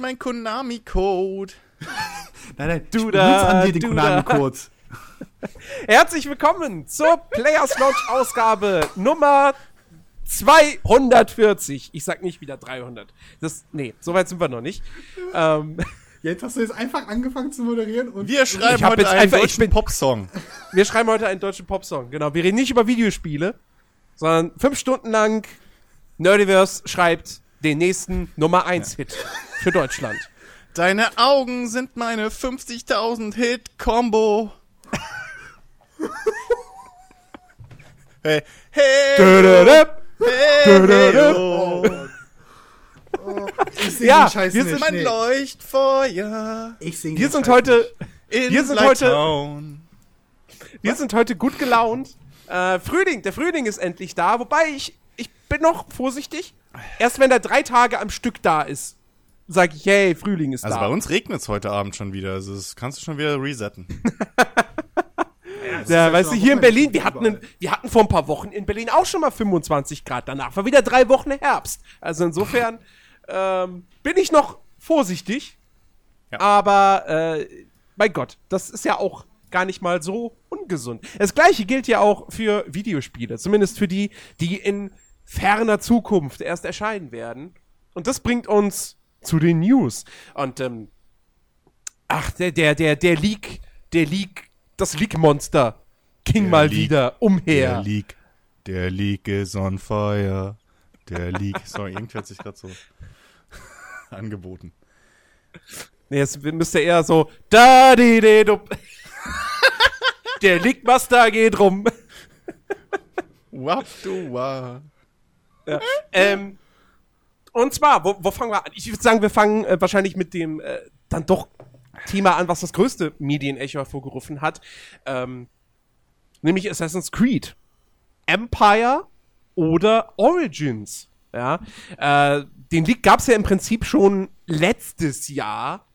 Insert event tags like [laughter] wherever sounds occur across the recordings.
ist mein Konami-Code. [laughs] nein, nein, du da, an dir den Konami-Code. [laughs] Herzlich willkommen zur Players Launch Ausgabe Nummer 240. Ich sag nicht wieder 300. Das, nee, so weit sind wir noch nicht. Ähm, [laughs] Jetzt hast du jetzt einfach angefangen zu moderieren und wir schreiben heute einen einfach, deutschen Popsong. Wir schreiben heute einen deutschen Popsong. Genau, wir reden nicht über Videospiele, sondern fünf Stunden lang Nerdiverse schreibt den nächsten Nummer 1 Hit für Deutschland. [laughs] Deine Augen sind meine 50.000 Hit Combo. hey, hey, hey, hey, oh. Oh, ich sing ja, den Scheiß wir sind mein Leuchtfeuer. Ich sing Wir sind heute wir sind heute Wir sind heute gut gelaunt. Äh, Frühling, der Frühling ist endlich da, wobei ich bin noch vorsichtig. Erst wenn er drei Tage am Stück da ist, sage ich, hey, Frühling ist also da. Also bei uns regnet es heute Abend schon wieder. Also das kannst du schon wieder resetten. [laughs] ja, ja weißt du, hier in Berlin, wir hatten, wir hatten vor ein paar Wochen in Berlin auch schon mal 25 Grad. Danach war wieder drei Wochen Herbst. Also insofern [laughs] ähm, bin ich noch vorsichtig. Ja. Aber, äh, mein Gott, das ist ja auch gar nicht mal so ungesund. Das gleiche gilt ja auch für Videospiele. Zumindest für die, die in ferner Zukunft erst erscheinen werden. Und das bringt uns zu den News. Und, ähm, ach, der, der, der, der Leak, der Leak, das Leak-Monster ging der mal Leak, wieder umher. Der Leak, der Leak is on fire. Der Leak, [laughs] sorry, irgendwie hat sich gerade so [laughs] angeboten. Nee, es müsste eher so, da, di, di, du. [laughs] der Leak-Master geht rum. Wap, du, wa. Ja. ähm, und zwar, wo, wo fangen wir an? Ich würde sagen, wir fangen äh, wahrscheinlich mit dem äh, dann doch Thema an, was das größte Medienecho hervorgerufen hat. Ähm, nämlich Assassin's Creed. Empire oder Origins. Ja, äh, den Leak gab es ja im Prinzip schon letztes Jahr.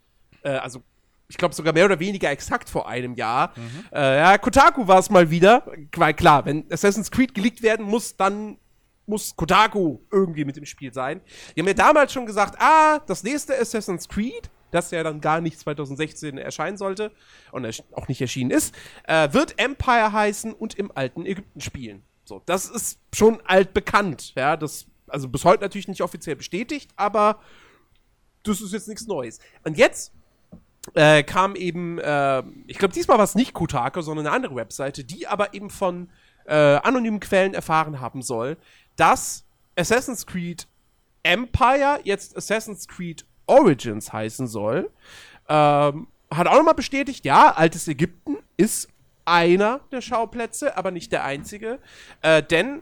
Äh, also ich glaube sogar mehr oder weniger exakt vor einem Jahr. Mhm. Äh, ja, Kotaku war es mal wieder. Weil klar, wenn Assassin's Creed geleakt werden muss, dann muss Kotaku irgendwie mit im Spiel sein. Die haben ja damals schon gesagt, ah, das nächste Assassin's Creed, das ja dann gar nicht 2016 erscheinen sollte und auch nicht erschienen ist, äh, wird Empire heißen und im alten Ägypten spielen. So, das ist schon altbekannt, ja, das, also bis heute natürlich nicht offiziell bestätigt, aber das ist jetzt nichts Neues. Und jetzt äh, kam eben, äh, ich glaube, diesmal war es nicht Kotaku, sondern eine andere Webseite, die aber eben von äh, anonymen Quellen erfahren haben soll, dass Assassin's Creed Empire jetzt Assassin's Creed Origins heißen soll. Ähm, hat auch nochmal bestätigt, ja, altes Ägypten ist einer der Schauplätze, aber nicht der einzige. Äh, denn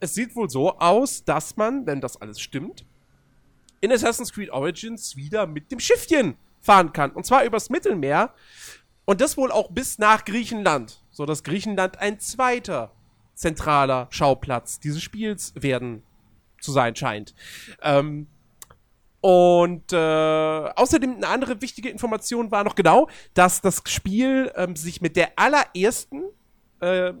es sieht wohl so aus, dass man, wenn das alles stimmt, in Assassin's Creed Origins wieder mit dem Schiffchen fahren kann. Und zwar übers Mittelmeer. Und das wohl auch bis nach Griechenland. So dass Griechenland ein zweiter zentraler Schauplatz dieses Spiels werden zu sein scheint. Ähm, und äh, außerdem eine andere wichtige Information war noch genau, dass das Spiel ähm, sich mit der allerersten äh,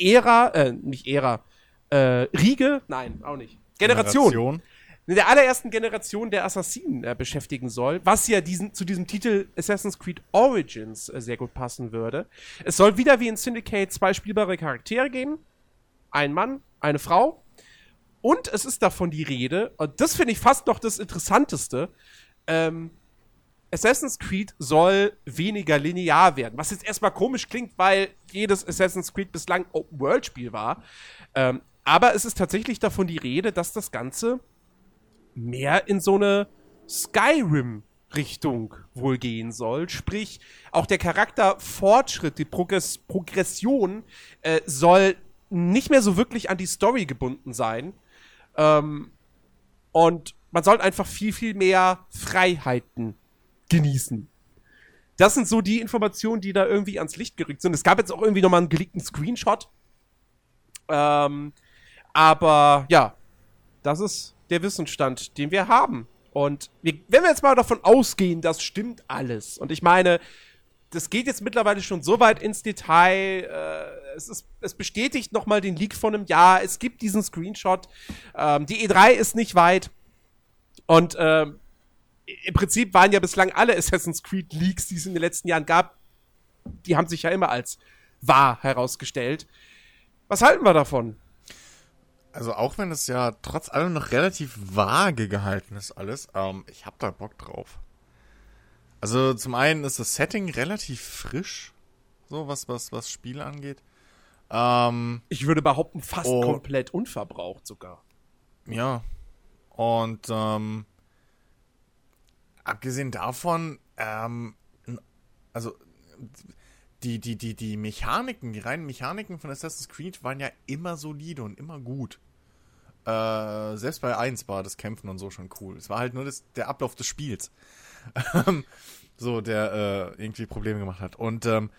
Ära, äh, nicht Ära, äh, Riege, nein, auch nicht, Generation, Generation der allerersten Generation der Assassinen äh, beschäftigen soll, was ja diesen, zu diesem Titel Assassin's Creed Origins äh, sehr gut passen würde. Es soll wieder wie in Syndicate zwei spielbare Charaktere geben. Ein Mann, eine Frau. Und es ist davon die Rede, und das finde ich fast noch das Interessanteste, ähm, Assassin's Creed soll weniger linear werden. Was jetzt erstmal komisch klingt, weil jedes Assassin's Creed bislang Open-World-Spiel war. Ähm, aber es ist tatsächlich davon die Rede, dass das Ganze mehr in so eine Skyrim-Richtung wohl gehen soll. Sprich, auch der Charakterfortschritt, die Progress Progression äh, soll nicht mehr so wirklich an die Story gebunden sein. Ähm, und man soll einfach viel, viel mehr Freiheiten genießen. Das sind so die Informationen, die da irgendwie ans Licht gerückt sind. Es gab jetzt auch irgendwie nochmal einen geleakten Screenshot. Ähm, aber ja, das ist der Wissensstand, den wir haben. Und wir, wenn wir jetzt mal davon ausgehen, das stimmt alles. Und ich meine, das geht jetzt mittlerweile schon so weit ins Detail. Äh, es, ist, es bestätigt nochmal den Leak von einem Jahr. Es gibt diesen Screenshot. Ähm, die E3 ist nicht weit. Und ähm, im Prinzip waren ja bislang alle Assassin's Creed Leaks, die es in den letzten Jahren gab, die haben sich ja immer als wahr herausgestellt. Was halten wir davon? Also auch wenn es ja trotz allem noch relativ vage gehalten ist alles, ähm, ich hab da Bock drauf. Also zum einen ist das Setting relativ frisch, so was was was Spiele angeht. Ähm, Ich würde behaupten, fast Oh. komplett unverbraucht sogar. ja. Und ähm, abgesehen davon, ähm, also die, die, die, die Mechaniken, die reinen Mechaniken von Assassin's Creed waren ja immer solide und immer gut. Äh, selbst bei 1 war das Kämpfen und so schon cool. Es war halt nur das, der Ablauf des Spiels. [laughs] Ähm, so, der äh, irgendwie Probleme gemacht hat. Und ähm,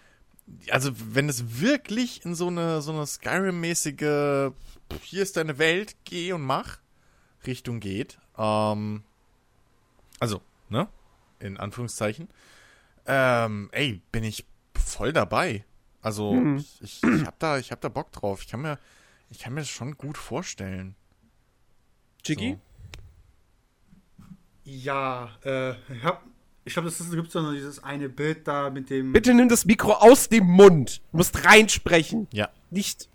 also, wenn es wirklich in so eine, so eine Skyrim-mäßige, hier ist deine Welt, geh und mach, Richtung geht, ähm, also, ne? In Anführungszeichen, ähm, ey, bin ich voll dabei. Also, ich, ich, ich hab da, ich hab da Bock drauf. Ich kann mir, ich kann mir das schon gut vorstellen. Jiggy? So. Ja, äh, ich hab, ich glaube, das gibt so noch dieses eine Bild da mit dem. Bitte nimm das Mikro aus dem Mund. Du musst reinsprechen. Ja. Nicht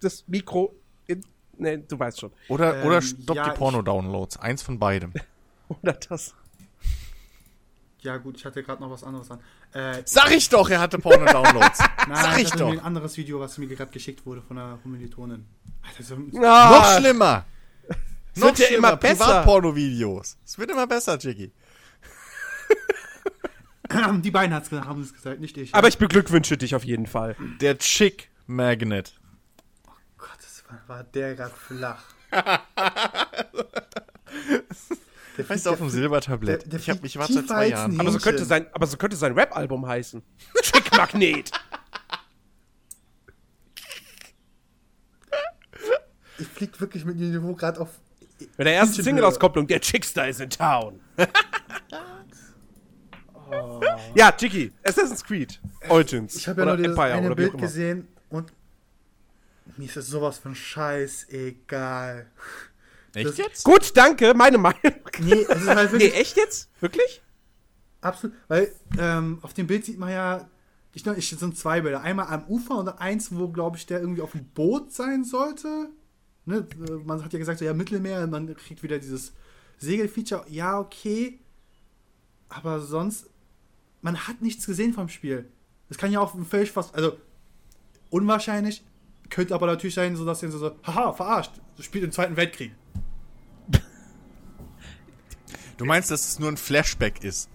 das Mikro in. Ne, du weißt schon. Oder, Ähm, oder stopp ja, die ich- Porno-Downloads. Eins von beidem. [laughs] Oder das. Ja, gut, ich hatte gerade noch was anderes an. Äh, Sag ich doch, er hatte Porno-Downloads. [laughs] nein, Sag ich hatte doch. ein anderes Video, was mir gerade geschickt wurde von einer Kommilitonin. Alter, so, Ah, Noch schlimmer. Es wird ja immer besser. Privatporno-Videos. Es wird immer besser, Jiggy. [laughs] die beiden haben es gesagt, nicht ich. Aber ich beglückwünsche dich auf jeden Fall. Der Chick Magnet. Gott, das war, war der gerade flach. [laughs] der Weißt du, auf dem Silbertablett. der- der ich, hab, ich war seit zwei Jahren. Aber so könnte sein, aber so könnte sein Rap-Album heißen. [laughs] Chick-Magnet. Ich flieg wirklich mit dem Niveau gerade auf. Bei der ersten Single-Auskopplung, der Chickstar is in town. [laughs] Ja, Jiggy, Assassin's Creed, Origins. Ich habe ja oder nur dieses Empire eine Bild gesehen und mir ist das sowas von scheiß egal. Echt das- jetzt? Gut, danke, meine Meinung. Nee, ist halt Nee, echt jetzt? Wirklich? absolut, weil ähm, auf dem Bild sieht man ja, ich glaube, es sind zwei Bilder. Einmal am Ufer und eins, wo, glaube ich, der irgendwie auf dem Boot sein sollte. Ne? Man hat ja gesagt, so, ja, Mittelmeer, man kriegt wieder dieses Segelfeature. Ja, okay. Aber sonst, man hat nichts gesehen vom Spiel. Das kann ja auch völlig fast, also unwahrscheinlich, könnte aber natürlich sein, so dass sie so, haha, verarscht, das spielt im Zweiten Weltkrieg. Du meinst, dass es nur ein Flashback ist?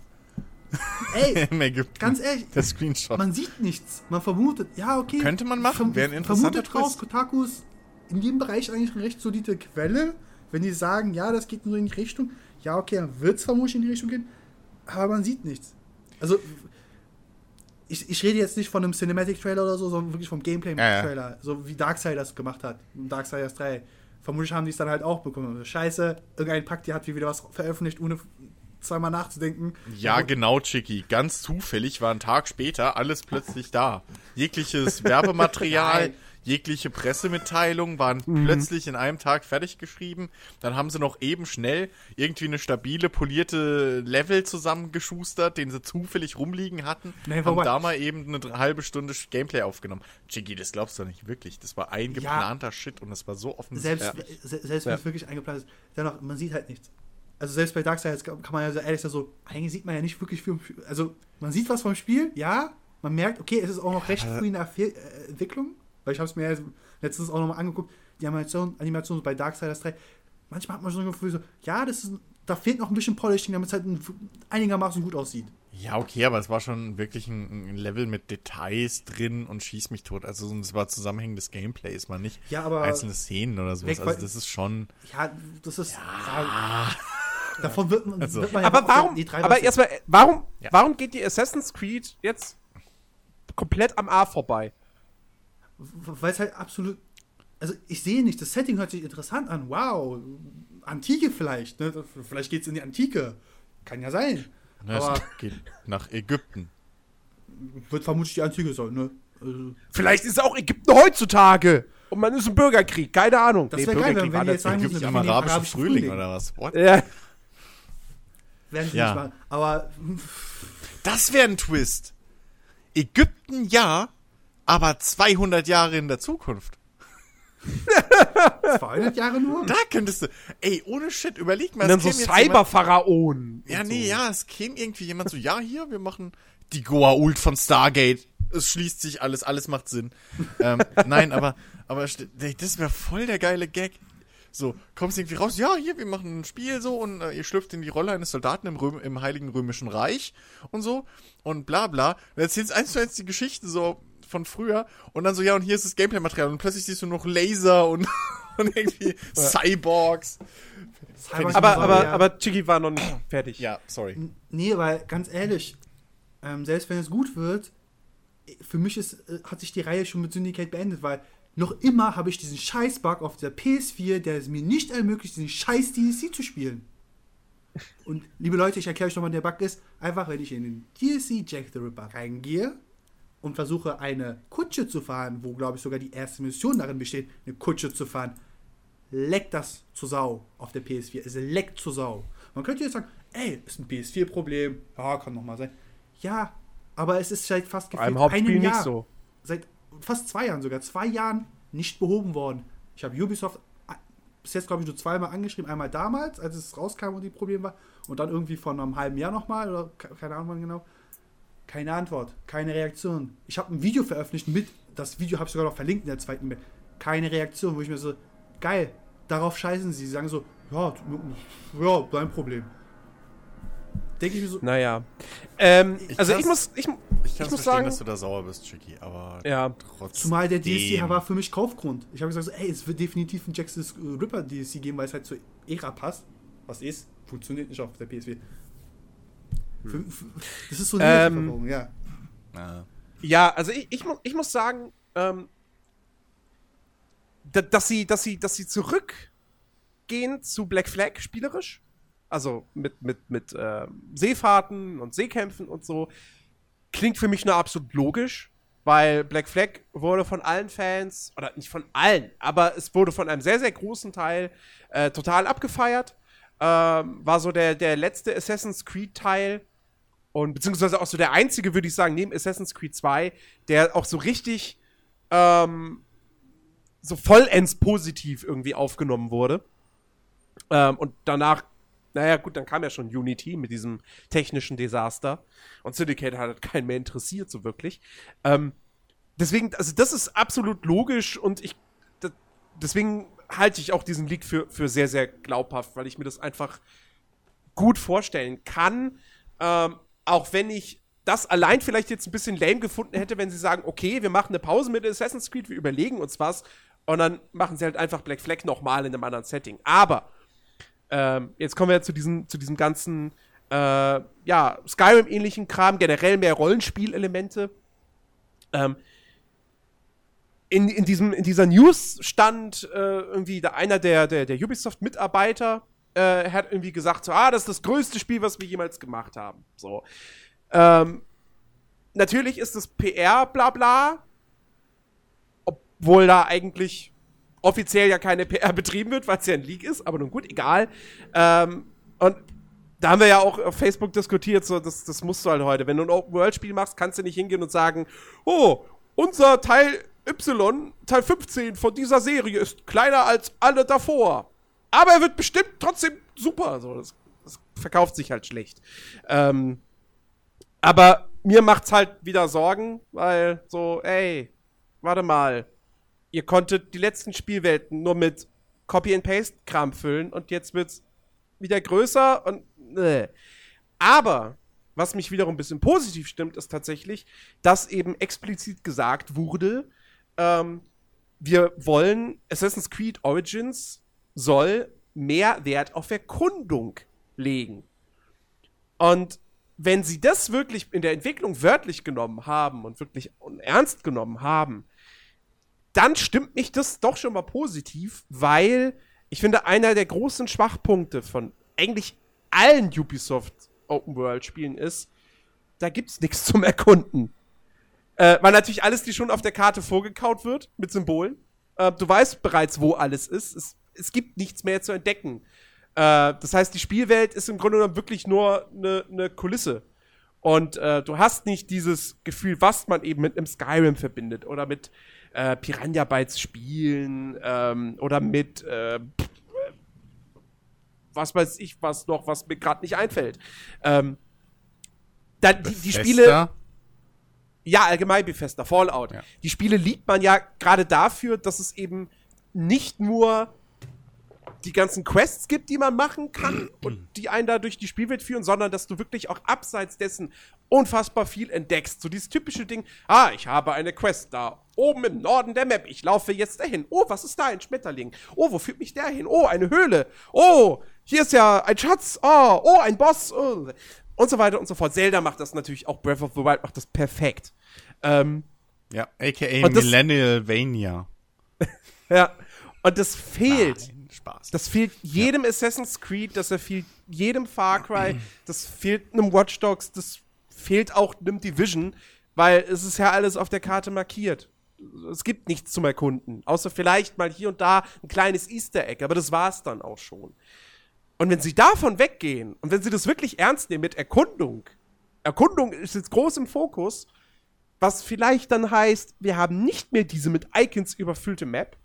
Ey, [laughs] ganz ehrlich, Der Screenshot. man sieht nichts. Man vermutet, ja, okay. Könnte man machen, wäre ein interessanter Vermutet raus, Twist. In dem Bereich eigentlich eine recht solide Quelle. Wenn die sagen, ja, das geht nur in die Richtung, ja, okay, dann wird es vermutlich in die Richtung gehen, aber man sieht nichts. Also, ich, ich rede jetzt nicht von einem Cinematic-Trailer oder so, sondern wirklich vom Gameplay-Trailer, Ja, so wie Darksiders das gemacht hat. Darksiders 3. Vermutlich haben die es dann halt auch bekommen. Scheiße, irgendein Pack, die hat wie wieder was veröffentlicht, ohne zweimal nachzudenken. Ja, genau, Chicky. Ganz zufällig war ein Tag später alles plötzlich da. Jegliches [laughs] Werbematerial. Jegliche Pressemitteilungen waren plötzlich in einem Tag fertig geschrieben. Dann haben sie noch eben schnell irgendwie eine stabile, polierte Level zusammengeschustert, den sie zufällig rumliegen hatten. Nee, haben da mal eben eine halbe Stunde Gameplay aufgenommen. Chicky, das glaubst du doch nicht wirklich. Das war eingeplanter Shit und das war so offensichtlich. Selbst, se selbst wenn Ja. es wirklich eingeplant ist, dennoch, man sieht halt nichts. Also selbst bei Darksiders kann man ja so ehrlich sagen, so, eigentlich sieht man ja nicht wirklich viel. Also man sieht was vom Spiel, ja, man merkt, okay, es ist auch noch recht früh in der äh, Entwicklung, weil ich habe es mir ja letztens auch nochmal angeguckt, die Animation, Animation bei Darksiders 3, manchmal hat man so ein Gefühl, so, ja, das ist, da fehlt noch ein bisschen Polishing, damit es halt ein- einigermaßen gut aussieht. Ja, okay, aber es war schon wirklich ein, ein Level mit Details drin und schieß mich tot. Also es war zusammenhängendes Gameplay, ist man nicht Ja, aber- einzelne Szenen oder sowas. Weg- Also das ist schon. Ja, das ist. Ja. [laughs] davon wird man, Also- wird man ja Aber warum, die drei aber erstmal, warum, Ja. warum geht die Assassin's Creed jetzt komplett am A vorbei? Weil es halt absolut. Also ich sehe nicht, das Setting hört sich interessant an. Wow, Antike vielleicht. Ne? Vielleicht geht es in die Antike. Kann ja sein. Ne, Aber es geht nach Ägypten. wird vermutlich die Antike sein. Ne? Also, Vielleicht ist auch Ägypten heutzutage und man ist im Bürgerkrieg, keine Ahnung. Das wär geil, wenn- die jetzt das sagen-. Ägypten wir am arabischen arabischen Frühling Frühling. oder was? What? Ja. Werden sie Ja. nicht machen. Aber Das wäre ein Twist. Ägypten ja, aber 200 Jahre in der Zukunft. 200 Jahre nur? Da könntest du, ey, ohne Shit, überleg mal. Und dann so Cyberpharaonen. Ja, nee, so. ja, es käme irgendwie jemand so, ja, hier, wir machen die Goa'uld von Stargate. Es schließt sich alles, alles macht Sinn. ähm, nein, aber, aber das wäre voll der geile Gag. So, kommst irgendwie raus, ja, hier, wir machen ein Spiel so und äh, ihr schlüpft in die Rolle eines Soldaten im, Röm im Heiligen Römischen Reich und so und bla bla. Und erzählst eins zu eins die Geschichte so von früher und dann so, ja, und hier ist das Gameplay-Material und plötzlich siehst du noch Laser und, [laughs] und irgendwie Cyborgs. Cyber- Aber, Cyber- aber, ja. aber Chigi war noch nicht fertig. Ja, sorry. Nee, weil ganz ehrlich, ähm, selbst wenn es gut wird, für mich ist, äh, hat sich die Reihe schon mit Syndicate beendet, weil noch immer habe ich diesen Scheiß-Bug auf der PS4, der es mir nicht ermöglicht, diesen scheiß DLC zu spielen. Und liebe Leute, ich erkläre euch nochmal, der Bug ist, einfach wenn ich in den DLC Jack the Ripper reingehe und versuche eine Kutsche zu fahren, wo glaube ich sogar die erste Mission darin besteht, eine Kutsche zu fahren, leckt das zur Sau auf der PS4. Es leckt zur Sau. Man könnte jetzt sagen, ey, ist ein PS4-Problem. Ja, kann noch mal sein. Ja, aber es ist seit fast gefühlt Hauptspiel einem nicht Jahr, so. seit fast zwei Jahren sogar, zwei Jahren nicht behoben worden. Ich habe Ubisoft äh, bis jetzt, glaube ich, nur zweimal angeschrieben. Einmal damals, als es rauskam und die Probleme war. Und dann irgendwie von einem halben Jahr nochmal, oder ke- keine Ahnung wann genau. Keine Antwort, keine Reaktion. Ich habe ein Video veröffentlicht mit, das Video habe ich sogar noch verlinkt in der zweiten E-Mail. Keine Reaktion, wo ich mir so, geil, darauf scheißen sie. Sie sagen so, ja, ja, dein Problem. Denke ich mir so, Naja. Ähm, Ich also ich muss, ich, Ich ich kann muss verstehen, sagen, dass du da sauer bist, Chicky, aber ja, trotzdem. Zumal der DLC war für mich Kaufgrund. Ich habe gesagt, so, ey, es wird definitiv ein Jack the Ripper DLC geben, weil es halt zur Ära passt. Was ist? Funktioniert nicht auf der PS4. Für- Das ist so eine Ähm, ja. Ja. Also ich, ich, mu ich muss sagen, ähm, da, dass sie, dass sie, dass sie zurückgehen zu Black Flag spielerisch, also mit, mit, mit ähm, Seefahrten und Seekämpfen und so, klingt für mich nur absolut logisch, weil Black Flag wurde von allen Fans, oder nicht von allen, aber es wurde von einem sehr, sehr großen Teil äh, total abgefeiert. Ähm, war so der, der letzte Assassin's Creed-Teil, und beziehungsweise auch so der einzige, würde ich sagen, neben Assassin's Creed 2, der auch so richtig ähm, so vollends positiv irgendwie aufgenommen wurde. Ähm, und danach, naja, gut, dann kam ja schon Unity mit diesem technischen Desaster. Und Syndicate hat keinen mehr interessiert, so wirklich. Ähm, deswegen, also das ist absolut logisch und ich, das, deswegen halte ich auch diesen Leak für, für sehr, sehr glaubhaft, weil ich mir das einfach gut vorstellen kann. Ähm, auch wenn ich das allein vielleicht jetzt ein bisschen lame gefunden hätte, wenn sie sagen, okay, wir machen eine Pause mit Assassin's Creed, wir überlegen uns was und dann machen sie halt einfach Black Flag nochmal in einem anderen Setting. Aber ähm, jetzt kommen wir zu diesem, zu diesem ganzen, äh, ja, Skyrim-ähnlichen Kram, generell mehr Rollenspielelemente. Ähm, in, in, diesem, in dieser News stand äh, irgendwie da einer der, der, der Ubisoft-Mitarbeiter, äh, hat irgendwie gesagt, so, ah, das ist das größte Spiel, was wir jemals gemacht haben. So. Ähm, natürlich ist das PR, bla bla, obwohl da eigentlich offiziell ja keine PR betrieben wird, weil es ja ein Leak ist, aber nun gut, egal. Ähm, und da haben wir ja auch auf Facebook diskutiert, so, das, das musst du halt heute. Wenn du ein Open-World-Spiel machst, kannst du nicht hingehen und sagen, oh, unser Teil Y, Teil 15 von dieser Serie ist kleiner als alle davor. Aber er wird bestimmt trotzdem super. So, das, das verkauft sich halt schlecht. Ähm, aber mir macht's halt wieder Sorgen, weil so, ey, warte mal. Ihr konntet die letzten Spielwelten nur mit Copy-and-Paste-Kram füllen und jetzt wird's wieder größer und äh. Aber was mich wiederum ein bisschen positiv stimmt, ist tatsächlich, dass eben explizit gesagt wurde, ähm, wir wollen Assassin's Creed Origins soll mehr Wert auf Erkundung legen. Und wenn sie das wirklich in der Entwicklung wörtlich genommen haben und wirklich ernst genommen haben, dann stimmt mich das doch schon mal positiv, weil ich finde, einer der großen Schwachpunkte von eigentlich allen Ubisoft Open World Spielen ist, da gibt's nichts [laughs] zum Erkunden. Äh, weil natürlich alles dir schon auf der Karte vorgekaut wird mit Symbolen. Äh, du weißt bereits, wo alles ist. Es, es gibt nichts mehr zu entdecken. Äh, das heißt, die Spielwelt ist im Grunde genommen wirklich nur eine ne Kulisse. Und äh, du hast nicht dieses Gefühl, was man eben mit einem Skyrim verbindet oder mit äh, Piranha Bytes Spielen ähm, oder mit äh, was weiß ich was noch, was mir gerade nicht einfällt. Ähm, dann die, die Spiele. Ja, allgemein Bethesda, Fallout. Ja. Die Spiele liebt man ja gerade dafür, dass es eben nicht nur die ganzen Quests gibt, die man machen kann [clears throat] und die einen da durch die Spielwelt führen, sondern dass du wirklich auch abseits dessen unfassbar viel entdeckst. So dieses typische Ding, ah, ich habe eine Quest da oben im Norden der Map, ich laufe jetzt dahin. Oh, was ist da? Ein Schmetterling. Oh, wo führt mich der hin? Oh, eine Höhle. Oh, hier ist ja ein Schatz. Oh, oh, ein Boss. Oh. Und so weiter und so fort. Zelda macht das natürlich auch, Breath of the Wild macht das perfekt. Ähm, Ja, aka Millennialvania. [laughs] ja. Und das fehlt. Nein, Spaß. Das fehlt jedem Assassin's Creed, das fehlt jedem Far Cry, das fehlt einem Watch Dogs, das fehlt auch einem Division, weil es ist ja alles auf der Karte markiert. Es gibt nichts zum Erkunden, außer vielleicht mal hier und da ein kleines Easter Egg, aber das war's dann auch schon. Und wenn sie davon weggehen und wenn sie das wirklich ernst nehmen mit Erkundung, Erkundung ist jetzt groß im Fokus, was vielleicht dann heißt, wir haben nicht mehr diese mit Icons überfüllte Map,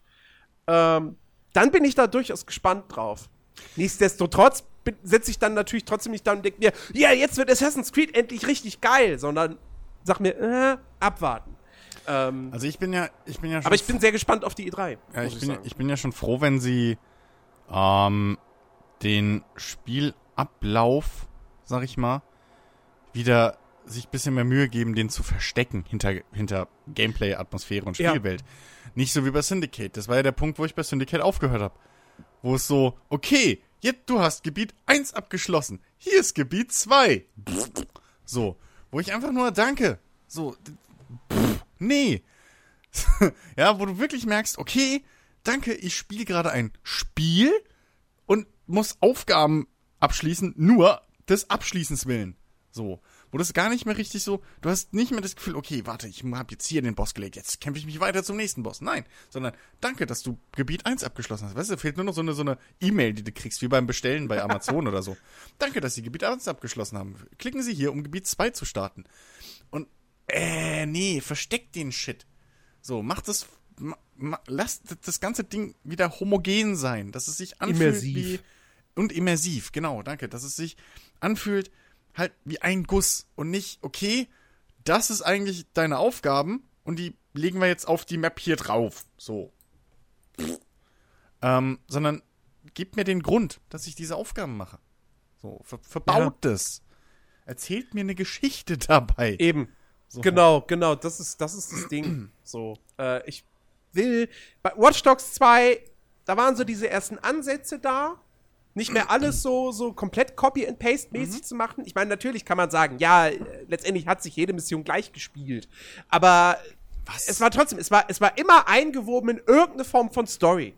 ähm, dann bin ich da durchaus gespannt drauf. Nichtsdestotrotz setze ich dann natürlich trotzdem nicht da und denke mir, ja, jetzt wird Assassin's Creed endlich richtig geil, sondern sag mir, äh, abwarten. Ähm, Also ich bin ja, ich bin ja schon aber ich bin sehr gespannt auf die E3. Ja, muss ich, bin, sagen. ich bin ja schon froh, wenn sie ähm, den Spielablauf, sag ich mal, wieder sich ein bisschen mehr Mühe geben, den zu verstecken hinter, hinter Gameplay, Atmosphäre und Ja. Spielwelt. Nicht so wie bei Syndicate. Das war ja der Punkt, wo ich bei Syndicate aufgehört habe. Wo es so, okay, jetzt du hast Gebiet 1 abgeschlossen. Hier ist Gebiet 2. So, wo ich einfach nur danke. So, nee. [laughs] ja, wo du wirklich merkst, okay, danke, ich spiele gerade ein Spiel und muss Aufgaben abschließen, nur des Abschließens willen. So. Wo das gar nicht mehr richtig so, du hast nicht mehr das Gefühl, okay, warte, ich habe jetzt hier den Boss gelegt, jetzt kämpfe ich mich weiter zum nächsten Boss. Nein, sondern danke, dass du Gebiet 1 abgeschlossen hast. Weißt du, fehlt nur noch so eine so eine E-Mail, die du kriegst, wie beim Bestellen bei [laughs] Amazon oder so. Danke, dass Sie Gebiet 1 abgeschlossen haben. Klicken Sie hier, um Gebiet 2 zu starten. Und, äh, nee, versteckt den Shit. So, macht das, ma, ma, lasst das ganze Ding wieder homogen sein, dass es sich anfühlt Immersiv. wie und immersiv, genau, danke, dass es sich anfühlt halt wie ein Guss und nicht, okay, das ist eigentlich deine Aufgaben und die legen wir jetzt auf die Map hier drauf, so. Ähm, sondern gebt mir den Grund, dass ich diese Aufgaben mache. So, ver verbaut es. Erzählt mir eine Geschichte [laughs] dabei. Eben. So. Genau, genau, das ist das, ist das Ding. [clears throat] So, äh, ich will. Bei Watch Dogs 2, da waren so diese ersten Ansätze da. Nicht mehr alles so, so komplett Copy and Paste mäßig zu machen. Ich meine, natürlich kann man sagen, ja, äh, letztendlich hat sich jede Mission gleich gespielt. Aber Was? es war trotzdem, es war, es war immer eingewoben in irgendeine Form von Story.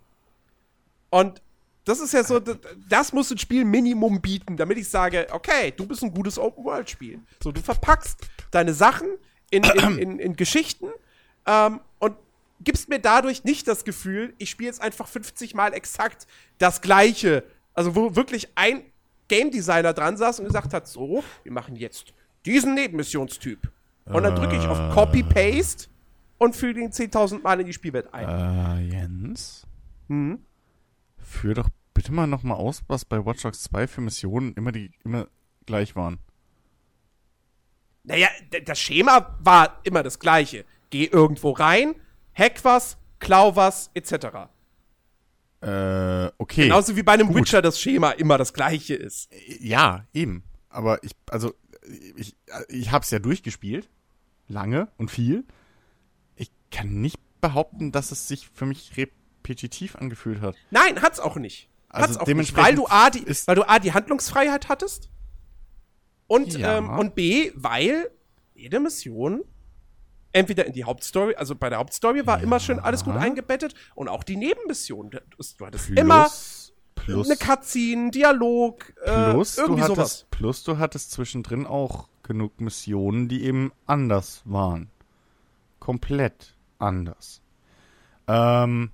Und das ist ja so, das, das muss ein Spiel Minimum bieten, damit ich sage, okay, du bist ein gutes Open-World-Spiel. So, du verpackst deine Sachen in, in, [clears throat] in, in Geschichten ähm, und gibst mir dadurch nicht das Gefühl, ich spiele jetzt einfach 50 Mal exakt das Gleiche. Also, wo wirklich ein Game Designer dran saß und gesagt hat, so, wir machen jetzt diesen Nebenmissionstyp. Und dann drücke ich auf Copy-Paste und füge ihn 10.000 Mal in die Spielwelt ein. Äh, Jens? Mhm. Führ doch bitte mal nochmal aus, was bei Watch Dogs 2 für Missionen immer die immer gleich waren. Naja, das Schema war immer das gleiche. Geh irgendwo rein, hack was, klau was, etc. Äh, okay. Genauso wie bei einem Gut. Witcher das Schema immer das gleiche ist. Ja, eben. Aber ich, also, ich, ich hab's ja durchgespielt. Lange und viel. Ich kann nicht behaupten, dass es sich für mich repetitiv angefühlt hat. Nein, hat's auch nicht. Also Hat's auch nicht, weil du A, die, weil du A, die Handlungsfreiheit hattest und, Ja. ähm, und B, weil jede Mission entweder in die Hauptstory, also bei der Hauptstory war immer schön alles gut eingebettet und auch die Nebenmissionen. Du du hattest immer plus, eine Cutscene, Dialog, äh, plus, du irgendwie hattest, sowas. plus du hattest zwischendrin auch genug Missionen, die eben anders waren. Komplett anders. Ähm,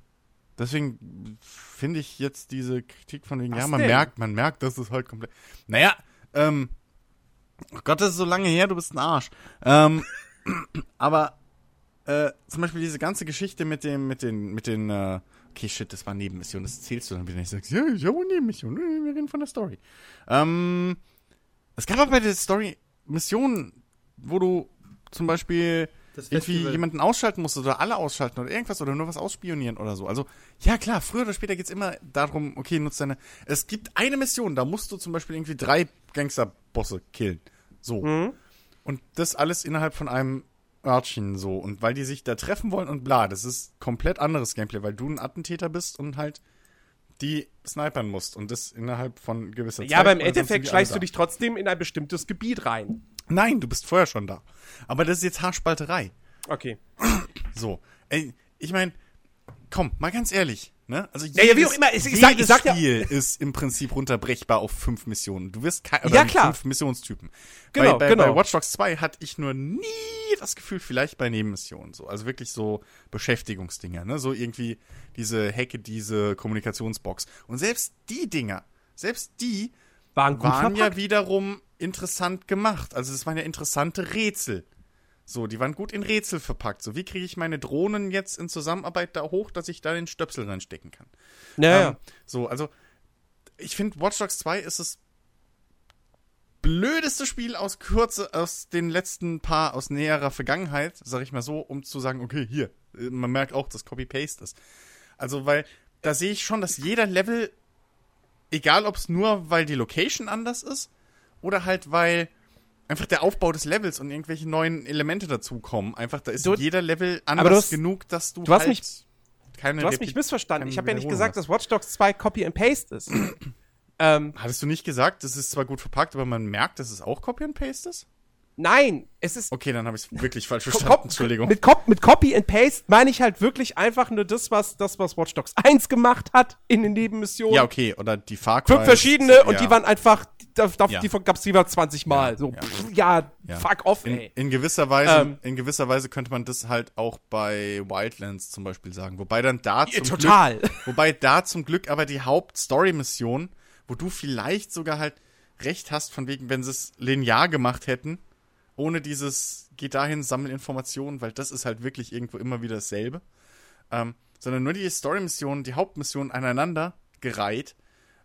Deswegen finde ich jetzt diese Kritik von wegen, Was ja, man denn? merkt, man merkt, dass es halt komplett. Naja, ähm, oh Gott, das ist so lange her, du bist ein Arsch. Ähm, aber äh, zum Beispiel diese ganze Geschichte mit dem, mit den, mit den, äh, okay, shit, das war Nebenmission, das zählst du dann wieder nicht. Sagst, ja, ich habe eine Nebenmission, wir reden von der Story. Ähm, es gab aber bei der Story Missionen, wo du zum Beispiel irgendwie jemanden ausschalten musst oder alle ausschalten oder irgendwas oder nur was ausspionieren oder so. Also, ja klar, früher oder später geht's immer darum, okay, nutzt deine. Es gibt eine Mission, da musst du zum Beispiel irgendwie drei Gangsterbosse killen. So. Mhm. Und das alles innerhalb von einem Örtchen so. Und weil die sich da treffen wollen und bla, das ist komplett anderes Gameplay, weil du ein Attentäter bist und halt die snipern musst und das innerhalb von gewisser Zeit. Ja, aber im Endeffekt schleichst du dich trotzdem in ein bestimmtes Gebiet rein. Nein, du bist vorher schon da. Aber das ist jetzt Haarspalterei. Okay. So. Ey, ich meine, komm, mal ganz ehrlich, ne? Also Ja, ja, wie auch immer, ich- ich sag- ich jedes sag ja- Spiel ist im Prinzip runterbrechbar auf fünf Missionen. Du wirst kein, Ja, klar. fünf Missionstypen. Genau, bei, bei, genau. Bei Watch Dogs 2 hatte ich nur nie das Gefühl, vielleicht bei Nebenmissionen so. Also wirklich so Beschäftigungsdinger, ne? So irgendwie diese Hecke, diese Kommunikationsbox. Und selbst die Dinger, selbst die Waren gut waren ja wiederum interessant gemacht. Also es waren ja interessante Rätsel. So, die waren gut in Rätsel verpackt. So, wie kriege ich meine Drohnen jetzt in Zusammenarbeit da hoch, dass ich da den Stöpsel reinstecken kann? Naja. Ähm, so, also ich finde Watch Dogs 2 ist das blödeste Spiel aus Kürze, aus den letzten paar, aus näherer Vergangenheit, sag ich mal so, um zu sagen, okay, hier, äh, man merkt auch, dass Copy-Paste ist. Also, weil da sehe ich schon, dass jeder Level, egal ob es nur, weil die Location anders ist, oder halt, weil einfach der Aufbau des Levels und irgendwelche neuen Elemente dazukommen, einfach, da ist Du- jeder Level Aber anders hast- genug, dass du, du hast halt mich- keine Du hast mich missverstanden. Ich habe ja nicht gesagt, hast. dass Watch Dogs 2 Copy and Paste ist. [clears throat] ähm, Hattest du nicht gesagt, das ist zwar gut verpackt, aber man merkt, dass es auch Copy and Paste ist? Nein, es ist Okay, dann habe ich es wirklich falsch verstanden. Entschuldigung. Mit, Cop mit Copy and Paste meine ich halt wirklich einfach nur das, was das, was Watch Dogs 1 gemacht hat in den Nebenmissionen. Ja, okay, oder die Far Cry. Fünf verschiedene ja. und die waren einfach, da, da, Ja. die gab's lieber 20 Mal. Ja, so, ja. pff, ja, fuck off, in, ey. in gewisser Weise, Ähm. in gewisser Weise könnte man das halt auch bei Wildlands zum Beispiel sagen. Wobei dann da zum total. Glück, [laughs] wobei da zum Glück aber die Hauptstory-Mission, wo du vielleicht sogar halt recht hast, von wegen, wenn sie es linear gemacht hätten, ohne dieses, geh dahin, sammel Informationen, weil das ist halt wirklich irgendwo immer wieder dasselbe. Ähm, sondern nur die Story-Mission, die Hauptmission aneinander gereiht,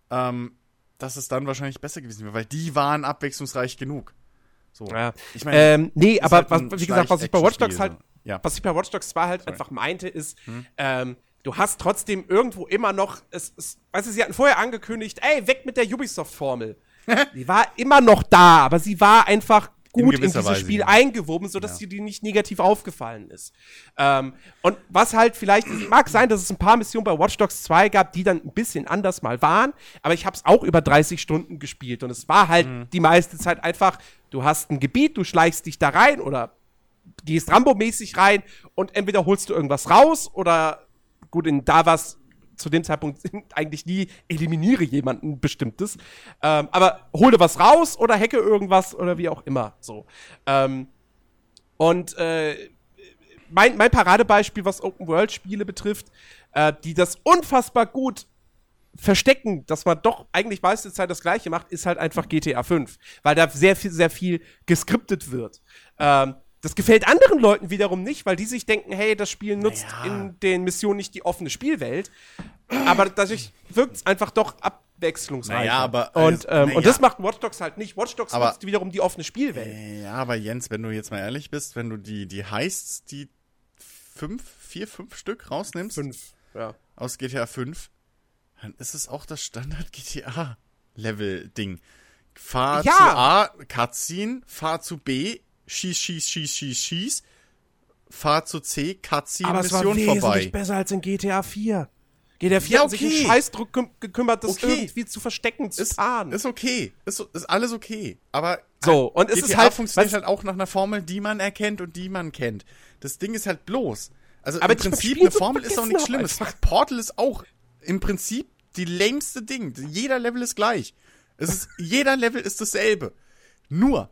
ähm, dass es dann wahrscheinlich besser gewesen wäre, weil die waren abwechslungsreich genug. So. Ja. Ich meine, Ähm, nee, aber halt was, wie gesagt, was ich bei Watch Dogs halt. Ja. was ich bei Watch Dogs 2 halt einfach meinte, ist, Hm? ähm, du hast trotzdem irgendwo immer noch, es, es, weißt du, sie hatten vorher angekündigt, ey, weg mit der Ubisoft-Formel. [laughs] die war immer noch da, aber sie war einfach gut in, gewisser dieses Weise, Spiel ja. eingewoben, sodass Ja. dir die nicht negativ aufgefallen ist. Ähm, und was halt vielleicht, es mag sein, dass es ein paar Missionen bei Watch Dogs 2 gab, die dann ein bisschen anders mal waren, aber ich habe es auch über 30 Stunden gespielt und es war halt Mhm. die meiste Zeit einfach, du hast ein Gebiet, du schleichst dich da rein oder gehst Rambo-mäßig rein und entweder holst du irgendwas raus oder gut, in da war's zu dem Zeitpunkt [laughs] eigentlich nie eliminiere jemanden bestimmtes, ähm, aber hol dir was raus oder hacke irgendwas oder wie auch immer so. Ähm, und äh, mein, mein Paradebeispiel, was Open-World-Spiele betrifft, äh, die das unfassbar gut verstecken, dass man doch eigentlich meiste Zeit das Gleiche macht, ist halt einfach GTA 5, weil da sehr viel, sehr viel geskriptet wird. Ähm, das gefällt anderen Leuten wiederum nicht, weil die sich denken, hey, das Spiel nutzt Naja. in den Missionen nicht die offene Spielwelt. Aber dadurch wirkt es einfach doch abwechslungsreicher. Naja, aber- und, ähm, naja. und das macht Watch Dogs halt nicht. Watch Dogs Aber- nutzt wiederum die offene Spielwelt. Ja, aber Jens, wenn du jetzt mal ehrlich bist, wenn du die, die Heists, die fünf, vier, fünf Stück rausnimmst Fünf. Ja. aus GTA 5, dann ist es auch das Standard-GTA-Level-Ding. Fahr Ja. zu A, Cutscene, fahr zu B, schieß, schieß, schieß, schieß, schieß, fahr zu C, Cutscene, Aber es war Mission vorbei. besser als in GTA 4. GTA 4 Ja, hat sich okay. einen Scheißdruck geküm gekümmert, das Okay. irgendwie zu verstecken, zu Ist, tarnen. ist okay. Ist, ist alles okay. Aber So, und es GTA ist halt- funktioniert halt auch nach einer Formel, die man erkennt und die man kennt. Das Ding ist halt bloß. Also Aber im Prinzip eine Formel ist auch nichts Schlimmes. einfach. Portal ist auch im Prinzip die lämste Ding. Jeder Level ist gleich. Es ist, jeder Level ist dasselbe. Nur,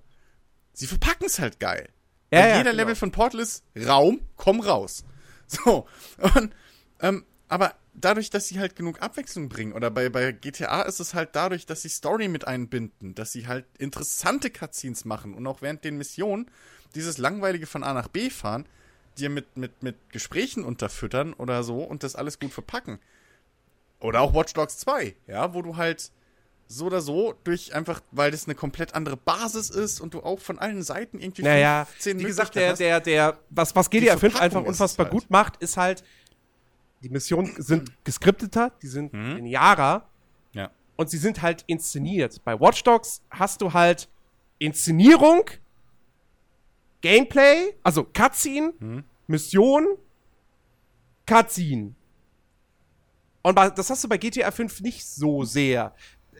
sie verpacken es halt geil. Ja, ja, jeder genau. Level von Portal ist Raum, komm raus. [laughs] So. Und, ähm, aber dadurch, dass sie halt genug Abwechslung bringen. Oder bei, bei GTA ist es halt dadurch, dass sie Story mit einbinden, dass sie halt interessante Cutscenes machen und auch während den Missionen dieses langweilige von A nach B fahren, dir mit, mit, mit Gesprächen unterfüttern oder so und das alles gut verpacken. Oder auch Watch Dogs 2, ja, wo du halt so oder so durch einfach, weil das eine komplett andere Basis ist und du auch von allen Seiten irgendwie Naja, 15 wie gesagt, der, der, der, was, was GTA 5 Verpackung einfach unfassbar halt. gut macht, ist halt, die Missionen sind geskripteter, die sind Mhm. linearer. Ja. und sie sind halt inszeniert. Bei Watch Dogs hast du halt Inszenierung, Gameplay, also Cutscene, Mhm. Mission, Cutscene. Und das hast du bei GTA 5 nicht so sehr.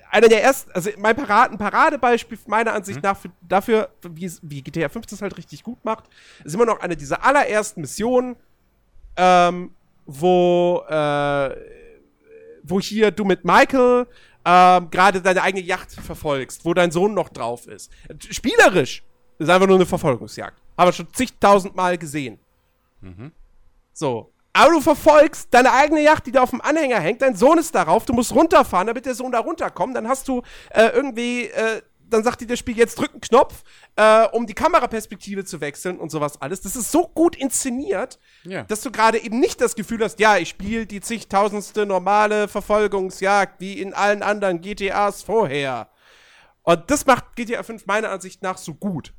Einer der ersten, also mein Parade, ein Paradebeispiel meiner Ansicht nach für, dafür, wie, wie GTA 5 das halt richtig gut macht, ist immer noch eine dieser allerersten Missionen, ähm, wo, äh, wo hier du mit Michael ähm, gerade deine eigene Yacht verfolgst, wo dein Sohn noch drauf ist. Spielerisch ist einfach nur eine Verfolgungsjagd. Haben wir schon zigtausend Mal gesehen. So. Aber du verfolgst deine eigene Yacht, die da auf dem Anhänger hängt. Dein Sohn ist darauf. Du musst runterfahren, damit der Sohn da runterkommt. Dann hast du äh, irgendwie, äh, dann sagt dir das Spiel jetzt drück einen Knopf, äh, um die Kameraperspektive zu wechseln und sowas alles. Das ist so gut inszeniert, Ja. dass du gerade eben nicht das Gefühl hast, ja, ich spiele die zigtausendste normale Verfolgungsjagd wie in allen anderen GTAs vorher. Und das macht GTA 5 meiner Ansicht nach so gut.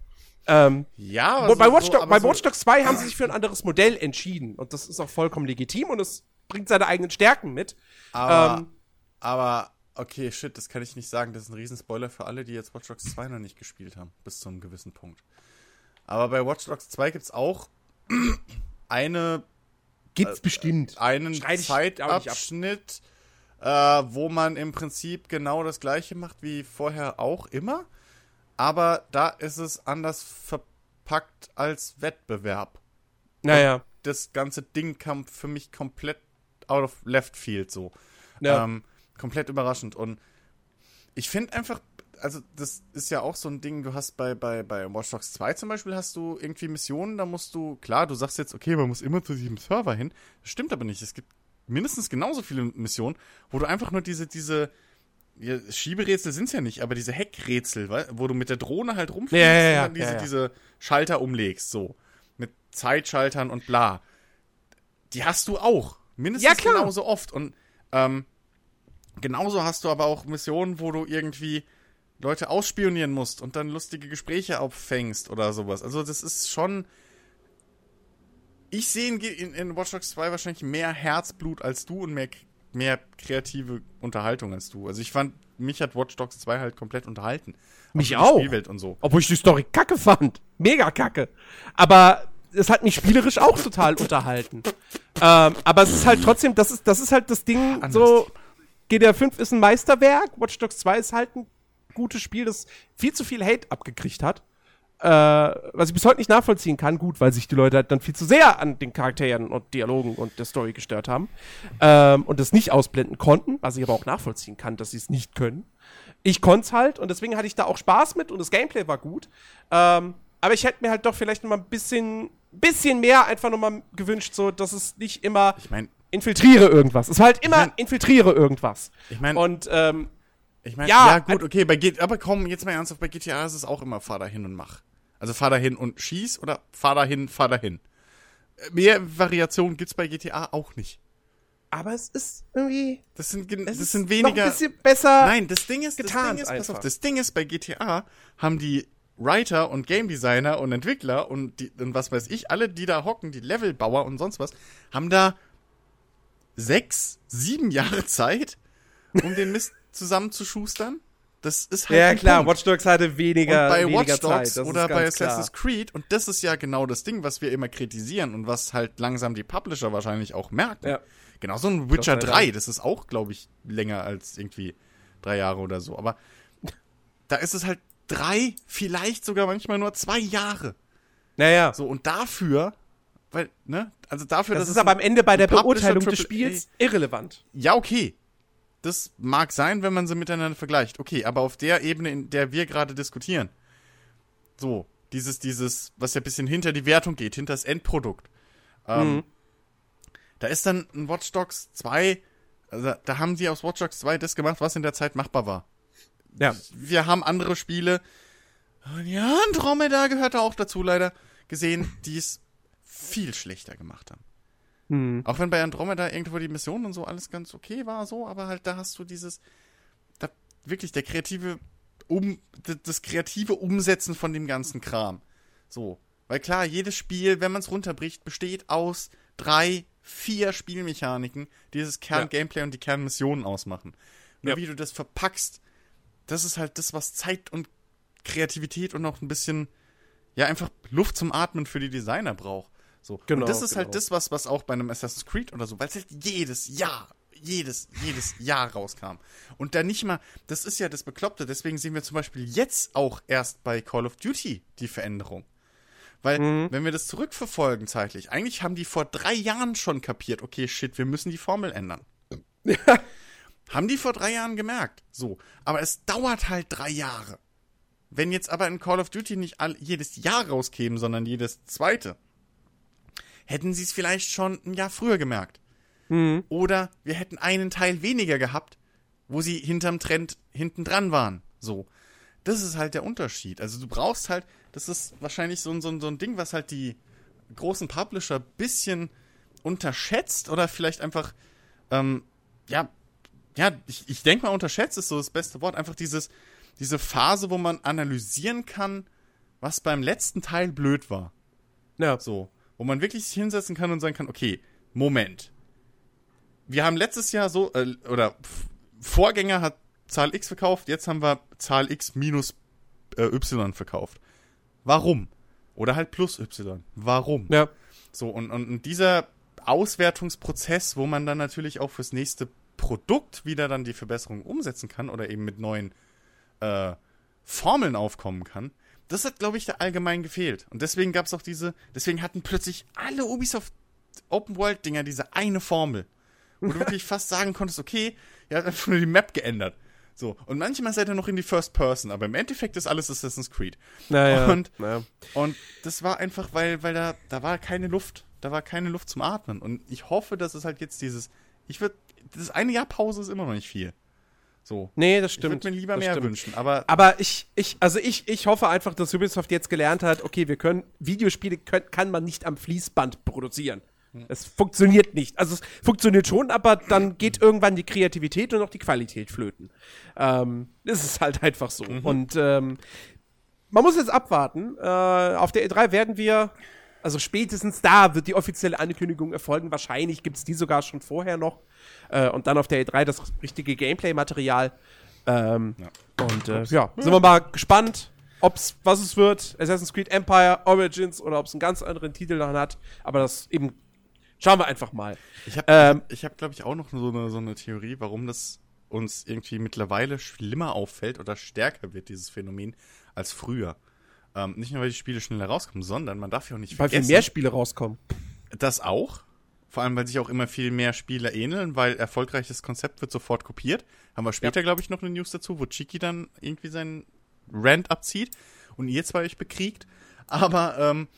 Ähm, Ja, wo- bei, so- Watch, so- Dog- aber bei so- Watch Dogs 2 haben sie sich für ein anderes Modell entschieden. Und das ist auch vollkommen legitim und es bringt seine eigenen Stärken mit. Aber, Ähm, aber, okay, shit, das kann ich nicht sagen. Das ist ein Riesenspoiler für alle, die jetzt Watch Dogs 2 noch nicht gespielt haben, bis zu einem gewissen Punkt. Aber bei Watch Dogs 2 gibt es auch [clears throat] eine, Gibt's bestimmt. einen. Zeitabschnitt, äh, wo man im Prinzip genau das gleiche macht wie vorher auch immer. Aber da ist es anders verpackt als Wettbewerb. Naja. das ganze Ding kam für mich komplett out of left field so. Ja. Ähm, komplett überraschend. Und ich finde einfach, also das ist ja auch so ein Ding, du hast bei, bei, bei Watch Dogs 2 zum Beispiel, hast du irgendwie Missionen, da musst du, klar, du sagst jetzt, okay, man muss immer zu diesem Server hin. Das stimmt aber nicht. Es gibt mindestens genauso viele Missionen, wo du einfach nur diese, diese, ja, Schieberätsel sind es ja nicht, aber diese Heckrätsel, wo du mit der Drohne halt rumfliegst Ja, ja, ja, und dann diese, diese Schalter umlegst, so. Mit Zeitschaltern und bla. Die hast du auch. Mindestens genauso oft. Und ähm, genauso hast du aber auch Missionen, wo du irgendwie Leute ausspionieren musst und dann lustige Gespräche auffängst oder sowas. Also das ist schon. Ich sehe in, in, in Watch Dogs 2 wahrscheinlich mehr Herzblut als du und mehr, mehr kreative Unterhaltung als du. Also ich fand, mich hat Watch Dogs 2 halt komplett unterhalten. Mich Auch die. Spielwelt und so. Obwohl ich die Story kacke fand. Mega kacke. Aber es hat mich spielerisch auch total [laughs] unterhalten. Ähm, aber es ist halt trotzdem, das ist, das ist halt das Ding, Anderes so, GTA 5 ist ein Meisterwerk, Watch Dogs 2 ist halt ein gutes Spiel, das viel zu viel Hate abgekriegt hat. Äh, was ich bis heute nicht nachvollziehen kann, gut, weil sich die Leute halt dann viel zu sehr an den Charakteren und Dialogen und der Story gestört haben. Ähm, und das nicht ausblenden konnten, was ich aber auch nachvollziehen kann, dass sie es nicht können. Ich konnte es halt und deswegen hatte ich da auch Spaß mit und das Gameplay war gut. Ähm, aber ich hätte mir halt doch vielleicht noch mal ein bisschen, bisschen mehr einfach noch mal gewünscht, so dass es nicht immer Ich meine, infiltriere irgendwas. Es war halt immer mein- infiltriere irgendwas. ich meine, Und ähm, Ich meine, Ja, ja, gut, okay, bei G aber komm, jetzt mal ernsthaft, bei GTA ist es auch immer fahr dahin und mach. Also fahr dahin und schieß oder fahr dahin, fahr dahin. Mehr Variationen gibt's bei GTA auch nicht. aber es ist irgendwie Das sind, das ist sind noch weniger. ein bisschen besser. Nein, das Ding ist, das getarnt Ding ist, pass auf, das Ding ist, bei GTA haben die Writer und Game Designer und Entwickler und, die, und was weiß ich, alle, die da hocken, die Levelbauer und sonst was, haben da sechs, sieben Jahre [laughs] Zeit, um den Mist zusammenzuschustern. Das ist halt ja klar, Punkt. Watch Dogs hatte weniger, und bei weniger Watch Dogs Zeit. das oder bei ganz klar. Assassin's Creed, und das ist ja genau das Ding, was wir immer kritisieren und was halt langsam die Publisher wahrscheinlich auch merken. Ja. Genauso ein Witcher sei 3, Dank. das ist auch, glaube ich, länger als irgendwie drei Jahre oder so. Aber da ist es halt drei, vielleicht sogar manchmal nur zwei Jahre. Naja, So, und dafür, weil, ne, also dafür, das ist es aber am Ende bei der Beurteilung des Spiels irrelevant. ja, okay. Das mag sein, wenn man sie miteinander vergleicht. Okay, aber auf der Ebene, in der wir gerade diskutieren. So, dieses, dieses, was ja ein bisschen hinter die Wertung geht, hinter das Endprodukt. Ähm, Mhm. Da ist dann ein Watch Dogs 2 Also, da haben die aus Watch Dogs 2 das gemacht, was in der Zeit machbar war. Ja. Wir haben andere Spiele, ja, Andromeda gehört da auch dazu leider, gesehen, die es viel schlechter gemacht haben. Hm. Auch wenn bei Andromeda irgendwo die Mission und so alles ganz okay war, so, aber halt da hast du dieses, da, wirklich der kreative, um, das, das kreative Umsetzen von dem ganzen Kram. So. Weil klar, jedes Spiel, wenn man es runterbricht, besteht aus drei, vier Spielmechaniken, die dieses Kern-Gameplay und die Kernmissionen ausmachen. Nur Ja. wie du das verpackst, das ist halt das, was Zeit und Kreativität und noch ein bisschen, ja, einfach Luft zum Atmen für die Designer braucht. So. Genau, und das ist halt genau. das, was, was auch bei einem Assassin's Creed oder so, weil es halt jedes Jahr, jedes, jedes Jahr rauskam. Und da nicht mal, das ist ja das Bekloppte, deswegen sehen wir zum Beispiel jetzt auch erst bei Call of Duty die Veränderung. Weil, Mhm. wenn wir das zurückverfolgen zeitlich, eigentlich haben die vor drei Jahren schon kapiert, okay, shit, wir müssen die Formel ändern. [laughs] Haben die vor drei Jahren gemerkt. So. Aber es dauert halt drei Jahre. Wenn jetzt aber in Call of Duty nicht all, jedes Jahr rauskämen, sondern jedes zweite, hätten sie es vielleicht schon ein Jahr früher gemerkt. Mhm. Oder wir hätten einen Teil weniger gehabt, wo sie hinterm Trend hinten dran waren. So. Das ist halt der Unterschied. Also du brauchst halt, das ist wahrscheinlich so ein, so ein, so ein Ding, was halt die großen Publisher bisschen unterschätzt oder vielleicht einfach, ähm, ja, ja, ich, ich denke mal, unterschätzt ist so das beste Wort. Einfach dieses, diese Phase, wo man analysieren kann, was beim letzten Teil blöd war. Ja. So. Wo man wirklich sich hinsetzen kann und sagen kann, okay, Moment. Wir haben letztes Jahr so, äh, oder Vorgänger hat Zahl X verkauft, jetzt haben wir Zahl X minus äh, Y verkauft. Warum? Oder halt plus Y. Warum? Ja. So, und, und, und dieser Auswertungsprozess, wo man dann natürlich auch fürs nächste Produkt wieder dann die Verbesserung umsetzen kann oder eben mit neuen äh, Formeln aufkommen kann, das hat, glaube ich, da allgemein gefehlt. Und deswegen gab es auch diese, deswegen hatten plötzlich alle Ubisoft Open World Dinger diese eine Formel. Wo du [laughs] wirklich fast sagen konntest, okay, ihr habt einfach nur die Map geändert. So. Und manchmal seid ihr noch in die First Person, aber im Endeffekt ist alles Assassin's Creed. Naja. Und- naja. Und das war einfach, weil, weil da, da war keine Luft. Da war keine Luft zum Atmen. Und ich hoffe, dass es halt jetzt dieses. Ich würde. Das eine Jahr Pause ist immer noch nicht viel. So. Nee, das Ich würde stimmt. mir lieber das mehr stimmt. wünschen. Aber Aber ich, ich, also ich, ich hoffe einfach, dass Ubisoft jetzt gelernt hat, okay, wir können, Videospiele können, kann man nicht am Fließband produzieren. Es funktioniert nicht. Also es funktioniert schon, aber dann geht irgendwann die Kreativität und auch die Qualität flöten. Ähm, das ist halt einfach so. Und ähm, man muss jetzt abwarten. Äh, auf der E3 werden wir, also spätestens da wird die offizielle Ankündigung erfolgen. Wahrscheinlich gibt es die sogar schon vorher noch. Äh, und dann auf der E3 das richtige Gameplay-Material. Ähm, Und äh, ja, sind wir mal gespannt, ob's, was es wird. Assassin's Creed Empire, Origins oder ob es einen ganz anderen Titel dann hat. Aber das eben schauen wir einfach mal. ich habe, Ähm, ich hab, glaube ich, auch noch so eine, so eine Theorie, warum das uns irgendwie mittlerweile schlimmer auffällt oder stärker wird, dieses Phänomen, als früher. Ähm, nicht nur, weil die Spiele schneller rauskommen, sondern man darf ja auch nicht Weil viel vergessen. mehr Spiele rauskommen. Das auch. Vor allem, weil sich auch immer viel mehr Spiele ähneln, weil erfolgreiches Konzept wird sofort kopiert. Haben wir später, glaube ich, noch eine News dazu, wo Chiki dann irgendwie seinen Rant abzieht und ihr zwei euch bekriegt. Aber ähm,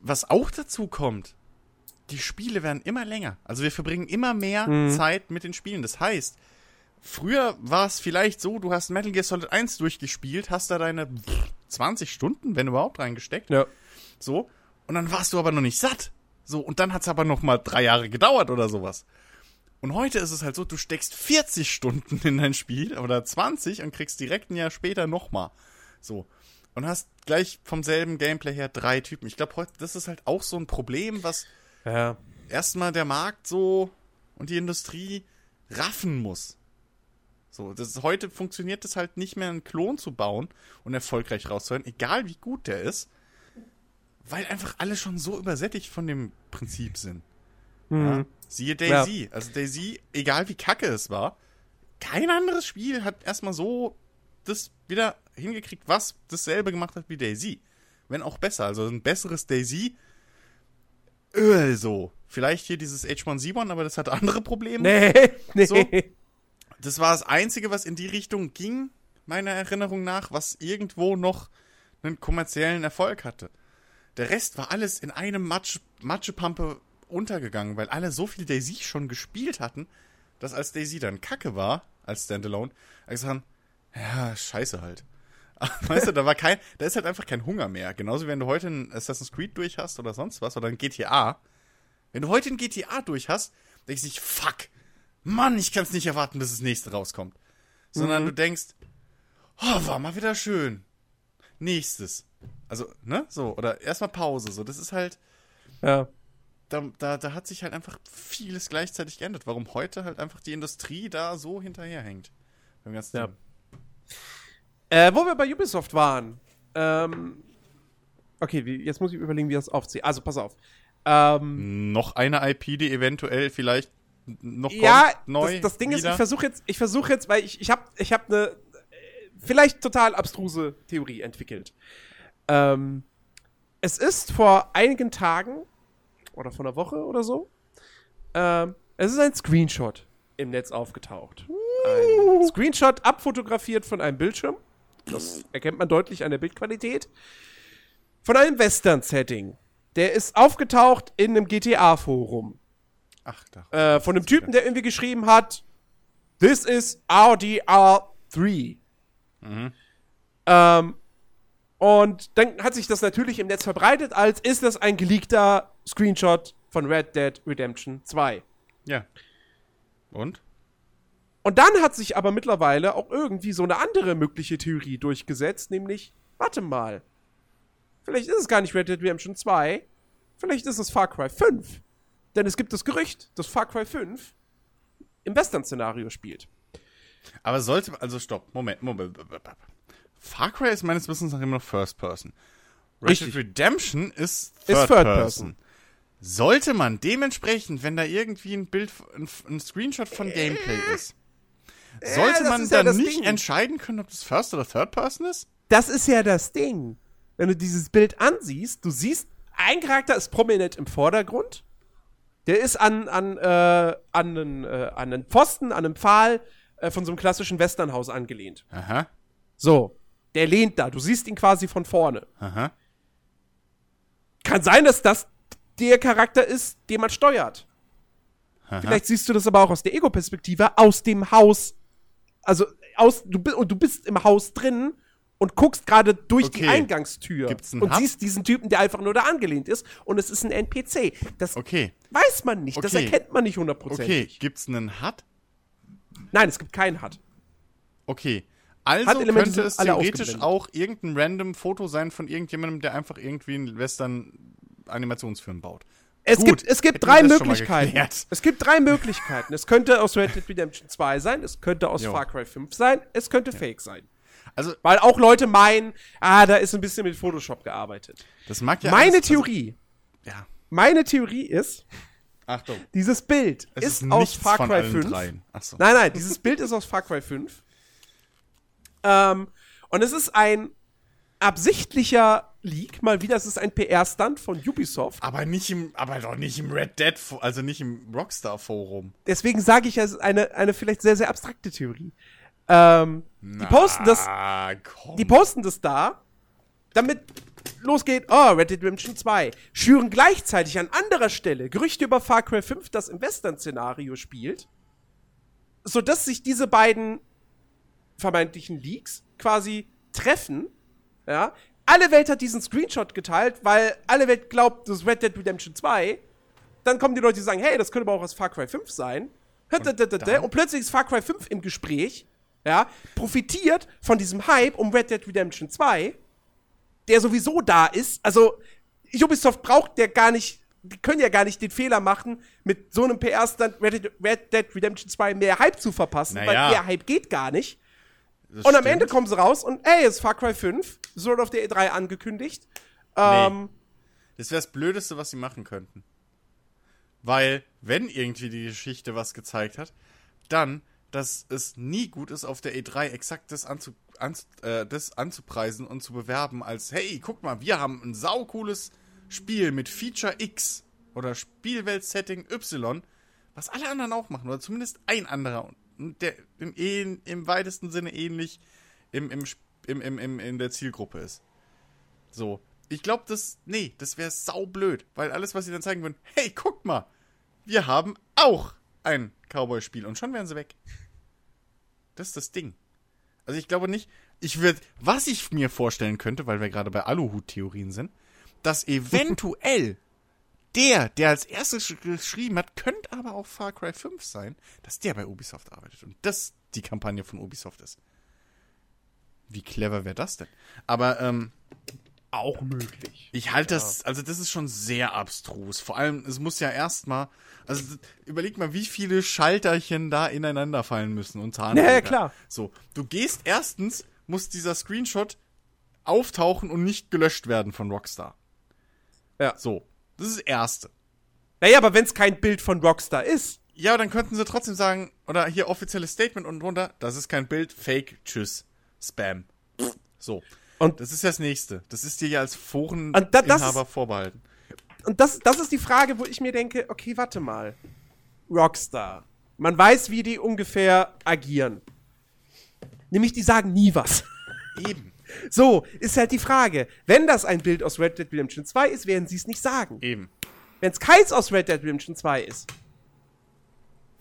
was auch dazu kommt, die Spiele werden immer länger. Also wir verbringen immer mehr Zeit mit den Spielen. Das heißt, früher war es vielleicht so, du hast Metal Gear Solid 1 durchgespielt, hast da deine 20 Stunden, wenn überhaupt, reingesteckt. Ja. So. Und dann warst du aber noch nicht satt. So. Und dann hat's aber noch mal drei Jahre gedauert oder sowas. Und heute ist es halt so, du steckst 40 Stunden in dein Spiel oder 20 und kriegst direkt ein Jahr später noch mal. So. Und hast gleich vom selben Gameplay her drei Typen. Ich glaube, heute, das ist halt auch so ein Problem, was Ja. erstmal der Markt so und die Industrie raffen muss. So, das ist, heute funktioniert es halt nicht mehr, einen Klon zu bauen und erfolgreich rauszuhören, egal wie gut der ist, weil einfach alle schon so übersättigt von dem Prinzip sind. Ja? Siehe Daisy. Also Daisy, egal wie kacke es war, kein anderes Spiel hat erstmal so das wieder hingekriegt, was dasselbe gemacht hat wie Daisy. Wenn auch besser. Also ein besseres Daisy Öl so. Vielleicht hier dieses H1Z1, aber das hat andere Probleme. Nee, [laughs] nee. So. Das war das Einzige, was in die Richtung ging, meiner Erinnerung nach, was irgendwo noch einen kommerziellen Erfolg hatte. Der Rest war alles in einem Matsch, Matschepampe untergegangen, weil alle so viel Daisy schon gespielt hatten, dass als Daisy dann kacke war, als Standalone, gesagt haben, ja, scheiße halt. [laughs] Weißt du, da war kein, da ist halt einfach kein Hunger mehr. Genauso wie wenn du heute ein Assassin's Creed durch hast oder sonst was oder ein GTA. Wenn du heute ein GTA durch hast, denkst du dich, fuck, Mann, ich kann es nicht erwarten, bis das nächste rauskommt. Sondern Mhm. du denkst, oh, war mal wieder schön. Nächstes. Also, ne? So, oder erstmal Pause. So, das ist halt, Ja. da, da, da hat sich halt einfach vieles gleichzeitig geändert. Warum heute halt einfach die Industrie da so hinterherhängt. Beim ganzen Ja. Äh, wo wir bei Ubisoft waren. Ähm, okay, wie, jetzt muss ich überlegen, wie das aufziehe. Also, pass auf. Ähm, Noch eine IP, die eventuell vielleicht noch ja, kommt, neu. das, das Ding ist, wieder. ich versuche jetzt, ich versuche jetzt, weil ich, ich habe ich hab eine vielleicht total abstruse Theorie entwickelt. Ähm, es ist vor einigen Tagen oder vor einer Woche oder so, ähm, es ist ein Screenshot im Netz aufgetaucht. Ein Screenshot abfotografiert von einem Bildschirm. Das erkennt man deutlich an der Bildqualität. Von einem Western-Setting. Der ist aufgetaucht in einem GTA-Forum Ach, da. äh, von einem Typen, der irgendwie geschrieben hat, This is RDR3. Ähm, und dann hat sich das natürlich im Netz verbreitet, als ist das ein geleakter Screenshot von Red Dead Redemption 2. Ja. Und? Und dann hat sich aber mittlerweile auch irgendwie so eine andere mögliche Theorie durchgesetzt, nämlich, warte mal, vielleicht ist es gar nicht Red Dead Redemption 2, vielleicht ist es Far Cry 5. Denn es gibt das Gerücht, dass Far Cry 5 im Western-Szenario spielt. Aber sollte, also stopp, Moment, Moment. Far Cry ist meines Wissens nach immer noch First Person. Red Richtig. Dead Redemption ist Ist Third, Third Person. Sollte man dementsprechend, wenn da irgendwie ein Bild, ein, ein Screenshot von Gameplay ist, sollte das man ist ja dann das nicht Ding. entscheiden können, ob das First oder Third Person ist? Das ist ja das Ding. Wenn du dieses Bild ansiehst, du siehst, ein Charakter ist prominent im Vordergrund. Der ist an, an, äh, an, einen, äh, an einen Pfosten, an einem Pfahl äh, von so einem klassischen Westernhaus angelehnt. Aha, So, der lehnt da. Du siehst ihn quasi von vorne. aha. Kann sein, dass das der Charakter ist, den man steuert. aha. Vielleicht siehst du das aber auch aus der Ego-Perspektive, aus dem Haus. Also, aus, du, und du bist im Haus drin und guckst gerade durch die Okay. Eingangstür Gibt's einen und Hub? siehst diesen Typen, der einfach nur da angelehnt ist und es ist ein NPC. Das Okay, weiß man nicht, das Okay. erkennt man nicht okay. hundertprozentig. Gibt's einen HUD? Nein, es gibt keinen HUD. Okay. Also könnte es theoretisch auch irgendein random Foto sein von irgendjemandem, der einfach irgendwie einen Western-Animationsfilm baut. Es Gut, gibt, es gibt drei das Möglichkeiten. Es gibt drei Möglichkeiten. Es könnte aus Red Dead Redemption 2 sein, es könnte aus Jo. Far Cry 5 sein, es könnte Fake sein. Also, Weil auch Leute meinen, ah, da ist ein bisschen mit Photoshop gearbeitet. das mag ja Meine alles- Theorie, Also, ja. meine Theorie ist, Achtung. dieses Bild Es ist, ist aus Far Cry allen 5. dreien. Achso. Nein, nein, dieses Bild ist aus Far Cry 5. Ähm, und es ist ein absichtlicher Leak, mal wieder, es ist ein PR-Stunt von Ubisoft. Aber nicht im, aber doch nicht im Red Dead, also nicht im Rockstar Forum. Deswegen sage ich, es ist eine, eine vielleicht sehr, sehr abstrakte Theorie. Ähm, die posten das, komm. die posten das da, damit losgeht, oh, Red Dead Redemption 2. Schüren gleichzeitig an anderer Stelle Gerüchte über Far Cry 5, das im Western-Szenario spielt, sodass sich diese beiden vermeintlichen Leaks quasi treffen, ja. Alle Welt hat diesen Screenshot geteilt, weil alle Welt glaubt, das ist Red Dead Redemption 2. Dann kommen die Leute, die sagen, hey, das könnte aber auch aus Far Cry 5 sein. Und, und plötzlich ist Far Cry 5 im Gespräch, ja, profitiert von diesem Hype um Red Dead Redemption 2, der sowieso da ist. Also, Ubisoft braucht der gar nicht, die können ja gar nicht den Fehler machen, mit so einem PR-Stand Red, Dead- Red Dead Redemption 2 mehr Hype zu verpassen, weil Naja. mehr Hype geht gar nicht. Das Und am stimmt. Ende kommen sie raus und, ey, es ist Far Cry 5, es wurde auf der E3 angekündigt. Ähm, Das wäre das Blödeste, was sie machen könnten. Weil, wenn irgendwie die Geschichte was gezeigt hat, dann, dass es nie gut ist, auf der E3 exakt das, anzu, anz, äh, das anzupreisen und zu bewerben, als, hey, guck mal, wir haben ein saucooles Spiel mit Feature X oder Spielwelt-Setting Y, was alle anderen auch machen, oder zumindest ein anderer, der im, im weitesten Sinne ähnlich im, im, im, im, im, in der Zielgruppe ist. So. Ich glaube, das. Nee, das wäre saublöd. Weil alles, was sie dann zeigen würden, hey, guck mal, wir haben auch ein Cowboy-Spiel und schon wären sie weg. Das ist das Ding. Also ich glaube nicht, ich würde, was ich mir vorstellen könnte, weil wir gerade bei Aluhut-Theorien sind, dass eventuell [laughs] der, der als erstes geschrieben hat, könnte aber auch Far Cry 5 sein, dass der bei Ubisoft arbeitet und das die Kampagne von Ubisoft ist. Wie clever wäre das denn? Aber ähm, Auch möglich. ich halte das, also das ist schon sehr abstrus. Vor allem, es muss ja erstmal, also überleg mal, wie viele Schalterchen da ineinander fallen müssen und Zahnräder. Ja, ja, klar. So, du gehst erstens, muss dieser Screenshot auftauchen und nicht gelöscht werden von Rockstar. Ja. So, das ist das Erste. Naja, aber wenn es kein Bild von Rockstar ist. Ja, dann könnten sie trotzdem sagen, oder hier offizielles Statement unten drunter, das ist kein Bild, Fake, Tschüss, Spam. So. Und- das ist das nächste. Das ist dir ja als Und da- das Foreninhaber vorbehalten. Und das, das ist die Frage, wo ich mir denke, okay, warte mal. Rockstar. Man weiß, wie die ungefähr agieren. Nämlich, die sagen nie was. Eben. [laughs] So, ist halt die Frage. Wenn das ein Bild aus Red Dead Redemption 2 ist, werden sie es nicht sagen. Eben. Wenn es keins aus Red Dead Redemption 2 ist,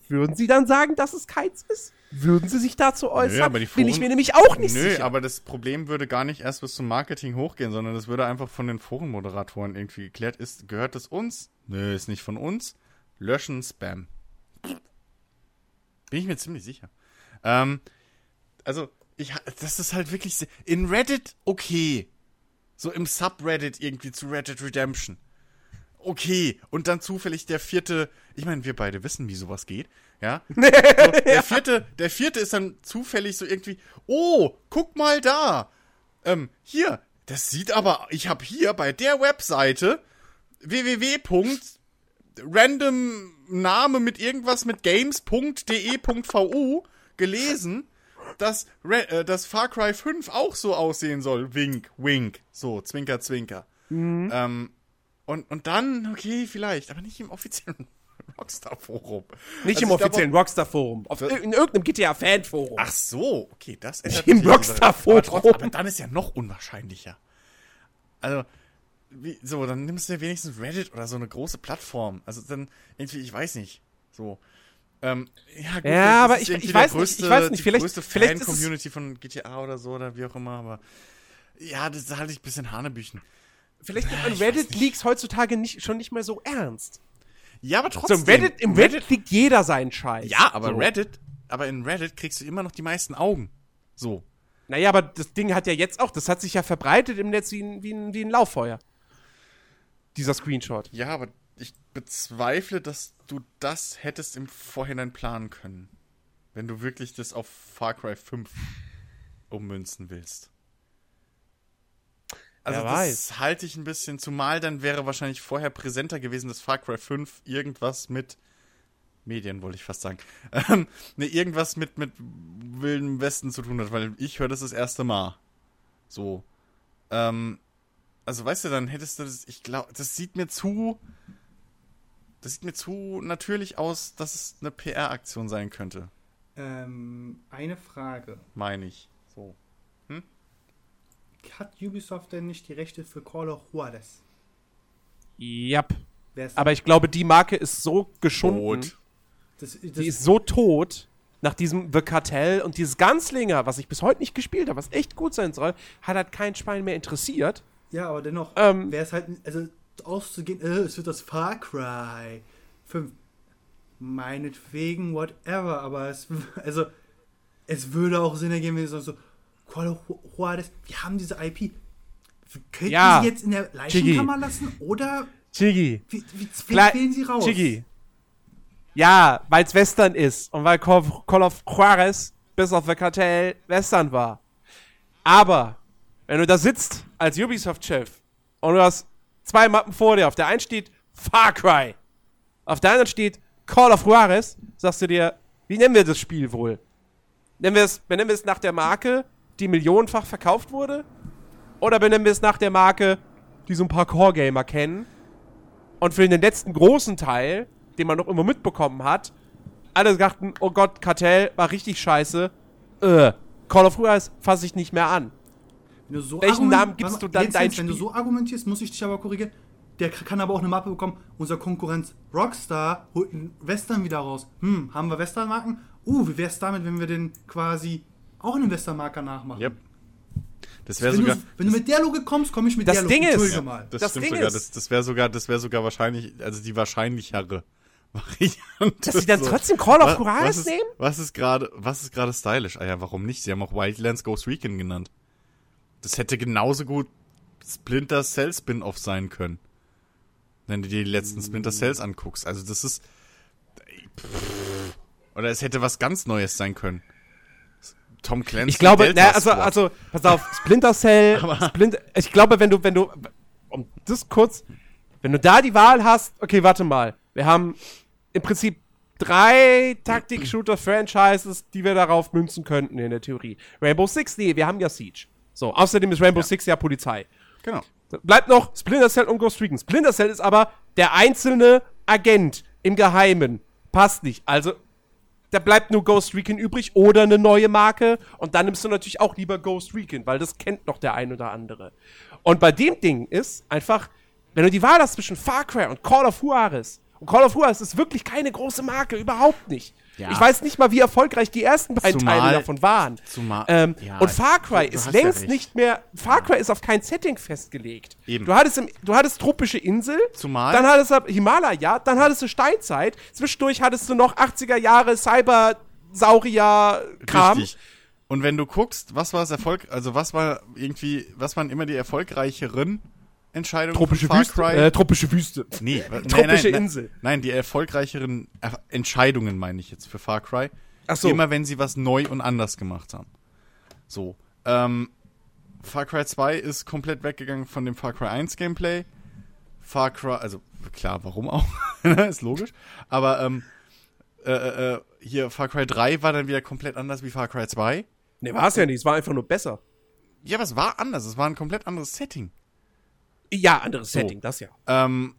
würden sie dann sagen, dass es keins ist? Würden sie sich dazu äußern? aber die Bin ich Foren- mir nämlich auch nicht Nö, sicher. aber das Problem würde gar nicht erst bis zum Marketing hochgehen, sondern das würde einfach von den Forenmoderatoren irgendwie geklärt. Ist, gehört es uns? Nö, ist nicht von uns. Löschen, Spam. Bin ich mir ziemlich sicher. Ähm, also, ich, das ist halt wirklich, in Reddit okay. So im Subreddit irgendwie zu Red Dead Redemption. Okay. Und dann zufällig der vierte, ich meine, wir beide wissen, wie sowas geht, ja. [laughs] So, der vierte, der vierte ist dann zufällig so irgendwie, oh, guck mal da. Ähm, hier, das sieht aber, ich habe hier bei der Webseite www. random Name mit irgendwas mit games.de.vu gelesen, dass, äh, dass Far Cry 5 auch so aussehen soll. Wink, wink. So, zwinker, zwinker. Ähm, und, und dann, okay, vielleicht, aber nicht im offiziellen Rockstar-Forum. nicht Also im offiziellen Rockstar-Forum. In irgendeinem GTA-Fan-Forum. Ach so, okay, das ändert Im die Rockstar-Forum. Aber, aber dann ist ja noch unwahrscheinlicher. Also, wie, so, dann nimmst du ja wenigstens Reddit oder so eine große Plattform. Also dann, irgendwie, ich weiß nicht. So. Ähm, ja, gut, Ja, aber ist ich- ich weiß nicht, ich weiß nicht, die vielleicht- größte vielleicht ist Fan-Community von GTA oder so oder wie auch immer, aber ja, das halte ich ein bisschen Hanebüchen. Vielleicht nimmt man Reddit-Leaks heutzutage nicht, schon nicht mehr so ernst. Ja, aber So, trotzdem. im Reddit, im Reddit liegt jeder seinen Scheiß. Ja, aber so. Reddit, aber in Reddit kriegst du immer noch die meisten Augen. So. Naja, aber das Ding hat ja jetzt auch, das hat sich ja verbreitet im Netz wie ein, wie ein, wie ein Lauffeuer. Dieser Screenshot. Ja, aber ich bezweifle, dass du das hättest im Vorhinein planen können. Wenn du wirklich das auf Far Cry 5 ummünzen willst. Also Wer das weiß. halte ich ein bisschen, zumal dann wäre wahrscheinlich vorher präsenter gewesen, dass Far Cry 5 irgendwas mit Medien, wollte ich fast sagen. [laughs] Ähm, ne, irgendwas mit, mit Wilden Westen zu tun hat, weil ich höre das das erste Mal. So. Ähm, also weißt du, dann hättest du das, ich glaube, das sieht mir zu, das sieht mir zu natürlich aus, dass es eine PR-Aktion sein könnte, Ähm, eine Frage. meine ich. So. Hat Ubisoft denn nicht die Rechte für Call of Juarez? Yep. Wer ist Aber ich glaube, die Marke ist so geschunden. Tot. das, das, Die ist so tot nach diesem The Cartel und dieses Ganzlinger, was ich bis heute nicht gespielt habe, was echt gut sein soll, hat halt kein Schwein mehr interessiert. Ja, aber dennoch Ähm, wäre es halt, also auszugehen, äh, es wird das Far Cry 5. Meinetwegen, whatever, aber es, [laughs] also, es würde auch Sinn ergeben, wenn sie sagen so, Call of Juarez, wir haben diese IP. Könnten Ja, sie jetzt in der Leichenkammer lassen oder Chigi. wie, wie, wählen sie raus? Chigi. Ja, weil es Western ist und weil Call of, Call of Juarez bis auf The Cartel Western war. Aber, wenn du da sitzt als Ubisoft-Chef und du hast zwei Mappen vor dir, auf der einen steht Far Cry, auf der anderen steht Call of Juarez, sagst du dir, wie nennen wir das Spiel wohl? Nennen wir es, benennen wir es nach der Marke, die millionenfach verkauft wurde? Oder benennen wir es nach der Marke, die so ein paar Core-Gamer kennen? Und für den letzten großen Teil, den man noch immer mitbekommen hat, alle dachten, oh Gott, Kartell war richtig scheiße. Äh, Call of Juarez fasse ich nicht mehr an. Wenn du so Welchen Namen gibst du dann Jens, dein Jens, Wenn du Spiel? so argumentierst, muss ich dich aber korrigieren. der kann aber auch eine Mappe bekommen. Unser Konkurrenz Rockstar holt einen Western wieder raus. Hm, haben wir Western-Marken? Uh, wie wäre es damit, wenn wir den quasi auch einen Western-Marker nachmachen? Yep. Das wäre Wenn, sogar. du, wenn du mit der Logik kommst, komme ich mit Das der Ding Logik. ist- Ja. mal. Das, Das stimmt Ding sogar. ist- Das, das wäre sogar, das wäre sogar wahrscheinlich, also die wahrscheinlichere [laughs] Variante. Dass sie dann trotzdem Call of Juarez ist, nehmen? Was ist gerade, was ist gerade stylisch? Ah ja, warum nicht? Sie haben auch Wildlands Ghost Recon genannt. Das hätte genauso gut Splinter Cell Spin-off sein können. Wenn du dir die letzten Splinter Cells anguckst. Also das ist, oder es hätte was ganz Neues sein können. Tom Clancy. Ich glaube, na, also, also, pass auf, Splinter Cell, Splinter, ich glaube, wenn du, wenn du, um das kurz, wenn du da die Wahl hast, okay, warte mal, wir haben im Prinzip drei Taktik-Shooter-Franchises, die wir darauf münzen könnten in der Theorie. Rainbow Six, nee, wir haben ja Siege. So, außerdem ist Rainbow Six ja Polizei. Genau. Bleibt noch Splinter Cell und Ghost Recon. Splinter Cell ist aber der einzelne Agent im Geheimen. Passt nicht. Also, da bleibt nur Ghost Recon übrig oder eine neue Marke. Und dann nimmst du natürlich auch lieber Ghost Recon, weil das kennt noch der ein oder andere. Und bei dem Ding ist einfach, wenn du die Wahl hast zwischen Far Cry und Call of Juarez, und Call of Juarez ist wirklich keine große Marke, überhaupt nicht. Ja. Ich weiß nicht mal, wie erfolgreich die ersten beiden Zumal- Teile davon waren. zumal- ähm, ja, und Far Cry ist ja längst recht. nicht mehr. Far Cry ist auf kein Setting festgelegt. Eben. Du hattest, im, du hattest tropische Insel, Zumal- dann hattest du Himalaya, dann hattest du Steinzeit, zwischendurch hattest du noch 80er Jahre Cyber-Saurier-Kram. Und wenn du guckst, was war das Erfolg, also was war irgendwie, was waren immer die erfolgreicheren Entscheidungen Tropische Far Wüste. Cry? Äh, tropische Wüste. nee, [laughs] nein, tropische nein, nein, Insel. Nein, die erfolgreicheren er Entscheidungen meine ich jetzt für Far Cry. Ach so. Immer wenn sie was neu und anders gemacht haben. So. Ähm, Far Cry 2 ist komplett weggegangen von dem Far Cry 1 Gameplay. Far Cry, also klar, warum auch? [laughs] ist logisch. Aber ähm, äh, äh, äh, hier Far Cry 3 war dann wieder komplett anders wie Far Cry 2. Ne, war es ja nicht, es war einfach nur besser. Ja, aber es war anders. Es war ein komplett anderes Setting. Ja, anderes So. Setting, das ja. Ähm,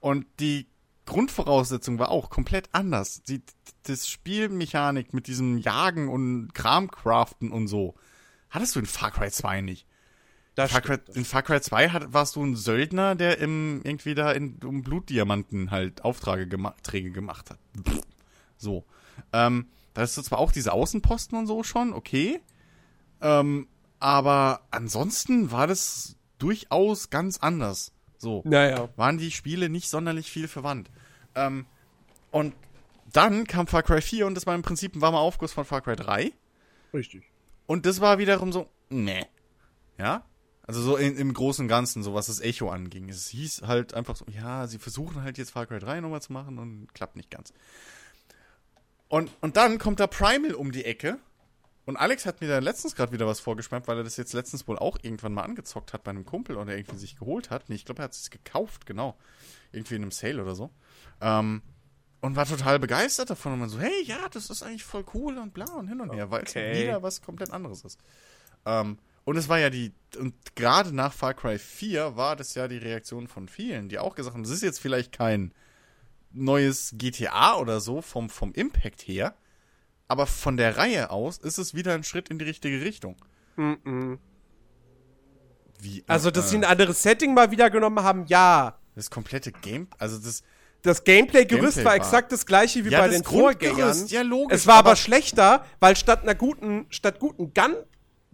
und die Grundvoraussetzung war auch komplett anders. Die, das Spielmechanik mit diesem Jagen und Kramcraften und so, hattest du in Far Cry 2 nicht. Das Far Cry, in Far Cry 2 hat, warst du ein Söldner, der im, irgendwie da in, um Blutdiamanten halt Aufträge gema gemacht hat. So. Ähm, da hast du zwar auch diese Außenposten und so schon, okay. Ähm, aber ansonsten war das durchaus ganz anders. So Naja. waren die Spiele nicht sonderlich viel verwandt. Ähm, und dann kam Far Cry 4 und das war im Prinzip ein warmer Aufguss von Far Cry 3. Richtig. Und das war wiederum so, ne. Ja? Also so in, im Großen und Ganzen, so was das Echo anging. Es hieß halt einfach so, ja, sie versuchen halt jetzt Far Cry 3 nochmal zu machen und klappt nicht ganz. Und, und dann kommt da Primal um die Ecke. Und Alex hat mir da letztens gerade wieder was vorgeschmeckt, weil er das jetzt letztens wohl auch irgendwann mal angezockt hat bei einem Kumpel oder irgendwie sich geholt hat. Nee, ich glaube, er hat es gekauft, genau. Irgendwie in einem Sale oder so. Ähm, und war total begeistert davon und man so, hey, ja, das ist eigentlich voll cool und bla und hin und her, weil es wieder was komplett anderes ist. Ähm, und es war ja die, und gerade nach Far Cry 4 war das ja die Reaktion von vielen, die auch gesagt haben, das ist jetzt vielleicht kein neues GTA oder so vom, vom Impact her, aber von der Reihe aus ist es wieder ein Schritt in die richtige Richtung. Wie, Also, dass äh, sie ein anderes Setting mal wieder genommen haben, ja. das komplette Game, also das, Das Gameplay-Gerüst Gameplay war war- exakt das gleiche wie Ja, bei den Vorgängern. Ja, logisch, Es war aber, aber- schlechter, weil statt einer guten, statt guten Gun,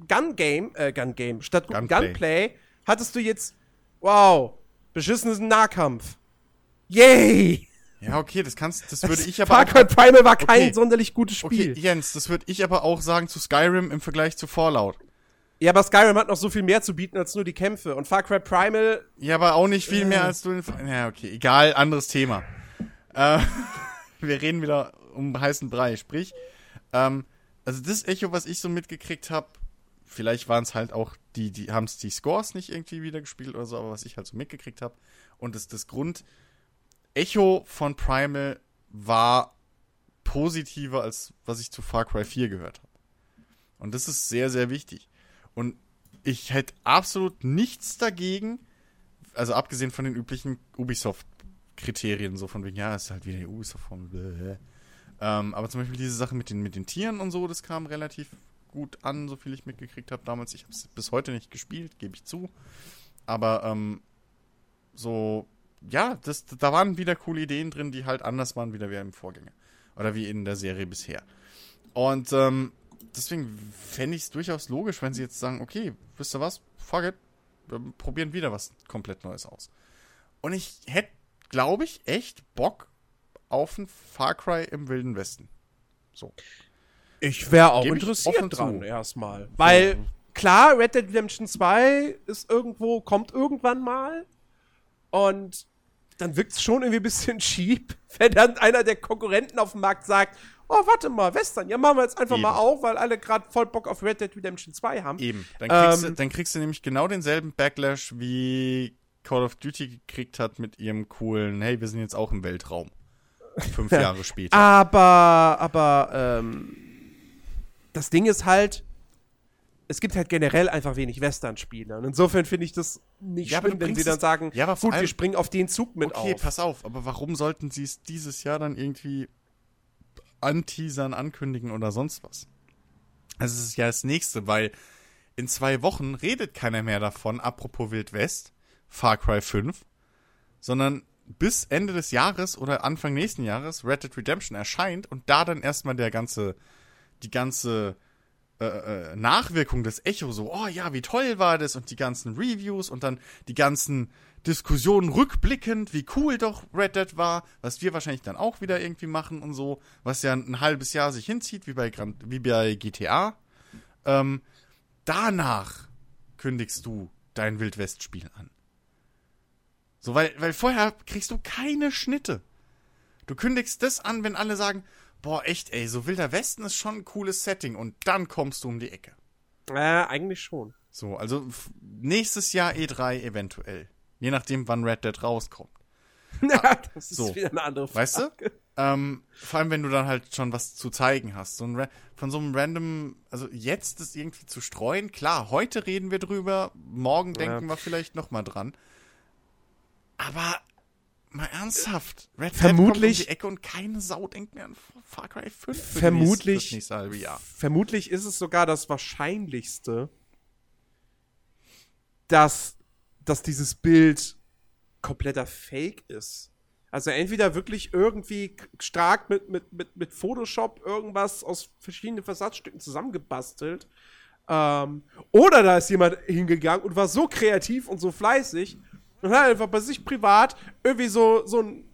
Gun Game, äh, Gun Game, statt guten Gunplay. Gunplay, hattest du jetzt, wow, beschissenes Nahkampf. Yay! Ja, okay, das kannst, das würde ich aber Far Cry Primal war kein Okay. sonderlich gutes Spiel. okay, Jens, das würde ich aber auch sagen zu Skyrim im Vergleich zu Fallout. Ja, aber Skyrim hat noch so viel mehr zu bieten als nur die Kämpfe. Und Far Cry Primal, Ja, aber auch nicht viel Äh. mehr als du in, ja, okay, egal, anderes Thema. Äh, [laughs] wir reden wieder um heißen Brei, sprich, ähm, also das Echo, was ich so mitgekriegt habe, vielleicht waren es halt auch die, die haben es die Scores nicht irgendwie wieder gespielt oder so, aber was ich halt so mitgekriegt habe und das, das Grund Echo von Primal war positiver als was ich zu Far Cry 4 gehört habe. Und das ist sehr, sehr wichtig. Und ich hätte absolut nichts dagegen, also abgesehen von den üblichen Ubisoft-Kriterien, so von wegen, ja, ist halt wieder die Ubisoft-Formel. bläh. Ähm, aber zum Beispiel diese Sache mit den, mit den Tieren und so, das kam relativ gut an, so viel ich mitgekriegt habe damals. Ich habe es bis heute nicht gespielt, gebe ich zu. Aber ähm, so ja, das, da waren wieder coole Ideen drin, die halt anders waren wieder wie im Vorgänger. Oder wie in der Serie bisher. Und ähm, deswegen fände ich es durchaus logisch, wenn sie jetzt sagen, okay, wisst ihr was, fuck it, wir probieren wieder was komplett Neues aus. Und ich hätte, glaube ich, echt Bock auf ein Far Cry im Wilden Westen. So. Ich wäre auch Geb ich interessiert offen dran, zu. erstmal. Weil, klar, Red Dead Redemption 2 ist irgendwo, kommt irgendwann mal. Und dann wirkt es schon irgendwie ein bisschen cheap, [laughs] wenn dann einer der Konkurrenten auf dem Markt sagt, oh, warte mal, Western, ja, machen wir jetzt einfach Eben. mal auf, weil alle gerade voll Bock auf Red Dead Redemption 2 haben. Eben. Dann kriegst, Ähm, du, dann kriegst du nämlich genau denselben Backlash, wie Call of Duty gekriegt hat mit ihrem coolen, hey, wir sind jetzt auch im Weltraum. Fünf [laughs] Jahre später. Aber, aber, ähm, das Ding ist halt, es gibt halt generell einfach wenig Western-Spiele. Und insofern finde ich das nicht Ja, schlimm, wenn sie dann sagen, Ja, gut, wir springen auf den Zug mit okay, auf. pass auf, aber warum sollten sie es dieses Jahr dann irgendwie anteasern, ankündigen oder sonst was? Also es ist ja das nächste, weil in zwei Wochen redet keiner mehr davon, apropos Wild West, Far Cry 5, sondern bis Ende des Jahres oder Anfang nächsten Jahres Red Dead Redemption erscheint und da dann erstmal der ganze, die ganze äh, äh, Nachwirkung des Echo so, oh ja, wie toll war das und die ganzen Reviews und dann die ganzen Diskussionen rückblickend, wie cool doch Red Dead war, was wir wahrscheinlich dann auch wieder irgendwie machen und so, was ja ein halbes Jahr sich hinzieht, wie bei, Gran wie bei GTA. Ähm, danach kündigst du dein Wildwest-Spiel an. So, weil, weil vorher kriegst du keine Schnitte. Du kündigst das an, wenn alle sagen, boah, echt, ey, so Wilder Westen ist schon ein cooles Setting und dann kommst du um die Ecke. Äh, eigentlich schon. So, also nächstes Jahr E3 eventuell. Je nachdem, wann Red Dead rauskommt. [laughs] Ja, das ist so. wieder eine andere Frage. Weißt du? Ähm, vor allem, wenn du dann halt schon was zu zeigen hast. So ein von so einem random, also jetzt das irgendwie zu streuen, klar, heute reden wir drüber, morgen denken wir vielleicht nochmal dran. Aber mal ernsthaft, Red Dead kommt um Vermutlich- die Ecke und keine Sau denkt mehr an Far Cry 5 für die Vermutlich- nächste, das nächste Jahr. Vermutlich ist es sogar das Wahrscheinlichste, dass, dass dieses Bild kompletter Fake ist. Also entweder wirklich irgendwie stark mit, mit, mit, mit Photoshop irgendwas aus verschiedenen Versatzstücken zusammengebastelt. Ähm, oder da ist jemand hingegangen und war so kreativ und so fleißig und hat einfach bei sich privat irgendwie so, so ein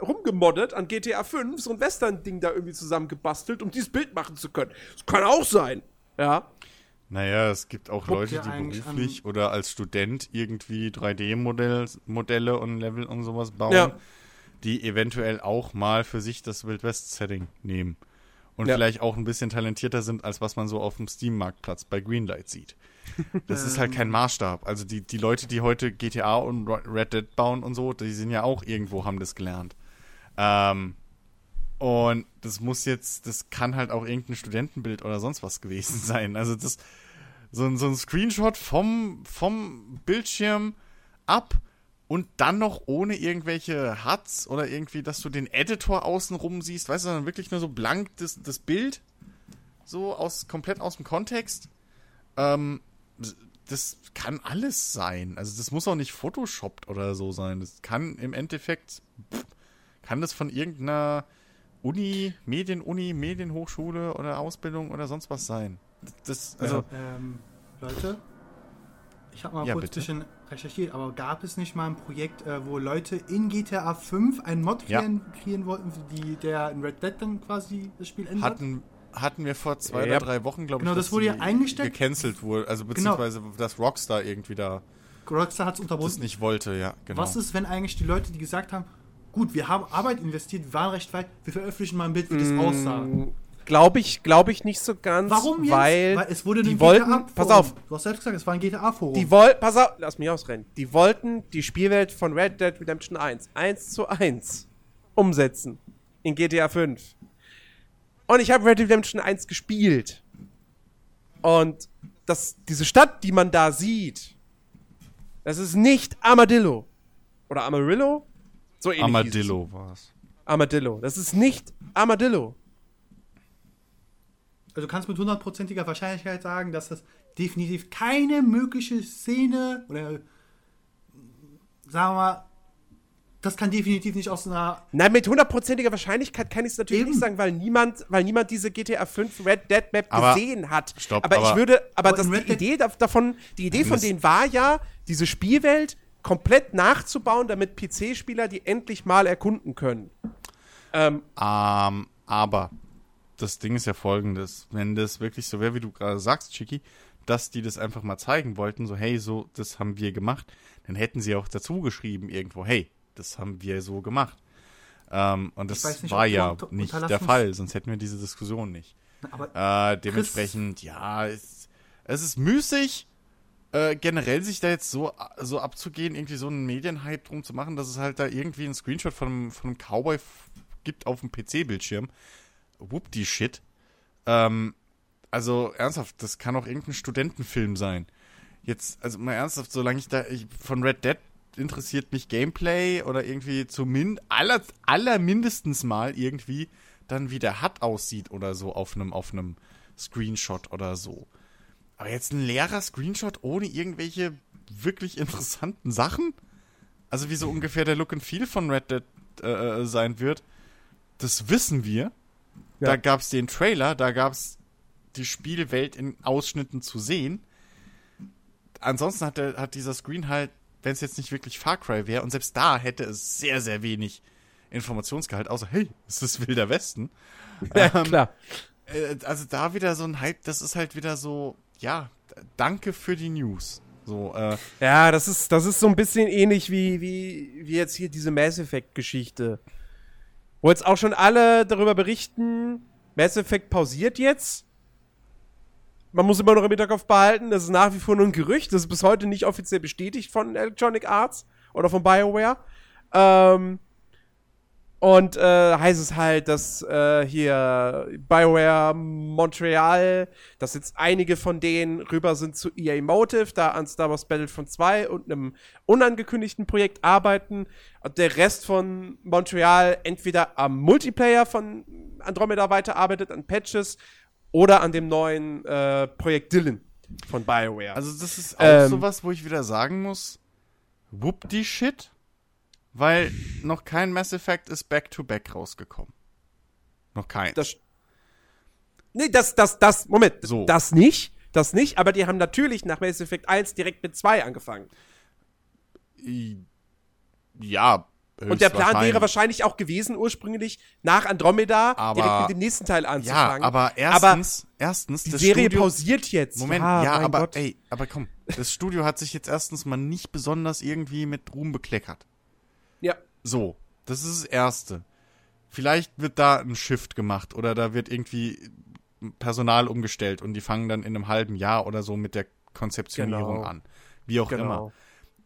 äh, rumgemoddet an GTA 5, so ein Western-Ding da irgendwie zusammengebastelt, um dieses Bild machen zu können. Das kann auch sein. Ja. Naja, es gibt auch Guck Leute, die beruflich oder als Student irgendwie 3D-Modelle Modelle und Level und sowas bauen, Ja. die eventuell auch mal für sich das Wild West-Setting nehmen. Und Ja. vielleicht auch ein bisschen talentierter sind, als was man so auf dem Steam-Marktplatz bei Greenlight sieht. Das ist halt kein Maßstab. Also die, die Leute, die heute GTA und Red Dead bauen und so, die sind ja auch irgendwo, haben das gelernt. Ähm, und das muss jetzt, das kann halt auch irgendein Studentenbild oder sonst was gewesen [laughs] sein. Also das, so ein, so ein Screenshot vom, vom Bildschirm ab und dann noch ohne irgendwelche Huts oder irgendwie, dass du den Editor außenrum siehst, weißt du, sondern wirklich nur so blank das, das Bild, so aus, komplett aus dem Kontext. Ähm, das kann alles sein. Also das muss auch nicht photoshoppt oder so sein. Das kann im Endeffekt, pff, kann das von irgendeiner Uni, Medienuni, Medienhochschule oder Ausbildung oder sonst was sein. Das, also, Ähm, Leute, ich habe mal Ja, kurz bitte. ein bisschen recherchiert, aber gab es nicht mal ein Projekt, äh, wo Leute in GTA 5 einen Mod Ja. kreieren, kreieren wollten, die, der in Red Dead dann quasi das Spiel ändert? hatten, hatten wir vor zwei Ja. oder drei Wochen, glaube ich, Genau, das wurde ja eingestellt. gecancelt wurde. Also Genau. beziehungsweise, dass Rockstar irgendwie da Rockstar hat es das unterbunden. nicht wollte, ja, genau. Was ist, wenn eigentlich die Leute, die gesagt haben, gut, wir haben Arbeit investiert, wir waren recht weit, wir veröffentlichen mal ein Bild, wie das aussah. Glaube ich, glaube ich nicht so ganz. Warum jetzt? Weil, es wurde die ein wollten, pass auf, Du hast selbst gesagt, es war ein GTA-Forum. die wollten, pass auf, lass mich ausrennen. Die wollten die Spielwelt von Red Dead Redemption 1 1 zu 1 umsetzen in GTA 5. Und ich habe Red Dead Redemption 1 gespielt. Und das, diese Stadt, die man da sieht, das ist nicht Armadillo. Oder Amarillo? So ähnlich. Armadillo war es. Armadillo. Das ist nicht Armadillo. Also du kannst mit hundertprozentiger Wahrscheinlichkeit sagen, dass das definitiv keine mögliche Szene oder sagen wir mal das kann definitiv nicht aus einer. Nein, mit hundertprozentiger Wahrscheinlichkeit kann ich es natürlich Eben. nicht sagen, weil niemand, weil niemand diese GTA 5 Red Dead Map Aber- gesehen hat. Stopp, aber, ich aber- würde, aber, Aber das, die Idee da- davon, die Idee von denen war ja, diese Spielwelt komplett nachzubauen, damit PC-Spieler die endlich mal erkunden können. Ähm, Ähm, aber das Ding ist ja folgendes. Wenn das wirklich so wäre, wie du gerade sagst, Chicky, dass die das einfach mal zeigen wollten, so, hey, so, das haben wir gemacht, dann hätten sie auch dazu geschrieben irgendwo, hey, das haben wir so gemacht. Ähm, und das nicht, war ja nicht der Fall, sonst hätten wir diese Diskussion nicht. Äh, dementsprechend, ja, es, es ist müßig, äh, generell sich da jetzt so, so abzugehen, irgendwie so einen Medienhype drum zu machen, dass es halt da irgendwie einen Screenshot von einem, von einem Cowboy gibt auf dem PC-Bildschirm. Whoop die Shit. Ähm, also ernsthaft, das kann auch irgendein Studentenfilm sein. Jetzt, also mal ernsthaft, solange ich da, ich, von Red Dead interessiert mich Gameplay oder irgendwie zumindest, aller, aller mindestens mal irgendwie dann wie der HUD aussieht oder so auf einem, auf einem Screenshot oder so. Aber jetzt ein leerer Screenshot ohne irgendwelche wirklich interessanten Sachen? Also wie so ungefähr der Look and Feel von Red Dead äh, sein wird, das wissen wir. Da Ja. gab's den Trailer, da gab's die Spielwelt in Ausschnitten zu sehen. Ansonsten hat, der, hat dieser Screen halt, wenn es jetzt nicht wirklich Far Cry wäre, und selbst da hätte es sehr, sehr wenig Informationsgehalt, außer, hey, es ist Wilder Westen. [laughs] ja, Ähm, klar. Äh, also da wieder so ein Hype, das ist halt wieder so, ja, danke für die News. So, äh, Ja, das ist, das ist so ein bisschen ähnlich wie, wie, wie jetzt hier diese Mass Effect-Geschichte. Wo jetzt auch schon alle darüber berichten, Mass Effect pausiert jetzt. Man muss immer noch im Hinterkopf behalten, das ist nach wie vor nur ein Gerücht, das ist bis heute nicht offiziell bestätigt von Electronic Arts oder von BioWare. Ähm, und äh, heißt es halt, dass äh, hier BioWare Montreal, dass jetzt einige von denen rüber sind zu EA Motive, da an Star Wars Battlefront 2 und einem unangekündigten Projekt arbeiten. Und der Rest von Montreal entweder am Multiplayer von Andromeda weiterarbeitet, an Patches oder an dem neuen äh, Projekt Dylan von BioWare. also das ist auch Ähm. sowas, wo ich wieder sagen muss, whoop die Shit, weil noch kein Mass Effect ist Back-to-Back rausgekommen. Noch kein. Das. Nee, das, das, das, Moment, So. das nicht, das nicht, aber die haben natürlich nach Mass Effect 1 direkt mit 2 angefangen. Ja. Und der Plan wäre wahrscheinlich auch gewesen, ursprünglich nach Andromeda Aber- direkt mit dem nächsten Teil Ja, anzufangen. aber erstens, erstens, die das Serie Studio, pausiert jetzt. Moment, ja, mein aber Gott. ey, aber komm, das Studio hat sich jetzt erstens mal nicht besonders irgendwie mit Ruhm bekleckert. Ja. So, das ist das Erste. Vielleicht wird da ein Shift gemacht oder da wird irgendwie Personal umgestellt und die fangen dann in einem halben Jahr oder so mit der Konzeptionierung Genau. an. Wie auch Genau. immer.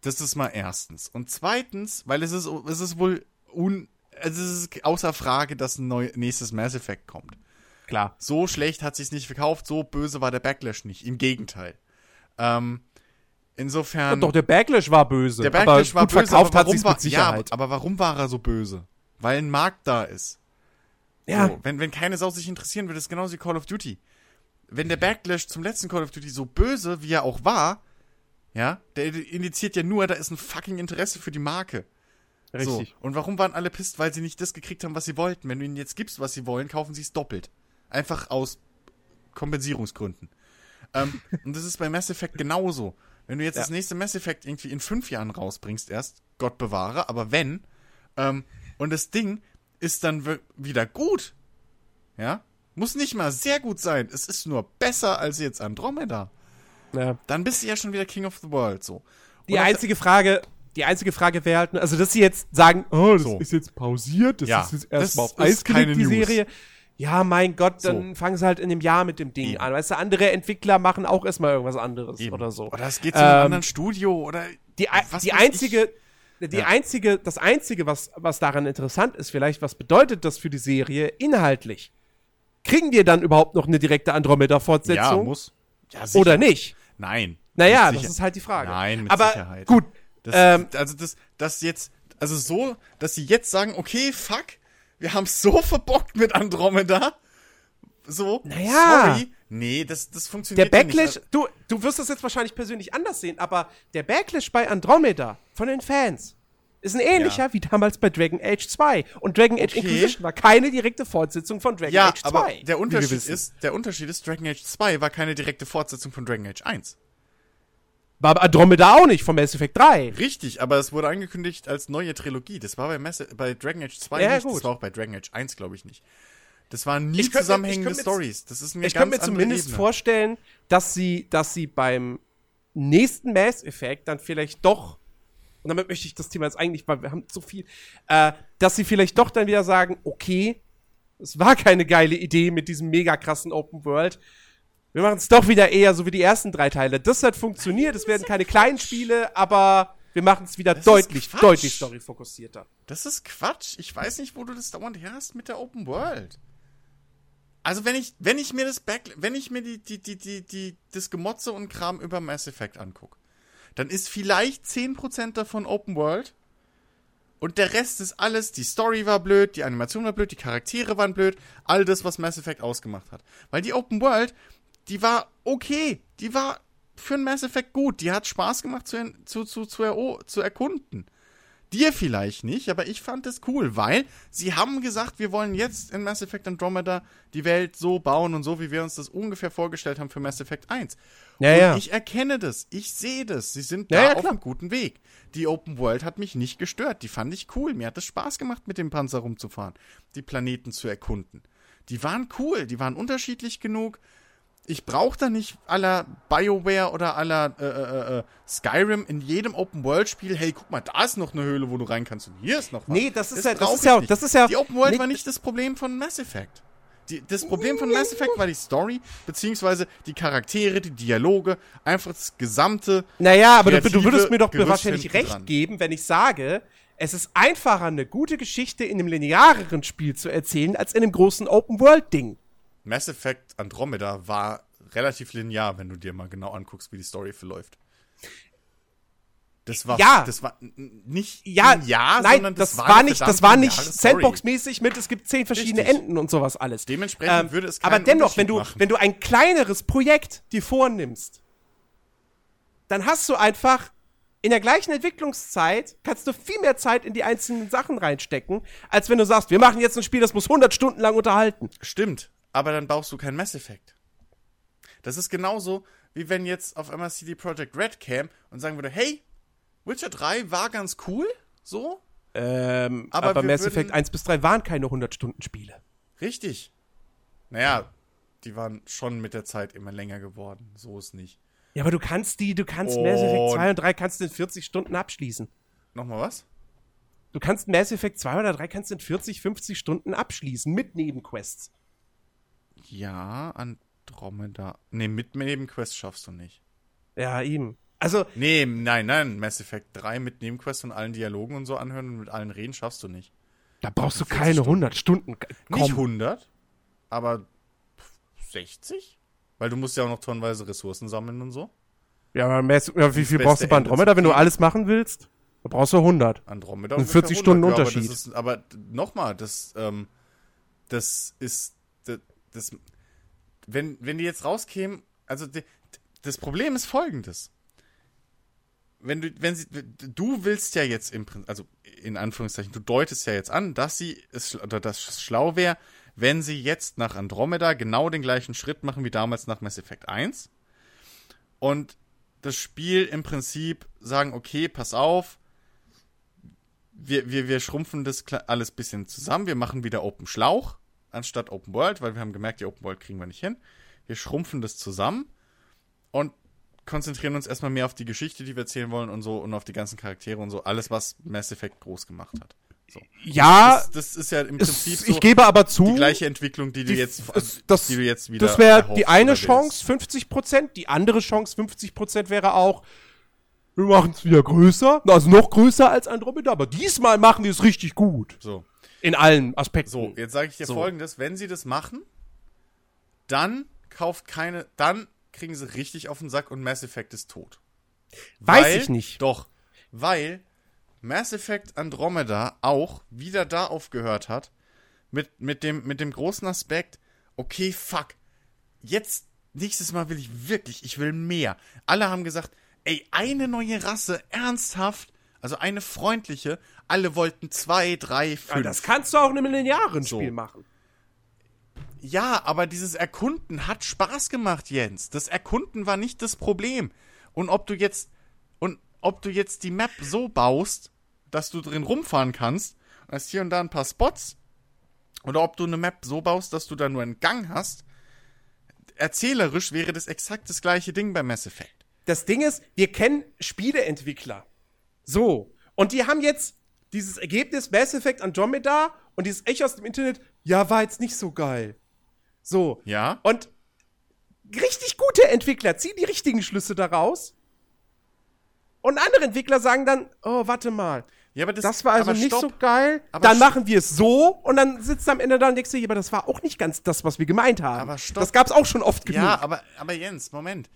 Das ist mal erstens. Und zweitens, weil es ist, es ist wohl un, es ist außer Frage, dass ein neu, nächstes Mass Effect kommt. Klar. So schlecht hat sich's nicht verkauft, so böse war der Backlash nicht. Im Gegenteil. Ähm, insofern. Doch, der Backlash war böse. der Backlash war böse, verkauft aber hat warum sich's war, mit Sicherheit. Ja, aber warum war er so böse? Weil ein Markt da ist. Ja, So, wenn, wenn keine Sau sich interessieren würde, ist genauso wie Call of Duty. Wenn der Backlash zum letzten Call of Duty so böse, wie er auch war, ja, der indiziert ja nur, da ist ein fucking Interesse für die Marke. richtig. So. Und warum waren alle pisst? Weil sie nicht das gekriegt haben, was sie wollten. Wenn du ihnen jetzt gibst, was sie wollen, kaufen sie es doppelt. Einfach aus Kompensierungsgründen. ähm, [laughs] und das ist bei Mass Effect genauso. Wenn du jetzt Ja. das nächste Mass Effect irgendwie in fünf Jahren rausbringst erst, Gott bewahre, aber wenn, ähm, und das Ding ist dann wieder gut, ja, muss nicht mal sehr gut sein, es ist nur besser als jetzt Andromeda, Ja. dann bist du ja schon wieder King of the World, so. Die einzige Frage, die einzige Frage wäre halt, also dass sie jetzt sagen, oh, das So. ist jetzt pausiert, das Ja, ist jetzt erstmal auf Eis gelegt, die News. Serie. Ja, mein Gott, dann So. fangen sie halt in einem Jahr mit dem Ding Eben. an. Weißt du, andere Entwickler machen auch erstmal irgendwas anderes Eben. oder so. Oder es geht zu einem Ähm, anderen Studio oder Die, die einzige, die Ja. einzige, das einzige, was, was daran interessant ist, vielleicht, was bedeutet das für die Serie inhaltlich? Kriegen wir dann überhaupt noch eine direkte Ich. Ja, Andromeda-Fortsetzung? muss. Ja, oder nicht? Nein. Naja, das ist halt die Frage. Nein, mit Aber Sicherheit. gut, Das, ähm, also das, das jetzt, also so, dass sie jetzt sagen, okay, fuck, wir haben so verbockt mit Andromeda. So, Naja. sorry. Nee, das, das der funktioniert ja Backlash, nicht. du, du wirst das jetzt wahrscheinlich persönlich anders sehen, aber der Backlash bei Andromeda von den Fans ist ein ähnlicher Ja. wie damals bei Dragon Age 2. Und Dragon Age Okay. Inquisition war keine direkte Fortsetzung von Dragon Ja, Age 2. aber der Unterschied ist, der Unterschied ist, Dragon Age 2 war keine direkte Fortsetzung von Dragon Age 1. War bei Andromeda auch nicht, von Mass Effect 3. Richtig, aber es wurde angekündigt als neue Trilogie. Das war bei, Mass bei Dragon Age 2 Ja, nicht, gut. das war auch bei Dragon Age 1, glaube ich, nicht. Das waren nie Ich könnte mir- zusammenhängende mir- Stories. Das ist eine Ich könnte mir zumindest Ebene. vorstellen, dass sie, dass sie beim nächsten Mass Effect dann vielleicht doch, und damit möchte ich das Thema jetzt eigentlich, weil wir haben so viel, äh, dass sie vielleicht doch dann wieder sagen, okay, es war keine geile Idee mit diesem mega krassen Open World. Wir machen es doch wieder eher so wie die ersten drei Teile. Das hat funktioniert, es werden keine kleinen Spiele, aber wir machen es wieder Das deutlich, deutlich storyfokussierter. Das ist Quatsch. Ich weiß nicht, wo du das dauernd her hast mit der Open World. Also wenn ich, wenn ich mir das Back, wenn ich mir die, die, die, die, die, das Gemotze und Kram über Mass Effect angucke, dann ist vielleicht 10% davon Open World und der Rest ist alles, die Story war blöd, die Animation war blöd, die Charaktere waren blöd, all das, was Mass Effect ausgemacht hat. Weil die Open World, die war okay, die war für ein Mass Effect gut, die hat Spaß gemacht zu, zu, zu, zu, ero- zu erkunden. Dir vielleicht nicht, aber ich fand es cool, weil sie haben gesagt, wir wollen jetzt in Mass Effect Andromeda die Welt so bauen und so, wie wir uns das ungefähr vorgestellt haben für Mass Effect 1. Ja, und ja. ich erkenne das, ich sehe das, sie sind Ja, da ja, auf einem guten Weg. Die Open World hat mich nicht gestört, die fand ich cool, mir hat es Spaß gemacht, mit dem Panzer rumzufahren, die Planeten zu erkunden. Die waren cool, die waren unterschiedlich genug. Ich brauche da nicht aller BioWare oder aller äh, äh, äh, Skyrim in jedem Open-World-Spiel, hey, guck mal, da ist noch eine Höhle, wo du rein kannst und hier ist noch was. Nee, das ist ja- das ist ja- das ist ja- Die Open World nee, war nicht das Problem von Mass Effect. Die, das Problem von Mass Effect war die Story, beziehungsweise die Charaktere, die Dialoge, einfach das gesamte. Naja, aber du, du würdest mir doch Gerüst wahrscheinlich recht dran. geben, wenn ich sage, es ist einfacher, eine gute Geschichte in einem lineareren Spiel zu erzählen, als in einem großen Open-World-Ding. Mass Effect Andromeda war relativ linear, wenn du dir mal genau anguckst, wie die Story verläuft. Das war, Ja. das war nicht Ja, linear, nein, sondern das, das, war, nicht, das war nicht. Sandbox-mäßig mit, es gibt zehn verschiedene Richtig. Enden und sowas alles. Dementsprechend würde es Aber keinen dennoch, wenn du, machen. wenn du ein kleineres Projekt dir vornimmst, dann hast du einfach in der gleichen Entwicklungszeit kannst du viel mehr Zeit in die einzelnen Sachen reinstecken, als wenn du sagst, wir machen jetzt ein Spiel, das muss 100 Stunden lang unterhalten. Stimmt, aber dann brauchst du kein Mass Effect. Das ist genauso, wie wenn jetzt auf einmal CD Projekt Red käme und sagen würde, hey, Witcher 3 war ganz cool, so, Ähm, Aber aber, Mass Effect 1 bis 3 waren keine 100-Stunden-Spiele. richtig. Naja, die waren schon mit der Zeit immer länger geworden, so ist nicht. Ja, aber du kannst die, du kannst Mass Effect Und- 2 und 3 kannst du in 40 Stunden abschließen. Nochmal was? Du kannst Mass Effect 2 oder 3 kannst in 40, 50 Stunden abschließen mit Nebenquests. Ja, Andromeda. Nee, mit Nebenquest schaffst du nicht. Ja, eben. Also, Nee, nein, nein, Mass Effect 3 mit Nebenquest und allen Dialogen und so anhören und mit allen reden schaffst du nicht. da brauchst du 40 keine Stunden. 100 Stunden. Komm. Nicht 100, aber 60? Weil du musst ja auch noch tonnenweise Ressourcen sammeln und so. Ja, aber Mass, ja, wie viel brauchst du bei Andromeda, wenn du alles machen willst? Da brauchst du 100. Andromeda. Und ungefähr 40 Stunden 100, ja, Unterschied. Aber, aber nochmal, das, ähm, das ist, das, das, wenn, wenn die jetzt rauskämen, also die, das Problem ist folgendes. Wenn du, wenn sie, du willst ja jetzt im Prinzip, also in Anführungszeichen, du deutest ja jetzt an, dass sie es, oder dass es schlau wäre, wenn sie jetzt nach Andromeda genau den gleichen Schritt machen wie damals nach Mass Effect 1 und das Spiel im Prinzip sagen, okay, pass auf, wir, wir, wir schrumpfen das alles bisschen zusammen. Wir machen wieder Open Schlauch anstatt Open World, weil wir haben gemerkt, die Open World kriegen wir nicht hin. Wir schrumpfen das zusammen und konzentrieren uns erstmal mehr auf die Geschichte, die wir erzählen wollen und so und auf die ganzen Charaktere und so. Alles, was Mass Effect groß gemacht hat. So. Ja, Das, das ist ja im es, Prinzip ich so gebe aber zu, die gleiche Entwicklung, die du die- jetzt, es- das- die du jetzt wieder das wäre die eine. Chance, 50%. Die andere Chance, 50% wäre auch, wir machen es wieder größer. Also noch größer als Andromeda. Aber diesmal machen wir es richtig gut. So. In allen Aspekten. So, jetzt sage ich dir So. folgendes: Wenn sie das machen, dann kauft keine, dann kriegen sie richtig auf den Sack und Mass Effect ist tot. Weiß Weil- ich nicht. Doch, weil Mass Effect Andromeda auch wieder da aufgehört hat mit, mit, dem, mit dem großen Aspekt, okay, fuck, jetzt nächstes Mal will ich wirklich, ich will mehr. Alle haben gesagt, ey, eine neue Rasse, ernsthaft, Also eine freundliche, alle wollten zwei, drei, Ja, fünf. das kannst du auch in einem Linearen-Spiel So. machen. Ja, aber dieses Erkunden hat Spaß gemacht, Jens. Das Erkunden war nicht das Problem. Und ob du jetzt und ob du jetzt die Map so baust, dass du drin rumfahren kannst, hast hier und da ein paar Spots, oder ob du eine Map so baust, dass du da nur einen Gang hast, erzählerisch wäre das exakt das gleiche Ding bei Mass Effect. Das Ding ist, wir kennen Spieleentwickler. So. Und die haben jetzt dieses Ergebnis Mass Effect Andromeda und dieses Echo aus dem Internet, ja, war jetzt nicht so geil. So. Ja? Und richtig gute Entwickler ziehen die richtigen Schlüsse daraus. Und andere Entwickler sagen dann, oh, warte mal. Ja, aber das, Das war also nicht so geil. Aber dann machen wir es so und dann sitzt am Ende da und denkst dir, ja, aber das war auch nicht ganz das, was wir gemeint haben. Aber stopp. Das gab's auch schon oft genug. Ja, aber, aber Jens, Moment.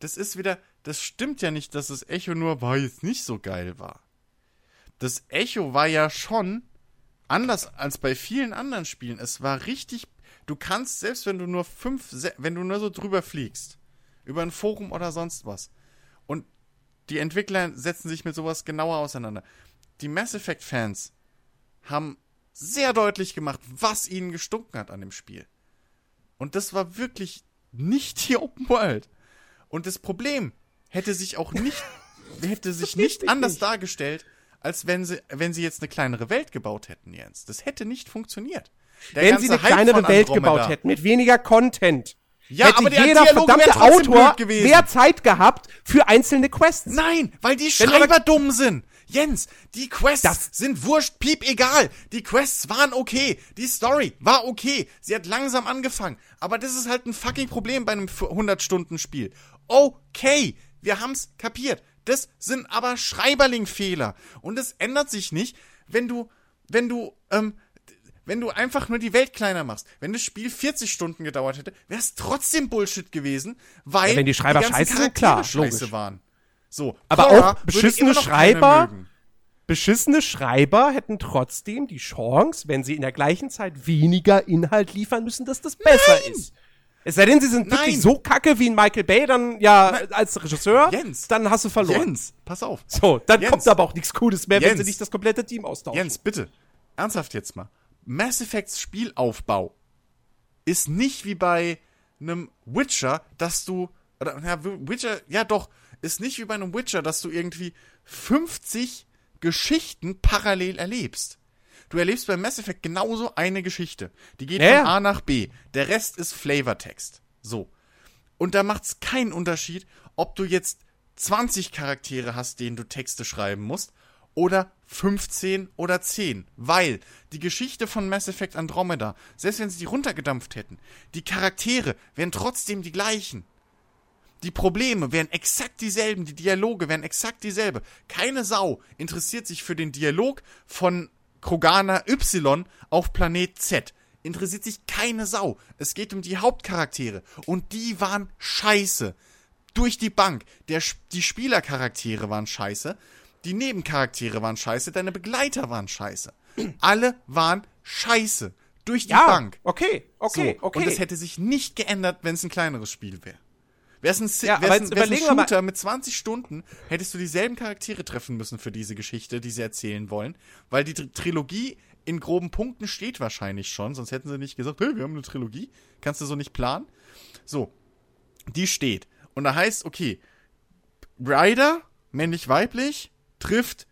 Das ist wieder, das stimmt ja nicht, dass das Echo nur war jetzt nicht so geil war. Das Echo war ja schon anders als bei vielen anderen Spielen. Es war richtig, du kannst, selbst wenn du nur fünf, wenn du nur so drüber fliegst, über ein Forum oder sonst was, und die Entwickler setzen sich mit sowas genauer auseinander. Die Mass Effect Fans haben sehr deutlich gemacht, was ihnen gestunken hat an dem Spiel. Und das war wirklich nicht die Open World. Und das Problem hätte sich auch nicht, [laughs] hätte sich nicht anders nicht. dargestellt, als wenn sie, wenn sie jetzt eine kleinere Welt gebaut hätten, Jens. Das hätte nicht funktioniert. Der Wenn sie eine Hype kleinere Welt gebaut hätten, mit weniger Content. Ja, hätte aber der jeder Dialog wäre verdammte Autor mehr Zeit gehabt für einzelne Quests. Nein, weil die Schreiber aber- dumm sind. Jens, die Quests Das- sind wurscht, piep, egal. Die Quests waren okay. Die Story war okay. Sie hat langsam angefangen. Aber das ist halt ein fucking Problem bei einem 100-Stunden-Spiel. Okay, wir haben's kapiert. Das sind aber Schreiberling-Fehler. Und es ändert sich nicht, wenn du, wenn du, ähm, wenn du einfach nur die Welt kleiner machst. Wenn das Spiel 40 Stunden gedauert hätte, wäre es trotzdem Bullshit gewesen, weil Ja, wenn die Schreiber ganzen scheiße sind, klar, scheiße logisch. waren. So, Aber Cora auch beschissene Schreiber-. Beschissene Schreiber hätten trotzdem die Chance, wenn sie in der gleichen Zeit weniger Inhalt liefern müssen, dass das besser ist. Es sei denn, sie sind wirklich Nein. so kacke wie ein Michael Bay, dann ja als Regisseur, Jens. dann hast du verloren. Jens, pass auf. So, dann Jens. kommt aber auch nichts Cooles mehr, wenn Jens. sie nicht das komplette Team austauschen. Jens, bitte. Ernsthaft jetzt mal. Mass Effects Spielaufbau ist nicht wie bei einem Witcher, dass du, oder, ja, Witcher, ja doch, ist nicht wie bei einem Witcher, dass du irgendwie 50 Geschichten parallel erlebst. Du erlebst bei Mass Effect genauso eine Geschichte. Die geht Ja, von. A nach B. Der Rest ist Flavortext. So. Und da macht's keinen Unterschied, ob du jetzt 20 Charaktere hast, denen du Texte schreiben musst, oder 15 oder 10. Weil die Geschichte von Mass Effect Andromeda, selbst wenn sie die runtergedampft hätten, die Charaktere wären trotzdem die gleichen. Die Probleme wären exakt dieselben, die Dialoge wären exakt dieselbe. Keine Sau interessiert sich für den Dialog von Krogana Y auf Planet Z. Interessiert sich keine Sau. Es geht um die Hauptcharaktere. Und die waren scheiße. Durch die Bank. Der, die Spielercharaktere waren scheiße. Die Nebencharaktere waren scheiße. Deine Begleiter waren scheiße. Alle waren scheiße. Durch die ja, Bank. okay, okay, So, okay. Und das hätte sich nicht geändert, wenn es ein kleineres Spiel wäre. Es ein, Ja, wär's wär's ein Shooter mit 20 Stunden, hättest du dieselben Charaktere treffen müssen für diese Geschichte, die sie erzählen wollen. Weil die Tr- Trilogie in groben Punkten steht wahrscheinlich schon, sonst hätten sie nicht gesagt, hey, wir haben eine Trilogie. Kannst du so nicht planen? So, die steht. Und da heißt, okay, Ryder, männlich-weiblich, trifft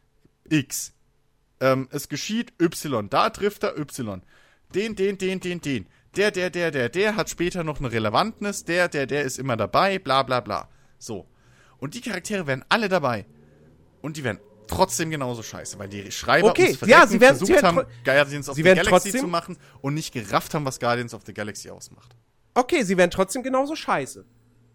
X. Ähm, es geschieht Y. Da trifft er Y. Den, den, den, den, den. Der, der, der, der, der hat später noch eine Relevantness. Der, der, der ist immer dabei. Bla, bla, bla. So. Und die Charaktere werden alle dabei. Und die werden trotzdem genauso scheiße, weil die Schreiber Okay, ja, sie werden- versucht sie werden haben, Guardians of sie the werden Galaxy trotzdem- zu machen und nicht gerafft haben, was Guardians of the Galaxy ausmacht. okay, sie wären trotzdem genauso scheiße.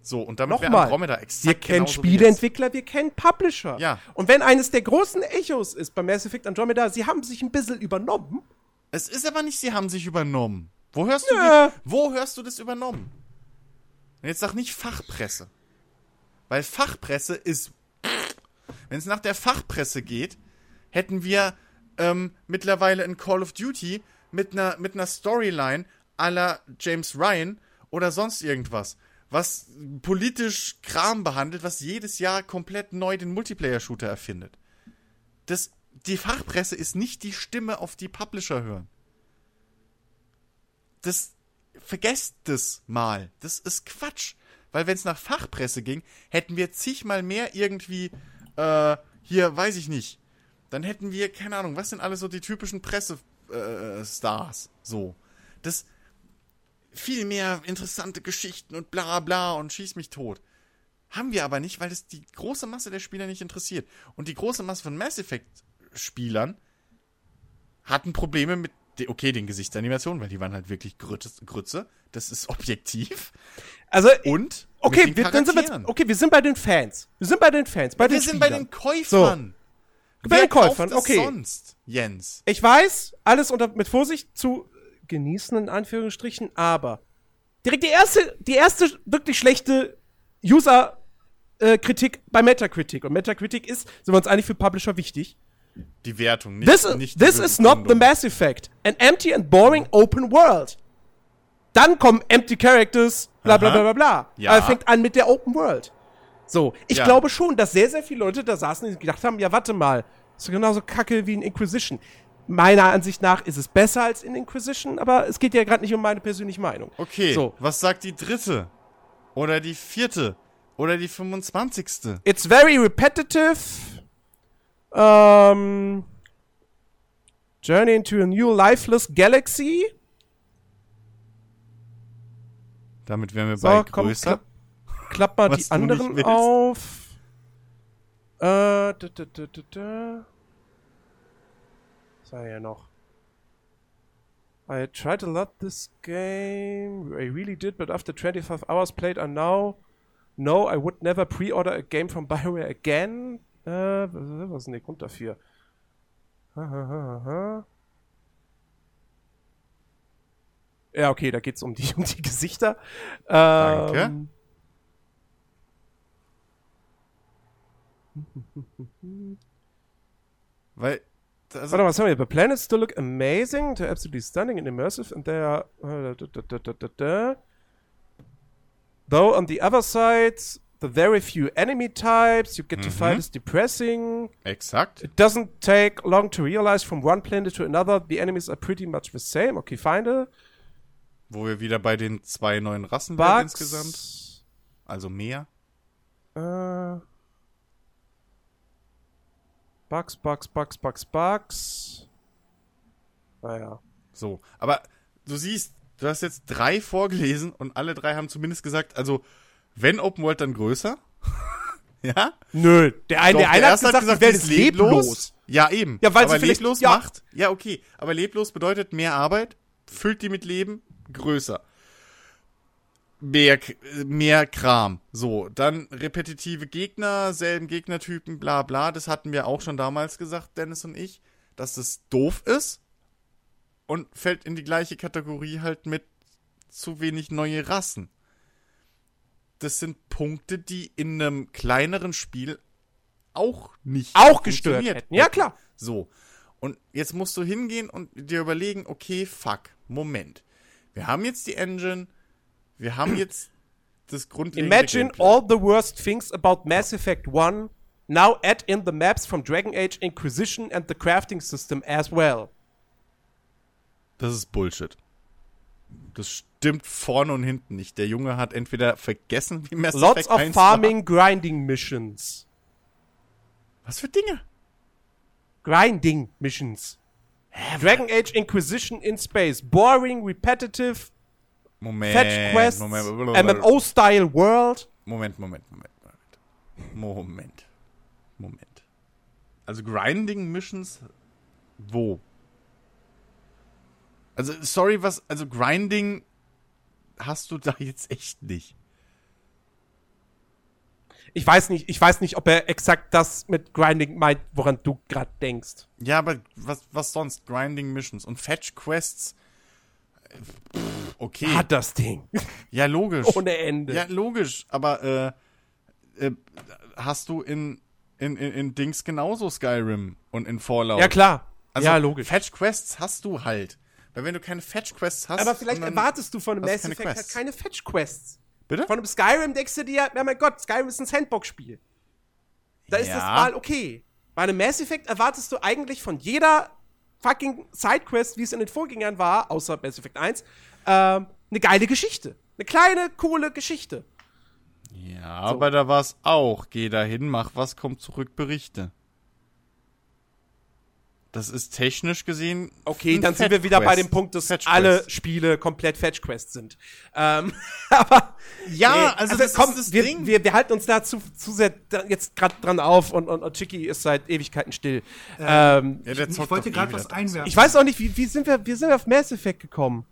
So, und damit wäre Nochmal, Andromeda exakt wir kennen. Spieleentwickler, wir kennen Publisher. Ja. Und wenn eines der großen Echos ist bei Mass Effect Andromeda, sie haben sich ein bisschen übernommen. Es ist aber nicht, sie haben sich übernommen. Wo hörst du, die, wo hörst du das übernommen? Und jetzt sag nicht Fachpresse. Weil Fachpresse ist. Wenn es nach der Fachpresse geht, hätten wir ähm, mittlerweile ein Call of Duty mit einer mit einer Storyline la James Ryan oder sonst irgendwas, was politisch Kram behandelt, was jedes Jahr komplett neu den Multiplayer-Shooter erfindet. Das, die Fachpresse ist nicht die Stimme, auf die Publisher hören. Das, vergesst das mal. Das ist Quatsch. Weil wenn es nach Fachpresse ging, hätten wir zigmal mehr irgendwie, äh, hier, weiß ich nicht. Dann hätten wir, keine Ahnung, was sind alles so die typischen Pressestars? so. Das, viel mehr interessante Geschichten und bla bla und schieß mich tot. Haben wir aber nicht, weil es die große Masse der Spieler nicht interessiert. Und die große Masse von Mass Effect-Spielern hatten Probleme mit, okay, den Gesichtsanimationen, weil die waren halt wirklich Grütze. Das ist [laughs] objektiv. Also, Und okay, wir, dann sind wir jetzt, okay, wir sind bei den Fans. Wir sind bei den Fans, bei wir den sind bei Spielern. den Käufern. Bei den Käufern, okay. sonst, Jens? Ich weiß, alles unter, mit Vorsicht zu genießen, in Anführungsstrichen, aber direkt die erste, die erste wirklich schlechte User-Kritik bei Metacritic. Und Metacritic ist, sind wir uns eigentlich für Publisher wichtig. Die Wertung, nicht, This, nicht this is not the. Mass Effect. An empty and boring open world. Dann kommen empty characters, bla bla bla bla bla. Ja. Aber fängt an mit der Open World. So, ich Ja. glaube schon, dass sehr, sehr viele Leute da saßen und gedacht haben, ja, warte mal, ist doch genauso kacke wie in Inquisition. Meiner Ansicht nach ist es besser als in Inquisition, aber es geht ja gerade nicht um meine persönliche Meinung. Okay, So. was sagt die dritte? Oder die vierte? Oder die 25. It's very repetitive. Um, Journey into a new lifeless galaxy. Damit wären wir So, bei komm, größer. klapp, klapp mal Was die anderen auf. Äh, da, da, da, da, da. War hier noch? I tried to lot this game. I really did, but after 25 hours played, I now no, I would never pre-order a game from [laughs] BioWare again. Äh, was ist denn der Grund dafür? Ha, ha, ha, ha. Ja, okay, da geht's um die, [laughs] um die Gesichter. Danke. Ähm, Weil, also, Warte mal, was haben wir hier? The planets still look amazing, they're absolutely stunning and immersive, and they are. Uh, da, da, da, da, da, da. Though on the other side, the very few enemy types you get to fight is depressing. exakt. It doesn't take long to realize from one planet to another, the enemies are pretty much the same. Okay, feinde. Wo wir wieder bei den zwei neuen Rassen Bugs. insgesamt. Also mehr. Äh. Bugs, Bugs, Bugs, Bugs, Bugs. Naja. So. Aber du siehst, du hast jetzt drei vorgelesen und alle drei haben zumindest gesagt, also, wenn Open World, dann größer. [laughs] ja? Nö, der eine, Doch, der eine hat erste gesagt, die Welt ist leblos. Ja, eben. Ja, weil aber sie vielleicht- leblos ja. macht. Ja, okay. Aber leblos bedeutet mehr Arbeit, füllt die mit Leben, größer. Mehr, mehr Kram. So, dann repetitive Gegner, selben Gegnertypen, bla bla. Das hatten wir auch schon damals gesagt, Dennis und ich, dass das doof ist. Und fällt in die gleiche Kategorie halt mit zu wenig neue Rassen. Das sind Punkte, die in einem kleineren Spiel auch nicht Auch gestört hätten. Ja, klar. So. Und jetzt musst du hingehen und dir überlegen, okay, fuck, Moment. Wir haben jetzt die Engine, wir haben jetzt das grundlegende Imagine Gameplay. all the worst things about Mass Effect 1. Now add in the maps from Dragon Age Inquisition and the crafting system as well. Das ist Bullshit. Das stimmt vorne und hinten nicht. Der Junge hat entweder vergessen, wie Mass Lots Effect of 1 farming grinding missions. War. Was für Dinge? Grinding missions. Dragon Age Inquisition in space. Boring, repetitive, Moment. fetch quests, Moment, MMO-style world. Moment, Moment, Moment, Moment. Moment. Moment. Also Grinding Missions wo? Also sorry, was also Grinding hast du da [laughs] jetzt echt nicht. Ich weiß nicht, ich weiß nicht, ob er exakt das mit Grinding meint, woran du gerade denkst. Ja, aber was was sonst Grinding Missions und Fetch Quests okay. Hat das Ding. ja, logisch. Ohne Ende. Ja, logisch, aber äh, äh, hast du in, in, in, in Dings genauso Skyrim und in Fallout. Ja, klar. Also, ja, logisch. Fetch Quests hast du halt. Weil wenn du keine Fetch Quests hast. Aber vielleicht erwartest du von einem Mass du keine Effect halt Quests. keine Fetch-Quests. Bitte? Von einem Skyrim denkst du dir, ja mein Gott, Skyrim ist ein Sandbox-Spiel. Da ist Ja. das mal okay. Bei einem Mass Effect erwartest du eigentlich von jeder fucking Sidequest, wie es in den Vorgängern war, außer Mass Effect 1, ähm, eine geile Geschichte. Eine kleine, coole Geschichte. Ja, aber da war es auch. Geh dahin, mach was, komm zurück, berichte. Das ist technisch gesehen. Okay, ein dann sind wir wieder bei dem. Punkt, dass alle Spiele komplett Fetch-Quest sind. Ähm, [laughs] aber Ja, nee, also das komm, ist das wir, Ding. Wir, wir halten uns da zu, zu sehr da jetzt gerade dran auf und, und, und Chicky ist seit Ewigkeiten still. ähm, Ja, der Ich zockt wollte gerade eh was einwerfen. ich weiß auch nicht, wie, wie sind wir, wie sind wir auf Mass Effect gekommen?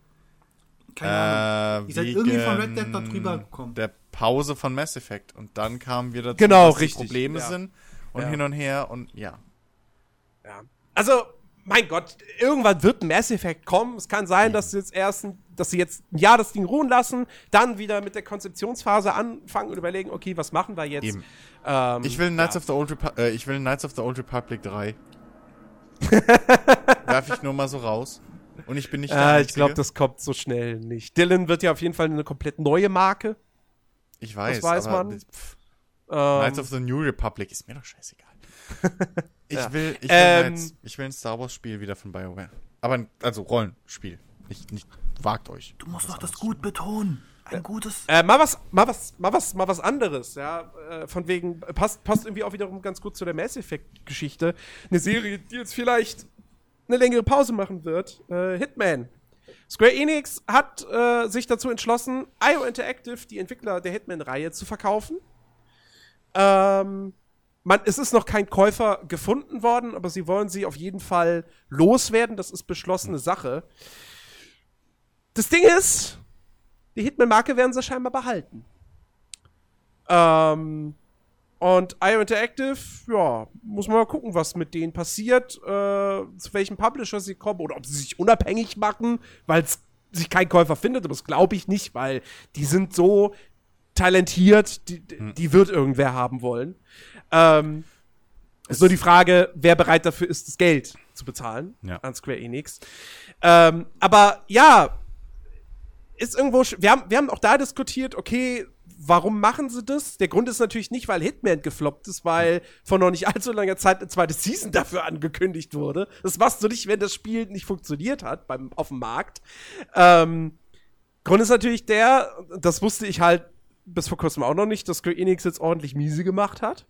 Keine Ahnung. Äh, Ihr seid irgendwie von Red Dead da drüber gekommen. Der Pause von Mass Effect. Und dann kamen wir dazu, Genau, die richtig, Probleme ja. sind. Und Ja. hin und her und ja. Ja. Also, mein Gott, irgendwann wird ein Mass Effect kommen. Es kann sein, dass sie jetzt erst, ein, dass sie jetzt ein Jahr das Ding ruhen lassen, dann wieder mit der Konzeptionsphase anfangen und überlegen, okay, was machen wir jetzt? Ähm, Ich will Knights ja. of the Old Repu äh, ich will Knights of the Old Republic 3. [laughs] Werf ich nur mal so raus. Und ich bin nicht der Äh, ich glaube, das kommt so schnell nicht. Dylan wird ja auf jeden Fall eine komplett neue Marke. Ich weiß, das weiß aber man. Pff, Ähm, Knights of the New Republic ist mir doch scheißegal. [laughs] ich Ja. will, ich will, Ähm, Knights, ich will ein Star Wars Spiel wieder von BioWare. Aber ein- also Rollenspiel. Nicht, nicht wagt euch. Du musst doch das gut betonen. Ein gutes. Äh, mal was, mal was, mal was, mal was anderes, ja. Äh, von wegen, passt, passt irgendwie auch wiederum ganz gut zu der Mass Effect-Geschichte. Eine Serie, die jetzt vielleicht eine längere Pause machen wird. Äh, Hitman. Square Enix hat äh, sich dazu entschlossen, IO Interactive, die Entwickler der Hitman-Reihe, zu verkaufen. Ähm, man, es ist noch kein Käufer gefunden worden, aber sie wollen sie auf jeden Fall loswerden. Das ist beschlossene Sache. Das Ding ist, die Hitman-Marke werden sie scheinbar behalten. Ähm, und IO Interactive, ja, muss man mal gucken, was mit denen passiert, äh, zu welchem Publisher sie kommen oder ob sie sich unabhängig machen, weil es sich kein Käufer findet, aber das glaube ich nicht, weil die sind so talentiert, die, die wird irgendwer haben wollen. Ähm, ist nur die Frage, wer bereit dafür ist, das Geld zu bezahlen Ja. an Square Enix. Ähm, aber ja, ist irgendwo. Wir haben, wir haben auch da diskutiert, okay, warum machen sie das? Der Grund ist natürlich nicht, weil Hitman gefloppt ist, weil vor noch nicht allzu langer Zeit eine zweite Season dafür angekündigt wurde. Das machst du nicht, wenn das Spiel nicht funktioniert hat beim, auf dem Markt. Ähm, Grund ist natürlich der, das wusste ich halt bis vor kurzem auch noch nicht, dass Square Enix jetzt ordentlich miese gemacht hat.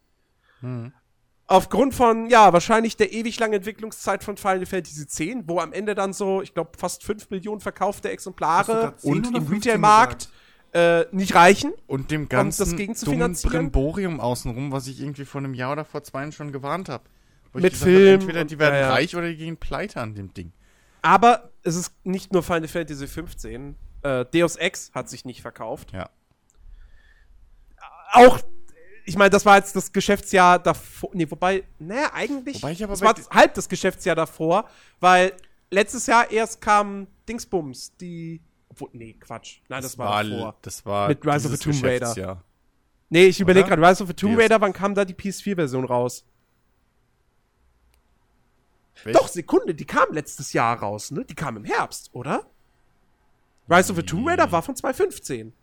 Aufgrund von, ja, wahrscheinlich der ewig langen Entwicklungszeit von Final Fantasy X, wo am Ende dann so, ich glaube, fast 5 Millionen verkaufte Exemplare grad 10 und im 15 Retailmarkt äh, nicht reichen. Und dem das ganzen gegen zu dummen? Brimborium außenrum, was ich irgendwie vor einem Jahr oder vor zwei Jahren schon gewarnt habe. Mit Film entweder die werden ja, ja. reich oder die gehen pleite an dem Ding. Aber es ist nicht nur Final Fantasy 15. Äh, Deus Ex hat sich nicht verkauft. Ja. Auch, ich meine, das war jetzt das Geschäftsjahr davor. Nee, wobei, naja, eigentlich. Wobei ich aber das war di- halb das Geschäftsjahr davor, weil letztes Jahr erst kam Dingsbums, die. Obwohl, nee, Quatsch. Nein, das, war, davor. das war Mit Rise of the Tomb Raider. Nee, ich überlege gerade, Rise of the Tomb. Raider, wann kam da die PS4-Version raus? Welch- Doch, Sekunde, die kam letztes Jahr raus, ne? Die kam im Herbst, oder? Rise of the Tomb Raider war von 2015.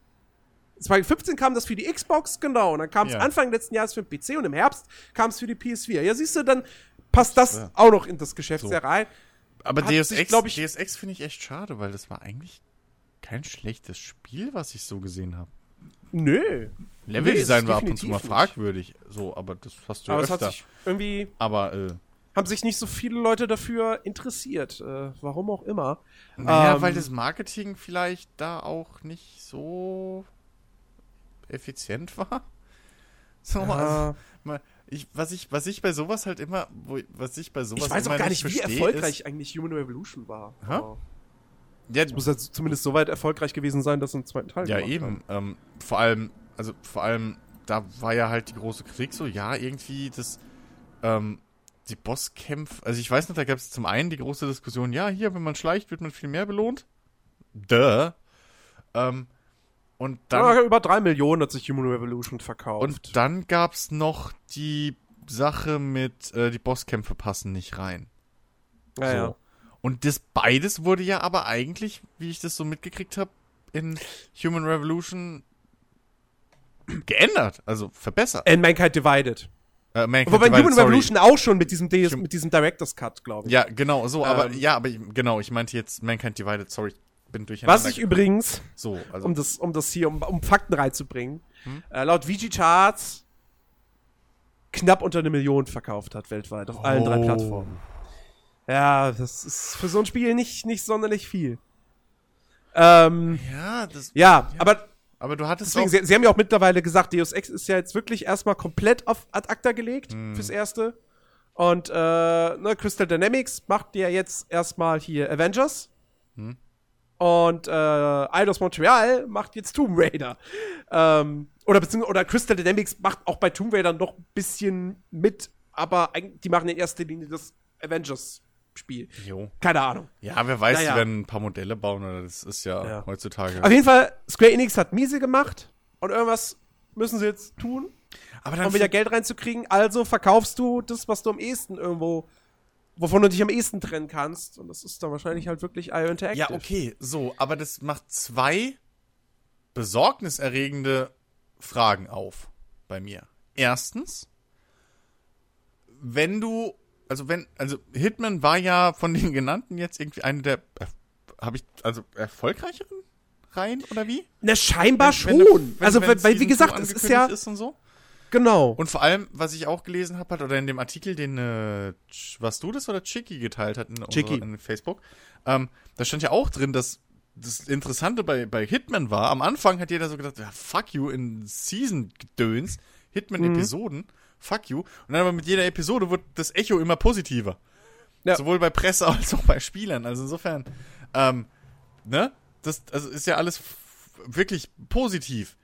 2015 kam das für die Xbox, genau. Und dann kam es Ja. Anfang letzten Jahres für den PC und im Herbst kam es für die PS4. Ja, siehst du, dann passt das Ja. auch noch in das Geschäftsjahr rein. Aber hat Deus sich, Ex, glaub ich- Deus Ex finde ich echt schade, weil das war eigentlich kein schlechtes Spiel, was ich so gesehen habe. Nö. Leveldesign ist war ab und zu mal nicht. fragwürdig, so, aber das hast du ja Aber hat öfter. irgendwie, aber äh, haben sich nicht so viele Leute dafür interessiert. Äh, warum auch immer. naja, Ähm, weil das Marketing vielleicht da auch nicht so effizient [laughs] war. So, Ja. also, mal, ich, was ich, was ich bei sowas halt immer, wo, was ich bei sowas Ich weiß auch gar nicht, wie erfolgreich eigentlich Human Revolution war. Ist, ja, Es muss ja zumindest so weit erfolgreich gewesen sein, dass sie einen zweiten Teil Ja, gemacht eben. Ähm, vor allem, also vor allem, da war ja halt die große Kritik so, ja, irgendwie das, ähm, die Bosskämpfe, also ich weiß nicht, da gab es zum einen die große Diskussion, ja, hier, wenn man schleicht, wird man viel mehr belohnt. Duh. Ähm, und Dann, ja, über drei Millionen hat sich Human Revolution verkauft. und dann gab's noch die Sache mit, äh, die Bosskämpfe passen nicht rein. ja, so. ja. Und das beides wurde ja aber eigentlich, wie ich das so mitgekriegt habe, in Human Revolution geändert, also verbessert. And Mankind Divided. Äh, Mankind Wobei Divided, Human sorry. Revolution auch schon mit diesem, DS, Hum- mit diesem Director's Cut, glaube ich. Ja, genau, so, aber Ähm. ja, aber ich, genau, ich meinte jetzt Mankind Divided, sorry, bin durcheinander. Was ich übrigens, so, also um das, um das hier, um, um Fakten reinzubringen, äh, laut VG Charts knapp unter eine Million verkauft hat weltweit auf allen drei Oh. Plattformen. Ja, das ist für so ein Spiel nicht, nicht sonderlich viel. Ähm, ja, das ja, aber aber du hattest deswegen, sie, sie haben ja auch mittlerweile gesagt, Deus Ex ist ja jetzt wirklich erstmal komplett auf Ad acta gelegt Hm. fürs Erste. Und äh, ne, Crystal Dynamics macht ja jetzt erstmal hier Avengers. Hm. Und äh, Eidos Montreal macht jetzt Tomb Raider. Ähm, oder beziehungsweise oder Crystal Dynamics macht auch bei Tomb Raider noch ein bisschen mit, aber eigentlich, die machen in erster Linie das Avengers-Spiel. jo. Keine Ahnung. Ja, wer weiß, Naja. die werden ein paar Modelle bauen, oder das ist ja, Ja. heutzutage. Auf jeden Fall, Square Enix hat miese gemacht und irgendwas müssen sie jetzt tun, aber dann um wieder Geld reinzukriegen. Also verkaufst du das, was du am ehesten irgendwo, wovon du dich am ehesten trennen kannst. Und das ist dann wahrscheinlich halt wirklich IO Interactive. Ja, okay, so, aber das macht zwei besorgniserregende Fragen auf bei mir. Erstens, wenn du, also wenn, also Hitman war ja von den genannten jetzt irgendwie eine der, äh, habe ich, also erfolgreicheren Reihen oder wie? Na, scheinbar Wenn- wenn schon. du- wenn- also, wenn weil, wie gesagt, 2 es ist ja, ist so. Genau. Und vor allem, was ich auch gelesen habe, hat, oder in dem Artikel, den, äh, warst du das oder Chicky geteilt hat in, Chicky. unserer- in Facebook, ähm, da stand ja auch drin, dass das Interessante bei, bei Hitman war, am Anfang hat jeder so gedacht, ja, fuck you, in Season-Gedöns, Hitman-Episoden, fuck you. Und dann aber mit jeder Episode wird das Echo immer positiver. Ja. Sowohl bei Presse [laughs] als auch bei Spielern. Also insofern, ähm, ne? Das also ist ja alles wirklich positiv.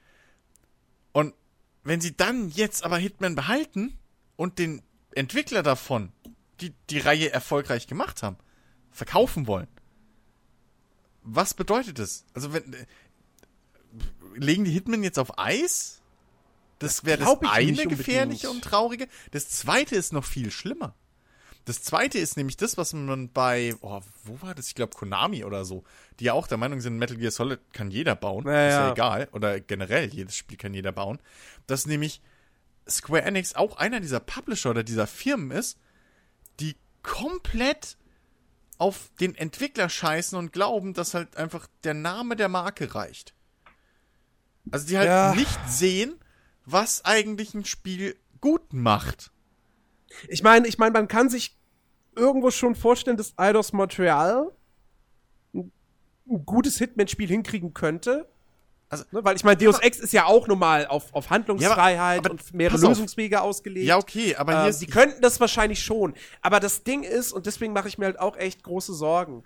Und wenn sie dann jetzt aber Hitman behalten und den Entwickler davon, die die Reihe erfolgreich gemacht haben, verkaufen wollen, was bedeutet das? Also wenn äh, legen die Hitman jetzt auf Eis? Das wäre das ich eine gefährliche und traurige. Das zweite ist noch viel schlimmer. Das zweite ist nämlich das, was man bei, oh, wo war das? Ich glaube Konami oder so, die ja auch der Meinung sind, Metal Gear Solid kann jeder bauen, Ja, ist ja ja. egal, oder generell jedes Spiel kann jeder bauen, dass nämlich Square Enix auch einer dieser Publisher oder dieser Firmen ist, die komplett auf den Entwickler scheißen und glauben, dass halt einfach der Name der Marke reicht. Also die halt Ja. nicht sehen, was eigentlich ein Spiel gut macht. Ich meine, ich meine, man kann sich irgendwo schon vorstellen, dass Eidos Montreal ein, ein gutes Hitman-Spiel hinkriegen könnte. Also- ne, weil ich meine, Deus Ex ist ja auch normal auf, auf Handlungsfreiheit aber und mehrere. Lösungswege ausgelegt. Ja, okay, aber hier Ähm, ist die könnten das wahrscheinlich schon. Aber das Ding ist, und deswegen mache ich mir halt auch echt große Sorgen.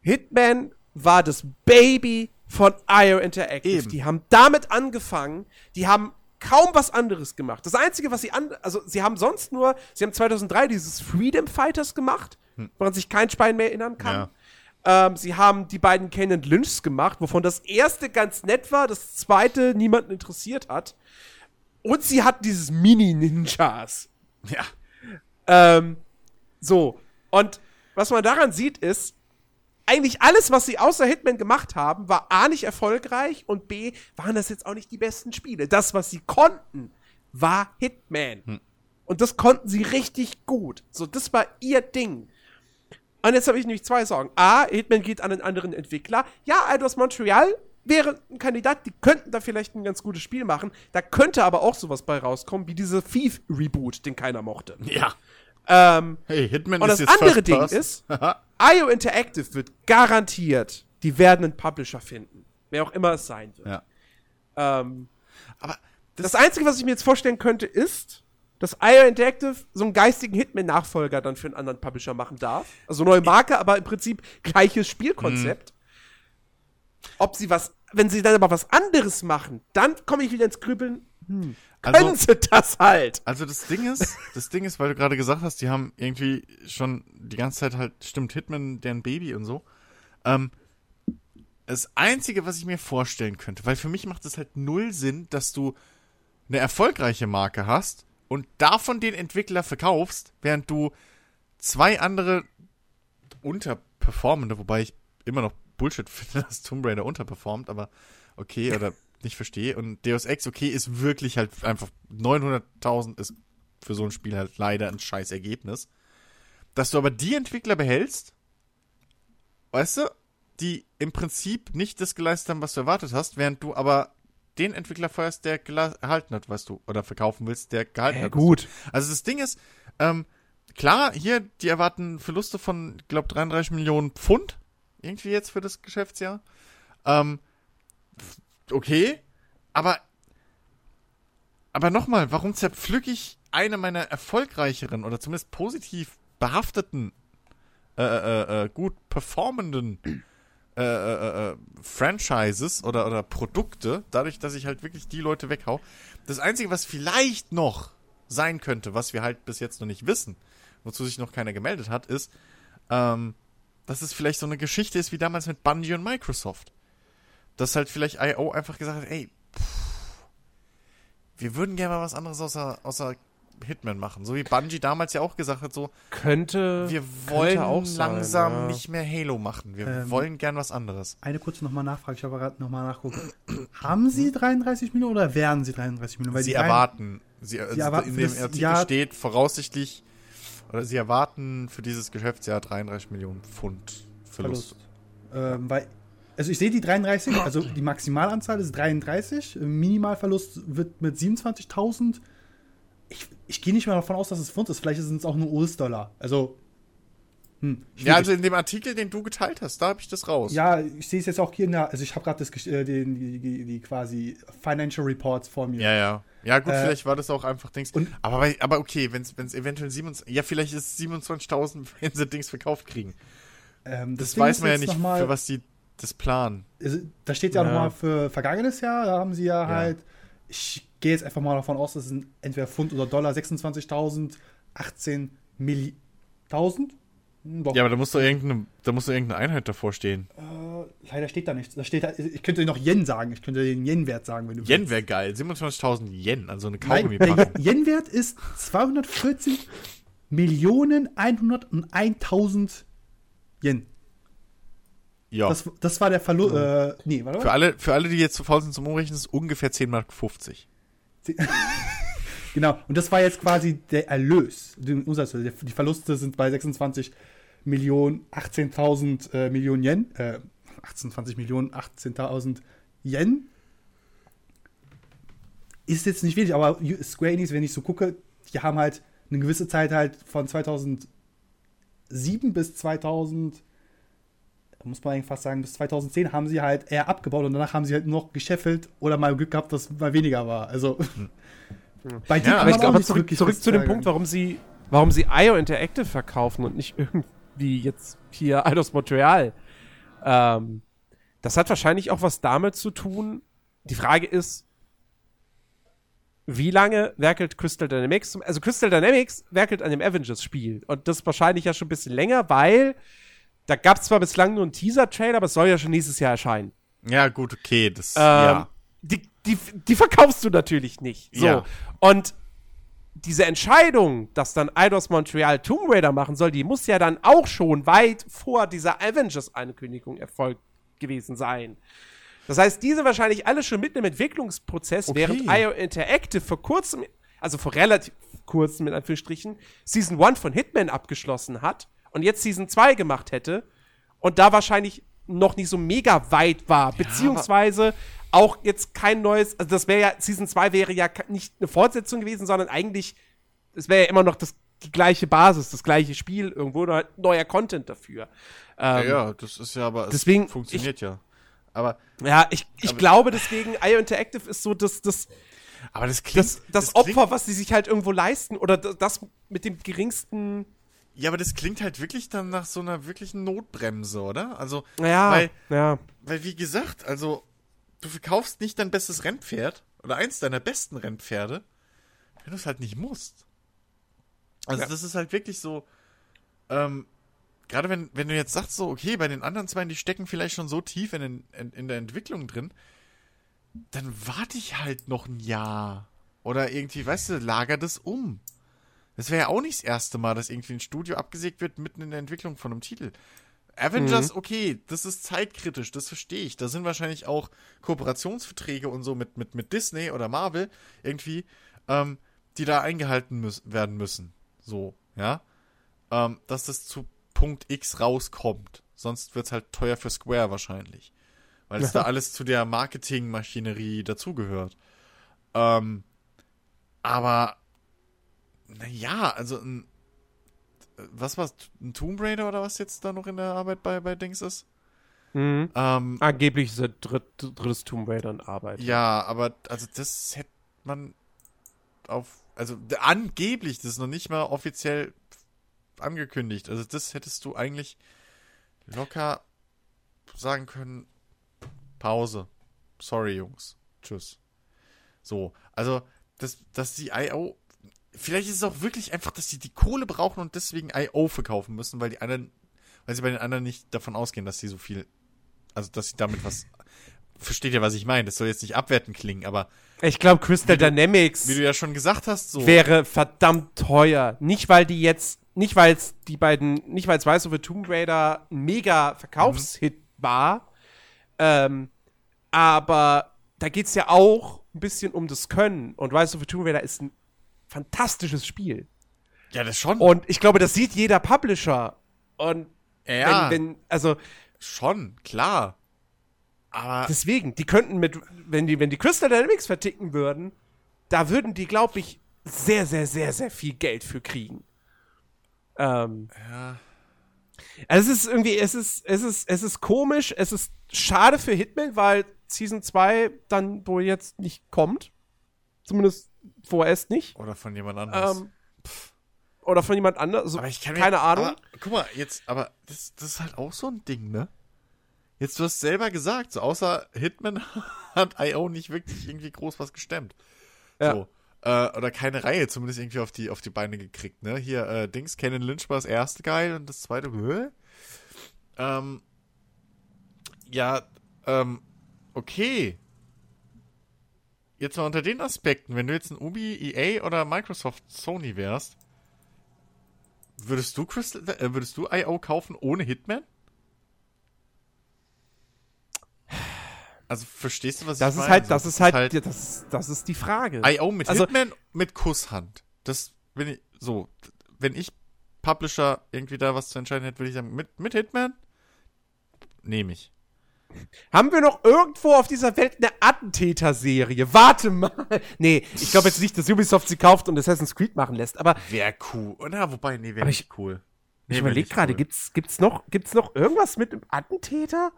Hitman war das Baby von IO Interactive. Eben. Die haben damit angefangen. Die haben kaum was anderes gemacht. Das Einzige, was sie an, also sie haben sonst nur, sie haben 2003 dieses Freedom Fighters gemacht, woran sich kein Schwein mehr erinnern kann. Ähm, sie haben die beiden Ken and Lynchs gemacht, wovon das erste ganz nett war, das zweite niemanden interessiert hat. Und sie hatten dieses Mini-Ninjas. ja, Ähm, so. Und was man daran sieht, ist, eigentlich alles, was sie außer Hitman gemacht haben, war A nicht erfolgreich und B waren das jetzt auch nicht die besten Spiele. Das, was sie konnten, war Hitman. Und das konnten sie richtig gut. So, das war ihr Ding. Und jetzt habe ich nämlich zwei Sorgen. A, Hitman geht an einen anderen Entwickler. Ja, Eidos Montreal wäre ein Kandidat, die könnten da vielleicht ein ganz gutes Spiel machen. Da könnte aber auch sowas bei rauskommen, wie diese Thief-Reboot, den keiner mochte. ja. Ähm, Hey, Hitman und ist das jetzt andere Ding Person. ist, IO Interactive wird garantiert, die werden einen Publisher finden. Wer auch immer es sein wird. ja. Ähm, Aber das, Einzige, was ich mir jetzt vorstellen könnte, ist, dass IO Interactive so einen geistigen Hitman-Nachfolger dann für einen anderen Publisher machen darf. Also neue Marke, aber im Prinzip gleiches Spielkonzept. Ob sie was, wenn sie dann aber was anderes machen, dann komme ich wieder ins Grübeln. Hm, Also- können sie das halt? Also das Ding ist, das Ding ist, weil du gerade gesagt hast, die haben irgendwie schon die ganze Zeit halt, stimmt, Hitman, deren Baby und so. Ähm, das Einzige, was ich mir vorstellen könnte, weil für mich macht es halt null Sinn, dass du eine erfolgreiche Marke hast und davon den Entwickler verkaufst, während du zwei andere unterperformende, wobei ich immer noch Bullshit [laughs] finde, dass Tomb Raider unterperformt, aber okay, oder nicht verstehe. Und Deus Ex, okay, ist wirklich halt einfach 900.000 ist für so ein Spiel halt leider ein scheiß Ergebnis. Dass du aber die Entwickler behältst, weißt du, die im Prinzip nicht das geleistet haben, was du erwartet hast, während du aber den Entwickler feuerst, der erhalten hat, weißt du, oder verkaufen willst, der gehalten Ja, hat. gut. Also das Ding ist, ähm, klar, hier, die erwarten Verluste von, ich glaube, 33 Millionen Pfund, irgendwie jetzt für das Geschäftsjahr. Ähm, okay, aber, aber nochmal, warum zerpflück ich eine meiner erfolgreicheren oder zumindest positiv behafteten, äh, äh, äh, gut performenden äh, äh, äh, Franchises oder, oder Produkte, dadurch, dass ich halt wirklich die Leute weghau. Das Einzige, was vielleicht noch sein könnte, was wir halt bis jetzt noch nicht wissen, wozu sich noch keiner gemeldet hat, ist, ähm, dass es vielleicht so eine Geschichte ist wie damals mit Bungie und Microsoft. Dass halt vielleicht I.O. einfach gesagt hat, ey, pff, wir würden gerne mal was anderes außer, außer Hitman machen. So wie Bungie damals ja auch gesagt hat, so, Könnte. wir könnte wollen auch sein, langsam ja. nicht mehr Halo machen. Wir Ähm, wollen gern was anderes. Eine kurze nochmal Nachfrage, ich habe gerade nochmal nachgucken. [clears throat] Haben Sie 33 Millionen oder werden Sie 33 Millionen? Weil sie erwarten, sie, also erwarten in dem Artikel Jahr- steht voraussichtlich, oder sie erwarten für dieses Geschäftsjahr 33 Millionen Pfund Verlust. Verlust. Ähm, weil, also ich sehe die 33, also die Maximalanzahl ist 33, Minimalverlust wird mit 27.000. Ich, ich gehe nicht mehr davon aus, dass es Pfund ist. Vielleicht sind es auch nur US-Dollar. Also, hm, Ja, also in dem Artikel, den du geteilt hast, da habe ich das raus. Ja, ich sehe es jetzt auch hier in der, also ich habe gerade das äh, die, die, die quasi Financial Reports vor mir. Ja, ja. Ja, gut, Äh, vielleicht war das auch einfach Dings. und- aber, aber okay, wenn es eventuell 27, ja, vielleicht ist es [laughs] 27.000, wenn sie Dings verkauft kriegen. Ähm, Das Ding weiß man ja nicht, mal- für was die das planen. also, da steht ja, Ja. nochmal für vergangenes Jahr, da haben sie ja, Ja. halt, ich gehe jetzt einfach mal davon aus, das sind entweder Pfund oder Dollar, 26.000, 18 Milli 1000? Hm, Doch. Ja, aber da muss doch irgendeine, da muss doch irgendeine Einheit davor stehen. Äh, leider steht da nichts. Da steht, ich könnte noch Yen sagen, ich könnte den Yen-Wert sagen, wenn du Yen wäre geil. 27.000 Yen, also eine Nein, der Yen-Wert ist 214 Millionen 101.000 Yen. Ja. Das, das war der Verlust. Äh, nee, warte Für alle, für alle, die jetzt zu faul sind zum Umrechnen, ist es ungefähr 10 Mark 50. [laughs] Genau. Und das war jetzt quasi der Erlös. Die, Verluste sind bei 26 Millionen 18.000 äh, Millionen Yen. Äh, 28 Millionen 18.000 Yen. Ist jetzt nicht wenig, aber Square Enix, wenn ich so gucke, die haben halt eine gewisse Zeit halt von 2007 bis 2000 muss man eigentlich fast sagen, bis 2010 haben sie halt eher abgebaut und danach haben sie halt nur noch gescheffelt oder mal Glück gehabt, dass mal weniger war. Also [laughs] bei dir Ja, kann Aber ich auch glaube, nicht so zurück, wirklich zurück zu dem. Punkt, warum sie, warum sie IO Interactive verkaufen und nicht irgendwie jetzt hier Eidos Montreal. Ähm, das hat wahrscheinlich auch was damit zu tun. Die Frage ist, wie lange werkelt Crystal Dynamics? Also Crystal Dynamics werkelt an dem Avengers-Spiel. Und das wahrscheinlich ja schon ein bisschen länger, weil da gab es zwar bislang nur einen Teaser-Trailer, aber es soll ja schon nächstes Jahr erscheinen. Ja, gut, okay, das, Ähm, ja. die, die, die verkaufst du natürlich nicht. So. Ja. Und diese Entscheidung, dass dann Eidos Montreal Tomb Raider machen soll, die muss ja dann auch schon weit vor dieser Avengers-Ankündigung erfolgt gewesen sein. Das heißt, diese wahrscheinlich alle schon mitten im Entwicklungsprozess, Okay. während IO Interactive vor kurzem, also vor relativ kurzem mit Anführungsstrichen, Season 1 von Hitman abgeschlossen hat und jetzt Season 2 gemacht hätte und da wahrscheinlich noch nicht so mega weit war, beziehungsweise auch jetzt kein neues, also das wäre ja, Season 2 wäre ja nicht eine Fortsetzung gewesen, sondern eigentlich, es wäre ja immer noch das, die gleiche Basis, das gleiche Spiel, irgendwo nur halt neuer Content dafür. ja, Ähm, ja, das ist ja, aber es deswegen, funktioniert ja. Aber, ja, ich, ich Aber- glaube deswegen, IO Interactive ist so das, das, aber das klingt, das, das, klingt- Opfer, was sie sich halt irgendwo leisten oder das, das mit dem geringsten. Ja, aber das klingt halt wirklich dann nach so einer wirklichen Notbremse, oder? Also, Ja, weil, ja. weil wie gesagt, also, du verkaufst nicht dein bestes Rennpferd oder eins deiner besten Rennpferde, wenn du es halt nicht musst. Also, Ja. das ist halt wirklich so, ähm, gerade wenn, wenn du jetzt sagst, so, okay, bei den anderen zwei, die stecken vielleicht schon so tief in, den, in, in der Entwicklung drin, dann warte ich halt noch ein Jahr. Oder irgendwie, weißt du, lager das um. Das wäre ja auch nicht das erste Mal, dass irgendwie ein Studio abgesägt wird mitten in der Entwicklung von einem Titel. Avengers, okay, das ist zeitkritisch, das verstehe ich. Da sind wahrscheinlich auch Kooperationsverträge und so mit, mit, mit Disney oder Marvel irgendwie. Ähm, die da eingehalten müß werden müssen. So, ja. Ähm, dass das zu Punkt X rauskommt. Sonst wird's halt teuer für Square wahrscheinlich. Weil es da [laughs] alles zu der Marketingmaschinerie dazugehört. Ähm, aber, naja, also ein, was war's, ein Tomb Raider oder was jetzt da noch in der Arbeit bei, bei Dings ist? Mhm. Ähm, Angeblich ist er dritt, drittes Tomb Raider in Arbeit. Ja, aber also das hätte man auf, also angeblich, das ist noch nicht mal offiziell angekündigt. Also das hättest du eigentlich locker sagen können, Pause. Sorry, Jungs. Tschüss. So, also, dass, dass die I.O. Vielleicht ist es auch wirklich einfach, dass die die Kohle brauchen und deswegen I.O. verkaufen müssen, weil die anderen, weil sie bei den anderen nicht davon ausgehen, dass sie so viel, also dass sie damit was, versteht ihr, was ich meine? Das soll jetzt nicht abwertend klingen, aber Ich glaube, Crystal Wie du- Dynamics wie du ja schon gesagt hast, so. wäre verdammt teuer. Nicht, weil die jetzt, nicht weil es die beiden, nicht weil es Rise of the Tomb Raider ein mega Verkaufshit war, ähm, aber da geht es ja auch ein bisschen um das Können. Und Rise of the Tomb Raider ist ein fantastisches Spiel. ja, das schon. Und ich glaube, das sieht jeder Publisher. Und ja, wenn, wenn, also schon, klar. Aber deswegen, die könnten mit, wenn die, wenn die Crystal Dynamics verticken würden, da würden die, glaube ich, sehr, sehr, sehr, sehr viel Geld für kriegen. Ähm, ja, also es ist irgendwie, es ist, es ist, es ist komisch, es ist schade für Hitman, weil Season 2 dann wohl jetzt nicht kommt. Zumindest vorerst nicht. oder von jemand anderes. Ähm, oder von jemand anderem. So, aber ich kann mir- keine Ahnung. Aber, guck mal, jetzt, aber das, das ist halt auch so ein Ding, ne? Jetzt, du hast selber gesagt, so außer Hitman [laughs] hat I.O. nicht wirklich irgendwie groß was gestemmt. Ja. So. Äh, oder keine Reihe zumindest irgendwie auf die, auf die Beine gekriegt, ne? Hier, äh, Dings, Kenan Lynch war das erste geil und das zweite, hä? Ähm, ja, ähm, okay. Jetzt mal unter den Aspekten, wenn du jetzt ein Ubi, EA oder Microsoft, Sony wärst, würdest du Crystal, äh, würdest du I.O. kaufen ohne Hitman? Also verstehst du, was das ich ist meine? halt, So, das ist halt, ja, das, das ist die Frage. I.O. mit Also- Hitman mit Kusshand. Das bin ich so. Wenn ich Publisher irgendwie da was zu entscheiden hätte, würde ich sagen, mit, mit Hitman nehme ich. Haben wir noch irgendwo auf dieser Welt eine Attentäter-Serie? Warte mal. Nee, ich glaube jetzt nicht, dass Ubisoft sie kauft und Assassin's Creed machen lässt, aber Wäre cool. Na, wobei, nee, wäre nicht cool. Nee, ich überlege gerade, cool. gibt's, gibt's, noch, gibt's noch irgendwas mit einem Attentäter?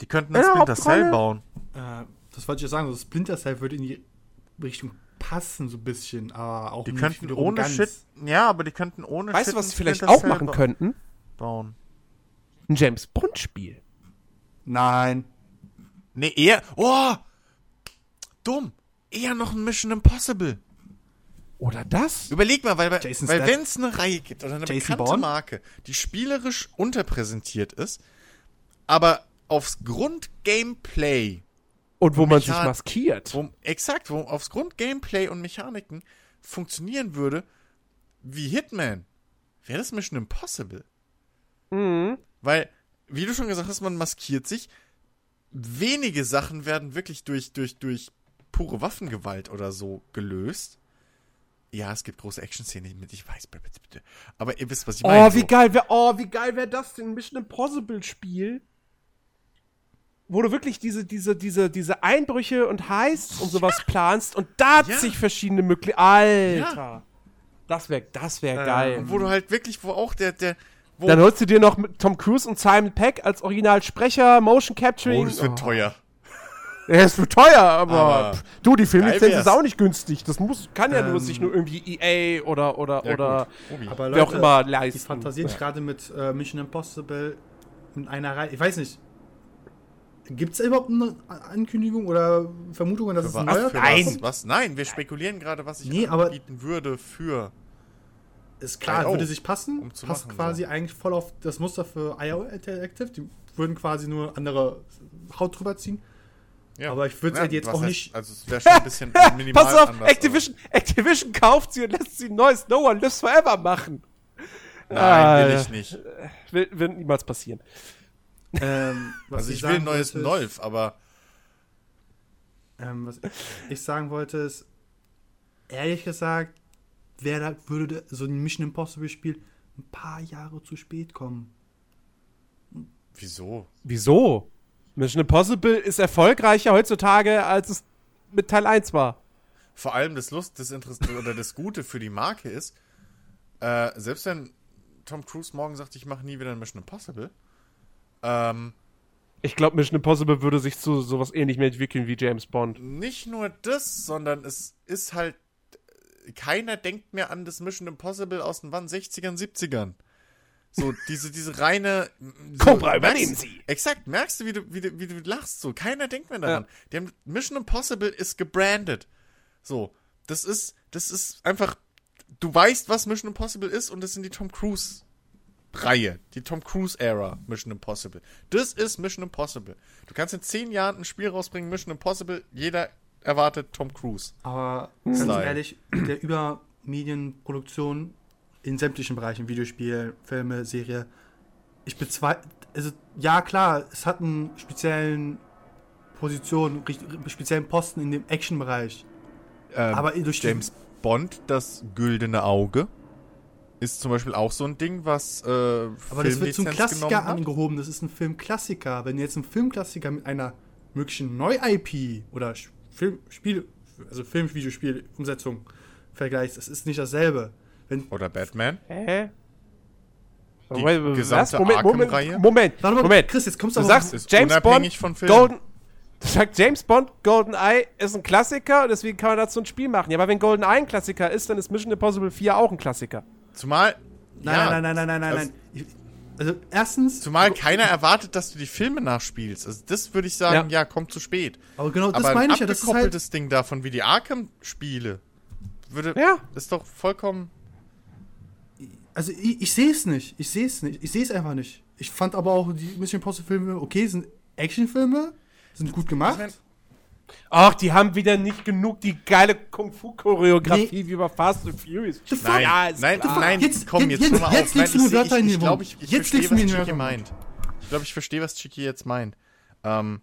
Die könnten in ein Splinter? Cell bauen. Äh, das wollte ich ja sagen, so Splinter Cell würde in die Richtung passen, so ein bisschen, aber auch Die nicht könnten ohne ganz. Shit. Ja, aber die könnten ohne Weißt Shit du, was sie vielleicht Splinter auch Cell machen ba- könnten? Bauen. Ein James Bond-Spiel. Nein. Nee, eher. Oh! Dumm. Eher noch ein Mission Impossible. Oder das? Überleg mal, weil, weil Jason weil Statham. wenn es eine Reihe gibt oder eine Jason bekannte Bourne? Marke, die spielerisch unterpräsentiert ist, aber aufs Grund-Gameplay, Und wo man sich maskiert. wo, exakt, wo aufs Grund-Gameplay und Mechaniken funktionieren würde, wie Hitman, wäre das Mission Impossible. Mhm. Weil, wie du schon gesagt hast, man maskiert sich. Wenige Sachen werden wirklich durch, durch, durch pure Waffengewalt oder so gelöst. Ja, es gibt große Action-Szenen mit, ich weiß, bitte, bitte, bitte. Aber ihr wisst, was ich meine. Oh, wie so. geil wäre oh, wie geil wäre das denn? Ein Mission Impossible Spiel. Wo du wirklich diese, diese, diese, diese Einbrüche und Heists und sowas planst und da Ja. sich verschiedene Möglichkeiten. Alter. Das wäre das wär geil. Und wo du halt wirklich, wo auch der, der, wo, Dann holst du dir noch mit Tom Cruise und Simon Peck als Originalsprecher, Motion Capturing. oh, das wird teuer. [laughs] Ja, es wird teuer, aber, Aber pff, du, die Filmlizenz ist auch nicht günstig. Das muss, kann ja nur Ähm. sich nur irgendwie EA oder oder Ja, oder. Aber wer auch Leute, immer ich leisten. fantasiere gerade mit äh, Mission Impossible in einer Reihe. Ich weiß nicht. Gibt es überhaupt eine Ankündigung oder Vermutungen, dass es ein was, neuer für Nein. Was, was? Nein, wir spekulieren gerade, was ich Nee, aber- anbieten würde für. Ist klar, Oh, würde sich passen. um passt machen, quasi so. eigentlich voll auf das Muster für IO Interactive. Die würden quasi nur andere Haut drüber ziehen. Ja. Aber ich würd's halt jetzt auch heißt- nicht- Also, es wäre schon ein bisschen [laughs] minimal Pass auf, anders, Activision, Activision kauft sie und lässt sie ein neues No One Lives Forever machen. Nein, will Ah, ich nicht. Will, wird niemals passieren. Ähm, [laughs] Also, ich will ein neues wollte, Nolf, aber. Ähm, was ich sagen wollte ist, ehrlich gesagt, wäre da, würde so ein Mission Impossible Spiel ein paar Jahre zu spät kommen. Wieso? Wieso? Mission Impossible ist erfolgreicher heutzutage, als es mit Teil 1 war. Vor allem das Lust, das Interesse [laughs] oder das Gute für die Marke ist, äh, selbst wenn Tom Cruise morgen sagt, ich mache nie wieder ein Mission Impossible, ähm, Ich glaube, Mission Impossible würde sich zu sowas ähnlich mehr entwickeln wie James Bond. nicht nur das, sondern es ist halt, keiner denkt mehr an das Mission Impossible aus den wann 60ern, 70ern. So, diese, diese reine. So, Cobra, merkst- übernehmen Sie! Exakt, merkst du, wie du, wie du, wie du lachst? So, keiner denkt mehr daran. Die haben, Mission Impossible ist gebrandet. So, das ist, das ist einfach, du weißt, was Mission Impossible ist und das sind die Tom Cruise Reihe, die Tom Cruise Era Mission Impossible. Das ist Mission Impossible. Du kannst in zehn Jahren ein Spiel rausbringen, Mission Impossible, jeder erwartet Tom Cruise. Aber ganz ehrlich, mit der Übermedienproduktion in sämtlichen Bereichen, Videospiel, Filme, Serie, ich bezweifle, also ja klar, es hat einen speziellen Position, speziellen Posten in dem Actionbereich. Ähm, Aber durch James Bond, das güldene Auge, ist zum Beispiel auch so ein Ding, was äh, Aber das wird zum Klassiker angehoben. Das ist ein Filmklassiker. Wenn du jetzt einen Filmklassiker mit einer möglichen Neu-IP oder Film, Spiel, also Film-Videospiel-Umsetzung vergleichst, das ist nicht dasselbe. Wenn, Oder Batman. Hä? Die Moment, gesamte Moment, Moment, Arkham-Reihe? Moment, warte mal, Moment. Chris, jetzt kommst Du aber sagst, Ist James Bond, unabhängig von Filmen. Golden, [laughs] du sagst, James Bond, GoldenEye ist ein Klassiker und deswegen kann man dazu ein Spiel machen. Ja, aber wenn GoldenEye ein Klassiker ist, dann ist Mission Impossible 4 auch ein Klassiker. Zumal. Nein, ja, nein, nein, nein, nein, nein, also- nein. Also erstens, Zumal keiner erwartet, dass du die Filme nachspielst. Also das würde ich sagen, ja, kommt zu spät. aber genau das Aber ein meine ich ja, das ist halt, abgekoppeltes Ding davon, wie die Arkham-Spiele, würde, Ja. ist doch vollkommen. also ich, ich sehe es nicht, ich sehe es nicht, ich sehe es einfach nicht. Ich fand aber auch die Mission Impossible Filme, okay, sind Actionfilme, sind gut gemacht. Ich mein- Ach, die haben wieder nicht genug die geile Kung-Fu-Choreografie Nee. wie bei Fast and Furious. The? Nein, Ja, nein, nein, Jetzt- komm, jetzt- jetzt, jetzt auf. legst Nein, du mir ich- Wörter in ich, den ich, glaube, Mund. ich, ich Jetzt verstehe, legst du was mir in den Chiki Mund. meint. Ich glaube, ich verstehe, was Chiki jetzt meint. Ähm,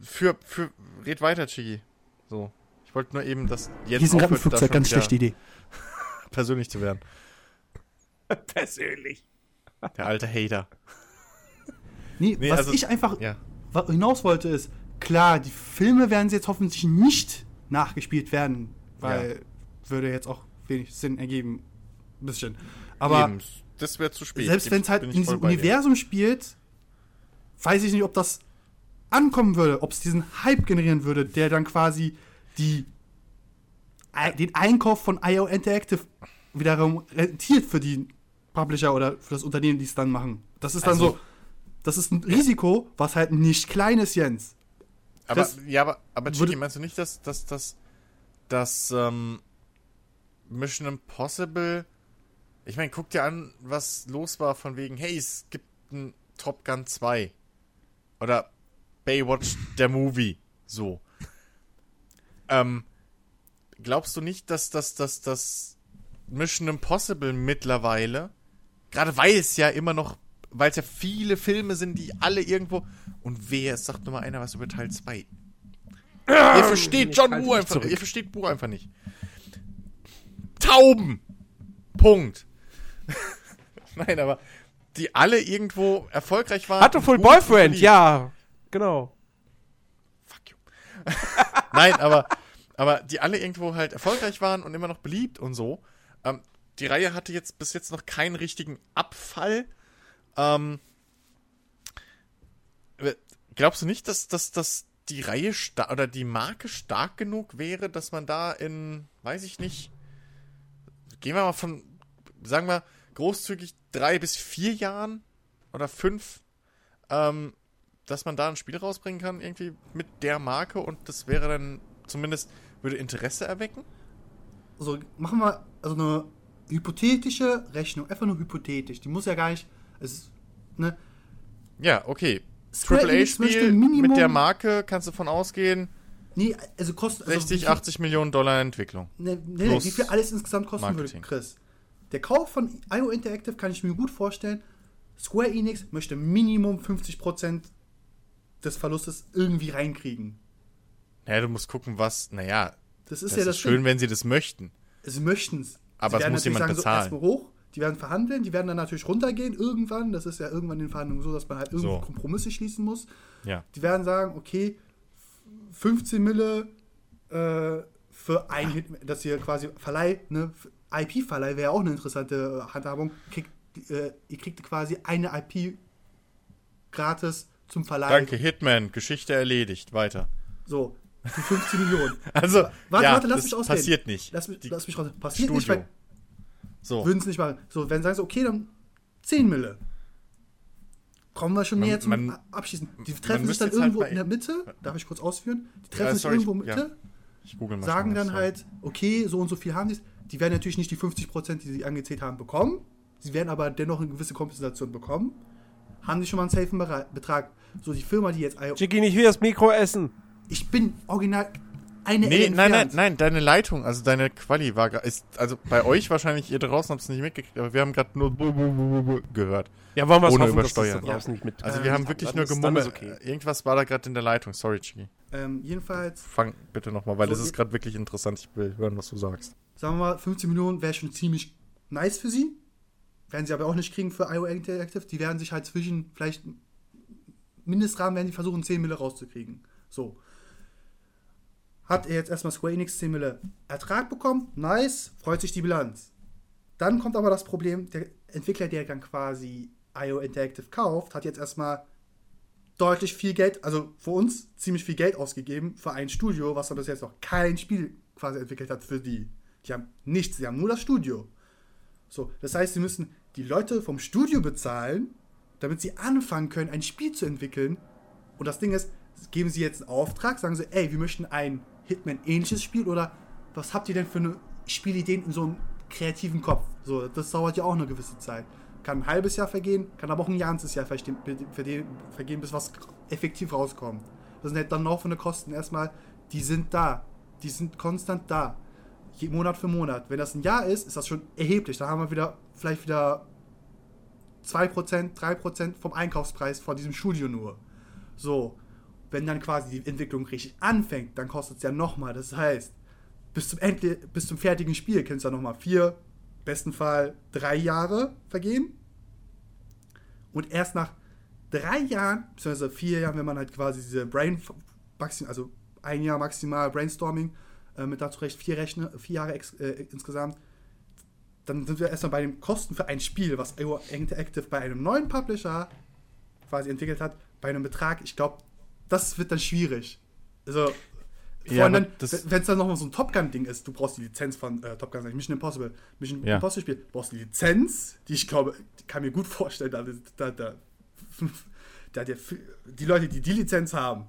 für, für, red weiter, Chiki. So. Ich wollte nur eben, dass jetzt Hier sind gerade ein Flugzeug, ganz schlechte Idee. [laughs] persönlich zu werden. [laughs] Persönlich. Der alte Hater. Nee, Nee, was also- ich einfach Ja. hinaus wollte ist, klar, die Filme werden jetzt hoffentlich nicht nachgespielt werden, weil würde jetzt auch wenig Sinn ergeben. Ein bisschen. Aber Eben, das wäre zu spät. selbst wenn es halt in diesem bei dir. Universum spielt, weiß ich nicht, ob das ankommen würde, ob es diesen Hype generieren würde, der dann quasi die, den Einkauf von IO Interactive wiederum rentiert für die Publisher oder für das Unternehmen, die es dann machen. Das ist dann Also- so, das ist ein Risiko, was halt nicht klein ist, Jens. Aber, ja, aber, aber Chiki, meinst du nicht, dass, dass, dass, dass ähm, Mission Impossible. Ich meine, guck dir an, was los war von wegen, hey, es gibt ein Top Gun 2. Oder Baywatch der Movie. So. Ähm, glaubst du nicht, dass das, dass das Mission Impossible mittlerweile, gerade weil es ja immer noch, weil es ja viele Filme sind, die alle irgendwo. Und wer, es sagt nur mal einer was über Teil 2. Ihr versteht John Woo einfach, zurück. ihr versteht Woo einfach nicht. Tauben! Punkt. [laughs] Nein, aber die alle irgendwo erfolgreich waren. Hatte Full Boyfriend, ja. Genau. Fuck you. [laughs] Nein, aber, aber die alle irgendwo halt erfolgreich waren und immer noch beliebt und so. Ähm, die Reihe hatte jetzt bis jetzt noch keinen richtigen Abfall. Ähm, äh, glaubst du nicht, dass, dass, dass die Reihe oder die Marke stark genug wäre, dass man da in, weiß ich nicht, gehen wir mal von, sagen wir, großzügig drei bis vier Jahren oder fünf, ähm, dass man da ein Spiel rausbringen kann, irgendwie mit der Marke und das wäre dann zumindest, würde Interesse erwecken? Also machen wir also eine hypothetische Rechnung, einfach nur hypothetisch. Die muss ja gar nicht. Es ne, Ja, okay. AAA-Spiel Minimum- mit der Marke kannst du von ausgehen, nee, also kostet. Also 60, wie viel- 80 Millionen Dollar Entwicklung. Ne, ne, Plus wie viel alles insgesamt kosten Marketing. würde, Chris. Der Kauf von IO Interactive kann ich mir gut vorstellen. Square Enix möchte Minimum 50% des Verlustes irgendwie reinkriegen. Naja, du musst gucken, was, naja, Das das ist ja das ist schön, Ding. wenn sie das möchten. sie möchten es. Aber es muss jemand bezahlen. erstmal hoch, die werden verhandeln, die werden dann natürlich runtergehen irgendwann. Das ist ja irgendwann in den Verhandlungen so, dass man halt irgendwie So. Kompromisse schließen muss. Ja. Die werden sagen, okay, 15 Mille äh, für ein Hit, dass ihr quasi Verleih, ne, IP-Verleih wäre auch eine interessante äh, Handhabung. Kriegt, äh, ihr kriegt quasi eine IP gratis zum Verleih. Danke, Hitman, Geschichte erledigt. Weiter. So, für 15 Millionen. [laughs] Also, Warte, ja, warte, lass das mich ausreden. passiert nicht. Lass mich, lass mich raus. Passiert nicht, Studio. weil So. würden es nicht machen. So, wenn sagen sie, okay, dann 10 Mille. Kommen wir schon Man- näher zum man- Abschießen. Die treffen sich dann halt irgendwo bei- in der Mitte. Darf ich kurz ausführen? Die treffen Ja, sich sorry, irgendwo in der Mitte. Ich google mal sagen dann sorry. halt, okay, so und so viel haben die. Die werden natürlich nicht die 50%, die sie angezählt haben, bekommen. Sie werden aber dennoch eine gewisse Kompensation bekommen. Haben die schon mal einen safen Betrag. So, die Firma, die jetzt. Chicky, ich will das Mikro essen. Ich bin original eine Nee, nein, nein, nein, deine Leitung, also deine Quali war ist, also bei euch wahrscheinlich, ihr draußen habt es nicht mitgekriegt, aber wir haben gerade nur gehört. Ja, wollen wir es Ohne hoffen, dass das übersteuern. da draußen nicht mit. Also Ähm, wir haben dann wirklich nur gemummelt. okay. Irgendwas war da gerade in der Leitung. Sorry, Chiki. Ähm, jedenfalls, Fang bitte nochmal, weil So, das ist gerade wirklich interessant. Ich will hören, was du sagst. sagen wir mal, 15 Millionen wäre schon ziemlich nice für sie. Werden sie aber auch nicht kriegen für IO Interactive. Die werden sich halt zwischen vielleicht Mindestrahmen werden die versuchen, 10 Mille rauszukriegen. So. Hat er jetzt erstmal Square Enix 10 Mille Ertrag bekommen? Nice, freut sich die Bilanz. Dann kommt aber das Problem, der Entwickler, der dann quasi IO Interactive kauft, hat jetzt erstmal deutlich viel Geld, also für uns ziemlich viel Geld ausgegeben für ein Studio, was dann bis jetzt noch kein Spiel quasi entwickelt hat für die. Die haben nichts, die haben nur das Studio. So, das heißt, sie müssen die Leute vom Studio bezahlen, damit sie anfangen können, ein Spiel zu entwickeln. Und das Ding ist, geben sie jetzt einen Auftrag, sagen sie, ey, wir möchten ein Hitman-ähnliches Spiel oder was habt ihr denn für eine Spielideen in so einem kreativen Kopf? So, das dauert ja auch eine gewisse Zeit. Kann ein halbes Jahr vergehen, kann aber auch ein ganzes Jahr vergehen, bis was effektiv rauskommt. Das sind halt dann laufende Kosten erstmal, die sind da. Die sind konstant da. Monat für Monat. Wenn das ein Jahr ist, ist das schon erheblich. Da haben wir wieder vielleicht wieder 2%, 3% vom Einkaufspreis von diesem Studio nur. So, wenn dann quasi die Entwicklung richtig anfängt, dann kostet es ja nochmal. Das heißt, bis zum, Endli bis zum fertigen Spiel können es ja nochmal vier, besten Fall drei Jahre vergehen. Und erst nach drei Jahren, beziehungsweise vier Jahren, wenn man halt quasi diese Brain, also ein Jahr maximal Brainstorming, äh, mit dazu recht vier, Rechne, vier Jahre äh, insgesamt, dann sind wir erstmal bei den Kosten für ein Spiel, was IO Interactive bei einem neuen Publisher quasi entwickelt hat, bei einem Betrag, ich glaube, das wird dann schwierig. Also, vor Ja, allem wenn es dann nochmal so ein Top Gun-Ding ist, du brauchst die Lizenz von äh, Top Gun, ich, Mission Impossible. Mission Ja. Impossible Spiel, du brauchst die Lizenz, die ich glaube, die kann mir gut vorstellen, da, da, da, da, der, die Leute, die die Lizenz haben,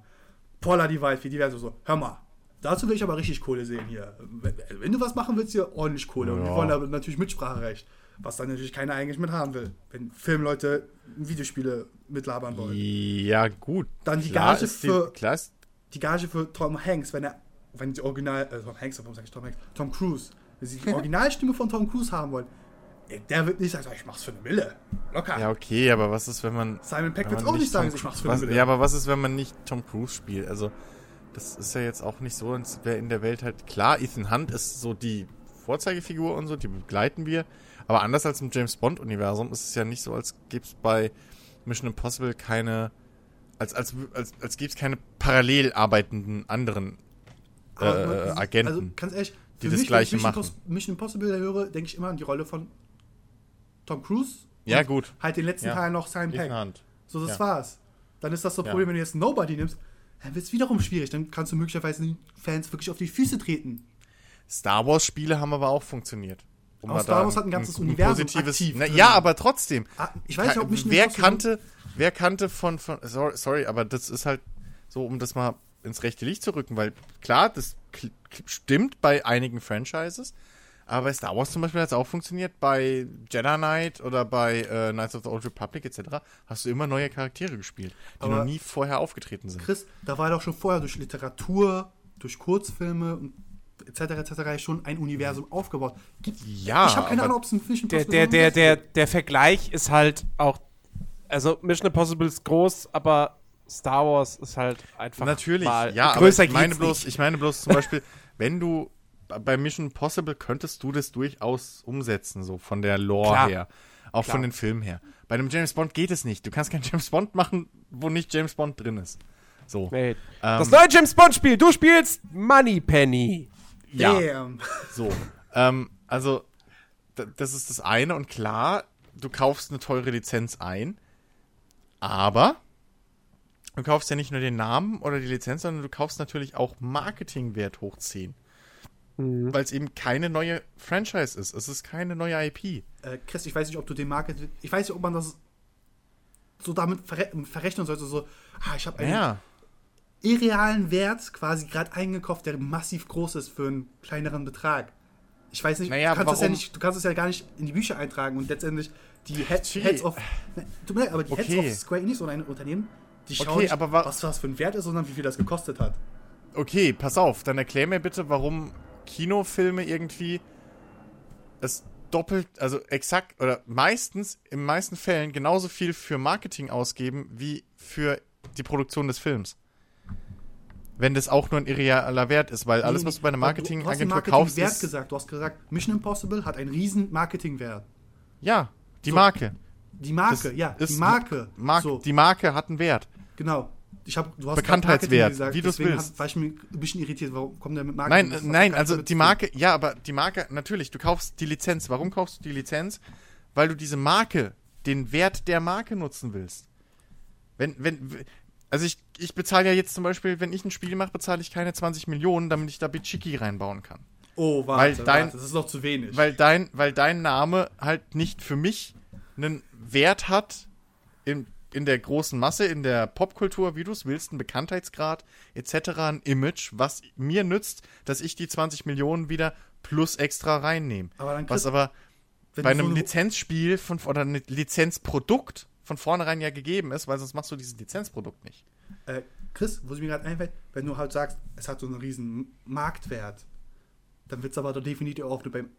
Paula die Waldfee, die werden so, so, hör mal, dazu will ich aber richtig Kohle sehen hier. Wenn, wenn du was machen willst, hier ordentlich Kohle. Und wir Ja. wollen aber natürlich Mitspracherecht, was dann natürlich keiner eigentlich mit haben will, wenn Filmleute Videospiele mitlabern wollen. Ja, gut. Dann die Gage die, für- ist, die Gage für Tom Hanks, wenn er, wenn die Original, äh, Tom Hanks, warum sag ich Tom Hanks? Tom Cruise. Wenn sie die [laughs] Originalstimme von Tom Cruise haben wollen, der wird nicht sagen, ich mach's für eine Mille. Locker. ja, okay, aber was ist, wenn man. Simon Peck man auch nicht sagen, Tom ich mach's für eine Mille. Ja, aber was ist, wenn man nicht Tom Cruise spielt? Also, das ist ja jetzt auch nicht so, als wäre in der Welt halt. Klar, Ethan Hunt ist so die Vorzeigefigur und so, die begleiten wir. Aber anders als im James Bond-Universum ist es ja nicht so, als gäbe es bei Mission Impossible keine. Als, als, als, als gäbe es keine parallel arbeitenden anderen äh, man- Agenten. Also, ganz ehrlich, die das mich, Gleiche wenn ich Mission, machen. Mission Impossible höre, denke ich immer an die Rolle von Tom Cruise. ja, gut. Halt den letzten Ja. Teil noch Simon Peck. So, das Ja. war's. Dann ist das so ein Ja. Problem, wenn du jetzt Nobody nimmst, dann wird es wiederum schwierig. Dann kannst du möglicherweise den Fans wirklich auf die Füße treten. Star Wars Spiele haben aber auch funktioniert. Um mal Star Wars hat ein ganzes ein Universum positives, aktiv Na, ja, aber trotzdem. Ah, ich weiß nicht, ob Mission wer kannte, wer kannte von, von sorry, sorry, aber das ist halt so, um das mal ins rechte Licht zu rücken, weil klar, das stimmt bei einigen Franchises, aber bei Star Wars zum Beispiel hat es auch funktioniert, bei Jedi Knight oder bei äh, Knights of the Old Republic etc. hast du immer neue Charaktere gespielt, die Aber- noch nie vorher aufgetreten sind. Chris, da war doch schon vorher durch Literatur, durch Kurzfilme und etc. etc. schon ein Universum aufgebaut. Gibt, Ja, ich habe keine Ahnung, ob es ein Mission Der, Impossible der, der, der, gibt. der Vergleich ist halt auch. Also, Mission Impossible ist groß, aber Star Wars ist halt einfach. Natürlich, mal ja, aber größer ich meine bloß, nicht. ich meine bloß zum Beispiel, [laughs] wenn du bei Mission Impossible könntest du das durchaus umsetzen, so von der Lore Klar. her. Auch Klar. von den Filmen her. Bei einem James Bond geht es nicht. Du kannst keinen [laughs] James Bond machen, wo nicht James Bond drin ist. So. Nee. Ähm, das neue James Bond Spiel, du spielst Money Penny. Ja. Damn. So. ähm, also, das ist das eine und klar, du kaufst eine teure Lizenz ein, aber du kaufst ja nicht nur den Namen oder die Lizenz, sondern du kaufst natürlich auch Marketingwert hochziehen. Weil es eben keine neue Franchise ist. Es ist keine neue IP. Äh, Chris, ich weiß nicht, ob du den Market. Ich weiß nicht, ob man das so damit verre verrechnen sollte. So, ah, ich habe einen Ja. Irrealen Wert quasi gerade eingekauft, der massiv groß ist für einen kleineren Betrag. Ich weiß nicht, Naja, du, kannst das ja nicht, du kannst es ja gar nicht in die Bücher eintragen und letztendlich die Head. Heads of. Ne, tut mir leid, aber die Okay. Heads of Square Enix oder ein Unternehmen, die schauen Okay, nicht, aber wa- was das für ein Wert ist, sondern wie viel das gekostet hat. Okay, pass auf, dann erklär mir bitte, warum Kinofilme irgendwie es doppelt, also exakt oder meistens, in meisten Fällen genauso viel für Marketing ausgeben wie für die Produktion des Films. Wenn das auch nur ein irrealer Wert ist, weil alles, Nee, was du bei einer du- du hast Marketingagentur kaufst, Marketingwert gesagt. Du hast gesagt, Mission Impossible hat einen riesen Marketingwert. ja, die So. Marke. Die Marke, Das ja, die ist- Marke. Mark, so, Die Marke hat einen Wert. genau. Ich hab, du hast Bekanntheitswert, Marketing wie du's deswegen willst. hab- war ich mir ein bisschen irritiert. Warum kommt der mit Marketing? Nein, nein, also die Marke, ja, aber die Marke, natürlich, du kaufst die Lizenz. Warum kaufst du die Lizenz? Weil du diese Marke, den Wert der Marke nutzen willst. Wenn, wenn, also ich, ich bezahle ja jetzt zum Beispiel, wenn ich ein Spiel mache, bezahle ich keine 20 Millionen, damit ich da Bichiki reinbauen kann. Oh, weil warte, dein- warte, das ist noch zu wenig. Weil dein, weil dein Name halt nicht für mich einen Wert hat in, in der großen Masse, in der Popkultur, wie du es willst, einen Bekanntheitsgrad etc., ein Image, was mir nützt, dass ich die 20 Millionen wieder plus extra reinnehme. Aber dann Was aber bei so einem eine- Lizenzspiel von, oder einem Lizenzprodukt von vornherein ja gegeben ist, weil sonst machst du dieses Lizenzprodukt nicht. Äh, Chris, wo es mir gerade einfällt, wenn du halt sagst, es hat so einen riesen Marktwert, dann wird es aber doch definitiv auch nur beim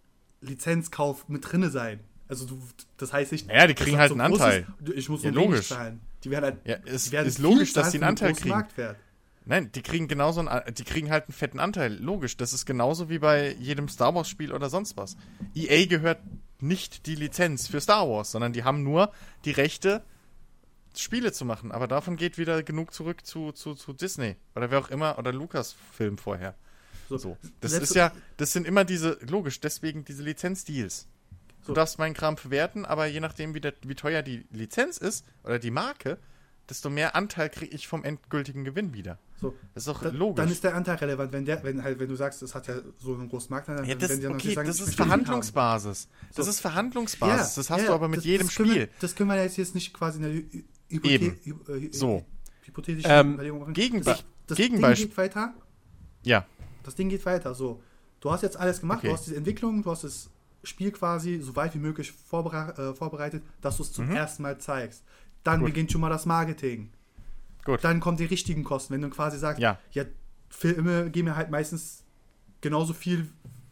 Lizenzkauf mit drinne sein. Also du, das heißt nicht. Naja, die kriegen halt so einen Anteil. du- Ich muss Ja, so logisch. zahlen. Die werden halt. Ja, es werden ist logisch, dass die einen Anteil kriegen. Marktwert. Nein, die kriegen genauso einen, die kriegen halt einen fetten Anteil. Logisch, das ist genauso wie bei jedem Star Wars Spiel oder sonst was. EA gehört nicht die Lizenz für Star Wars, sondern die haben nur die Rechte, Spiele zu machen. Aber davon geht wieder genug zurück zu, zu, zu Disney oder wer auch immer oder Lucasfilm vorher. So. Das Letzte- ist ja, das sind immer diese, logisch, deswegen diese Lizenzdeals. Du So. darfst meinen Kram verwerten, aber je nachdem, wie, der, wie teuer die Lizenz ist oder die Marke, desto mehr Anteil kriege ich vom endgültigen Gewinn wieder. So. Das ist doch Da, logisch. Dann ist der Anteil relevant, wenn der, wenn halt, wenn du sagst, es hat ja so einen großen Marktanteil, ja, dann das, werden die dann okay, sagen, das ist Verhandlungsbasis. Das So. ist. Verhandlungsbasis. das hast ja, du aber mit das- jedem das Spiel. Wir, das können wir jetzt, jetzt nicht quasi in der Hy- Hypothe Eben. Äh, So. hypothetischen Ähm, Überlegung machen. Gegenbe- das, das Gegenbeispiel- Ding geht weiter. Ja, Das Ding geht weiter. So, du hast jetzt alles gemacht, Okay. du hast diese Entwicklung, du hast das Spiel quasi so weit wie möglich vorbere äh, vorbereitet, dass du es zum ersten Mal zeigst. Dann Mhm. Gut. beginnt schon mal das Marketing. Gut. Dann kommen die richtigen Kosten, wenn du quasi sagst, Ja. Filme geben mir halt meistens genauso viel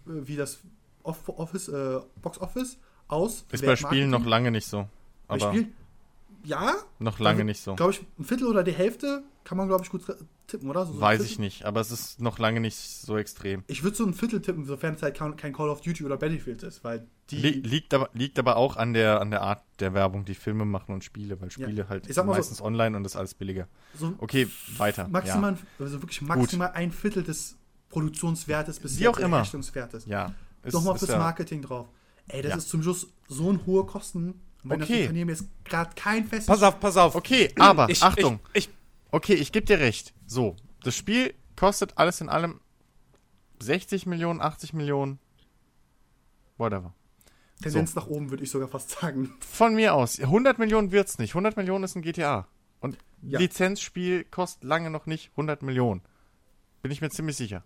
äh, wie das Off Office, äh, Box Office aus. ist bei Spielen noch lange nicht so. bei Aber Spielen, ja, noch lange nicht so. glaube ich, ein Viertel oder die Hälfte kann man, glaube ich, gut tippen, oder? So, so Weiß ich nicht, aber es ist noch lange nicht so extrem. Ich würde so ein Viertel tippen, sofern es halt kein Call of Duty oder Battlefield ist, weil die. Li liegt, aber, liegt aber auch an der, an der Art der Werbung, die Filme machen und Spiele, weil Spiele halt Ich sag mal so- meistens online und das ist alles billiger. so Okay, weiter. maximal, also wirklich maximal ein Viertel des Produktionswertes bis Wie auch immer. Herstellungswertes. Ja. ja. Ist- Nochmal fürs ja, Marketing drauf. Ey, das Ja. ist zum Schluss so ein hohe Kosten. Und wenn das Okay. Unternehmen jetzt gerade kein festes Pass auf, pass auf. Okay, aber Ich, Achtung. Ich, ich, Okay, ich gebe dir recht. So, das Spiel kostet alles in allem 60 Millionen, 80 Millionen. Whatever. Tendenz nach oben, würde ich sogar fast sagen. Von mir aus. 100 Millionen wird's nicht. 100 Millionen ist ein GTA. Und Ja. Lizenzspiel kostet lange noch nicht 100 Millionen. Bin ich mir ziemlich sicher.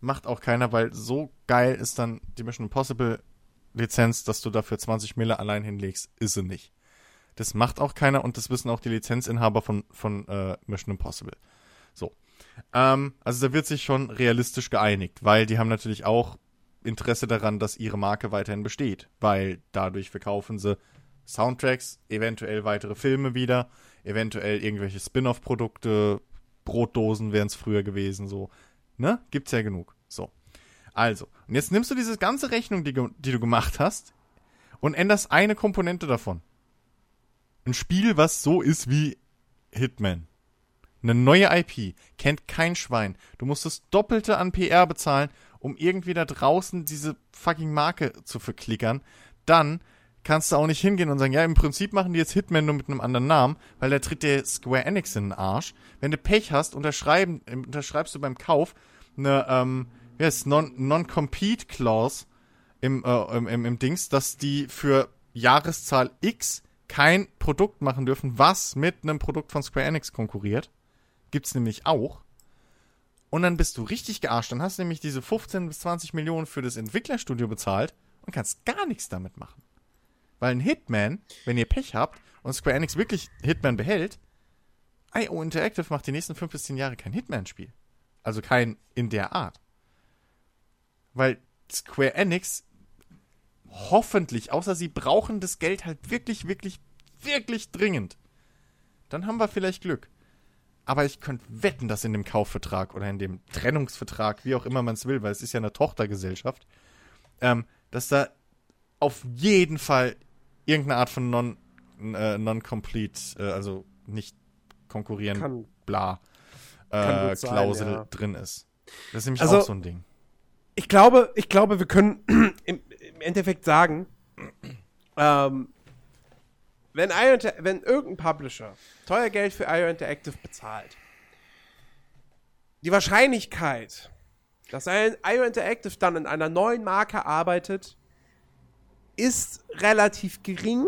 Macht auch keiner, weil so geil ist dann die Mission Impossible Lizenz, dass du dafür 20 Mille allein hinlegst, ist sie nicht. Das macht auch keiner und das wissen auch die Lizenzinhaber von, von äh, Mission Impossible. So. Ähm, also da wird sich schon realistisch geeinigt, weil die haben natürlich auch Interesse daran, dass ihre Marke weiterhin besteht, weil dadurch verkaufen sie Soundtracks, eventuell weitere Filme wieder, eventuell irgendwelche Spin-off-Produkte, Brotdosen wären es früher gewesen, so. Ne? Gibt's ja genug. So. Also, und jetzt nimmst du diese ganze Rechnung, die, die du gemacht hast, und änderst eine Komponente davon. Ein Spiel, was so ist wie Hitman. Eine neue IP. Kennt kein Schwein. Du musst das Doppelte an PR bezahlen, um irgendwie da draußen diese fucking Marke zu verklickern. Dann kannst du auch nicht hingehen und sagen, ja, im Prinzip machen die jetzt Hitman nur mit einem anderen Namen, weil da tritt der Square Enix in den Arsch. Wenn du Pech hast, unterschreiben, äh, unterschreibst du beim Kauf eine, ähm, wie heißt Non- Non-Compete Clause im, äh, im, im, im Dings, dass die für Jahreszahl X kein Produkt machen dürfen, was mit einem Produkt von Square Enix konkurriert. Gibt's nämlich auch. Und dann bist du richtig gearscht. Dann hast du nämlich diese 15 bis 20 Millionen für das Entwicklerstudio bezahlt und kannst gar nichts damit machen. Weil ein Hitman, wenn ihr Pech habt und Square Enix wirklich Hitman behält, IO Interactive macht die nächsten 5 bis 10 Jahre kein Hitman-Spiel. Also kein in der Art. Weil Square Enix hoffentlich, außer sie brauchen das Geld halt wirklich, wirklich, wirklich dringend. Dann haben wir vielleicht Glück. Aber ich könnte wetten, dass in dem Kaufvertrag oder in dem Trennungsvertrag, wie auch immer man es will, weil es ist ja eine Tochtergesellschaft, ähm, dass da auf jeden Fall irgendeine Art von non, äh, non-complete, äh, also nicht konkurrieren, Kann, bla, äh, sein, Klausel ja. drin ist. Das ist nämlich Also- auch so ein Ding. ich glaube, ich glaube, wir können [clears throat] im, im Endeffekt sagen, ähm, wenn, IO wenn irgendein Publisher teuer Geld für IO Interactive bezahlt, die Wahrscheinlichkeit, dass ein IO Interactive dann in einer neuen Marke arbeitet, ist relativ gering.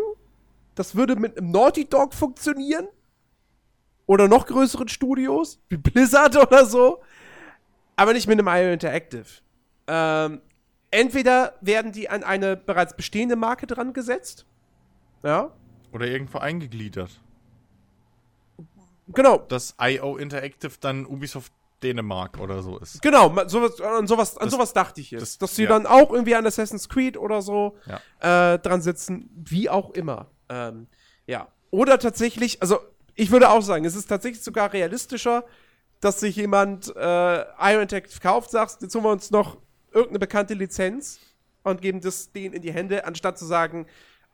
Das würde mit einem Naughty Dog funktionieren. Oder noch größeren Studios, wie Blizzard [laughs] oder so. Aber nicht mit einem IO Interactive. Ähm, entweder werden die an eine bereits bestehende Marke dran gesetzt. Ja, Oder irgendwo eingegliedert. genau. Dass IO Interactive dann Ubisoft Dänemark oder so ist. Genau, sowas, an, sowas, an Das- sowas dachte ich jetzt. das- dass sie ja. dann auch irgendwie an Assassin's Creed oder so Ja. äh, dran sitzen, wie auch immer. Ähm, ja. Oder tatsächlich, also ich würde auch sagen, es ist tatsächlich sogar realistischer, dass sich jemand äh, Iron Interactive kauft, sagt, jetzt holen wir uns noch irgendeine bekannte Lizenz und geben das denen in die Hände, anstatt zu sagen,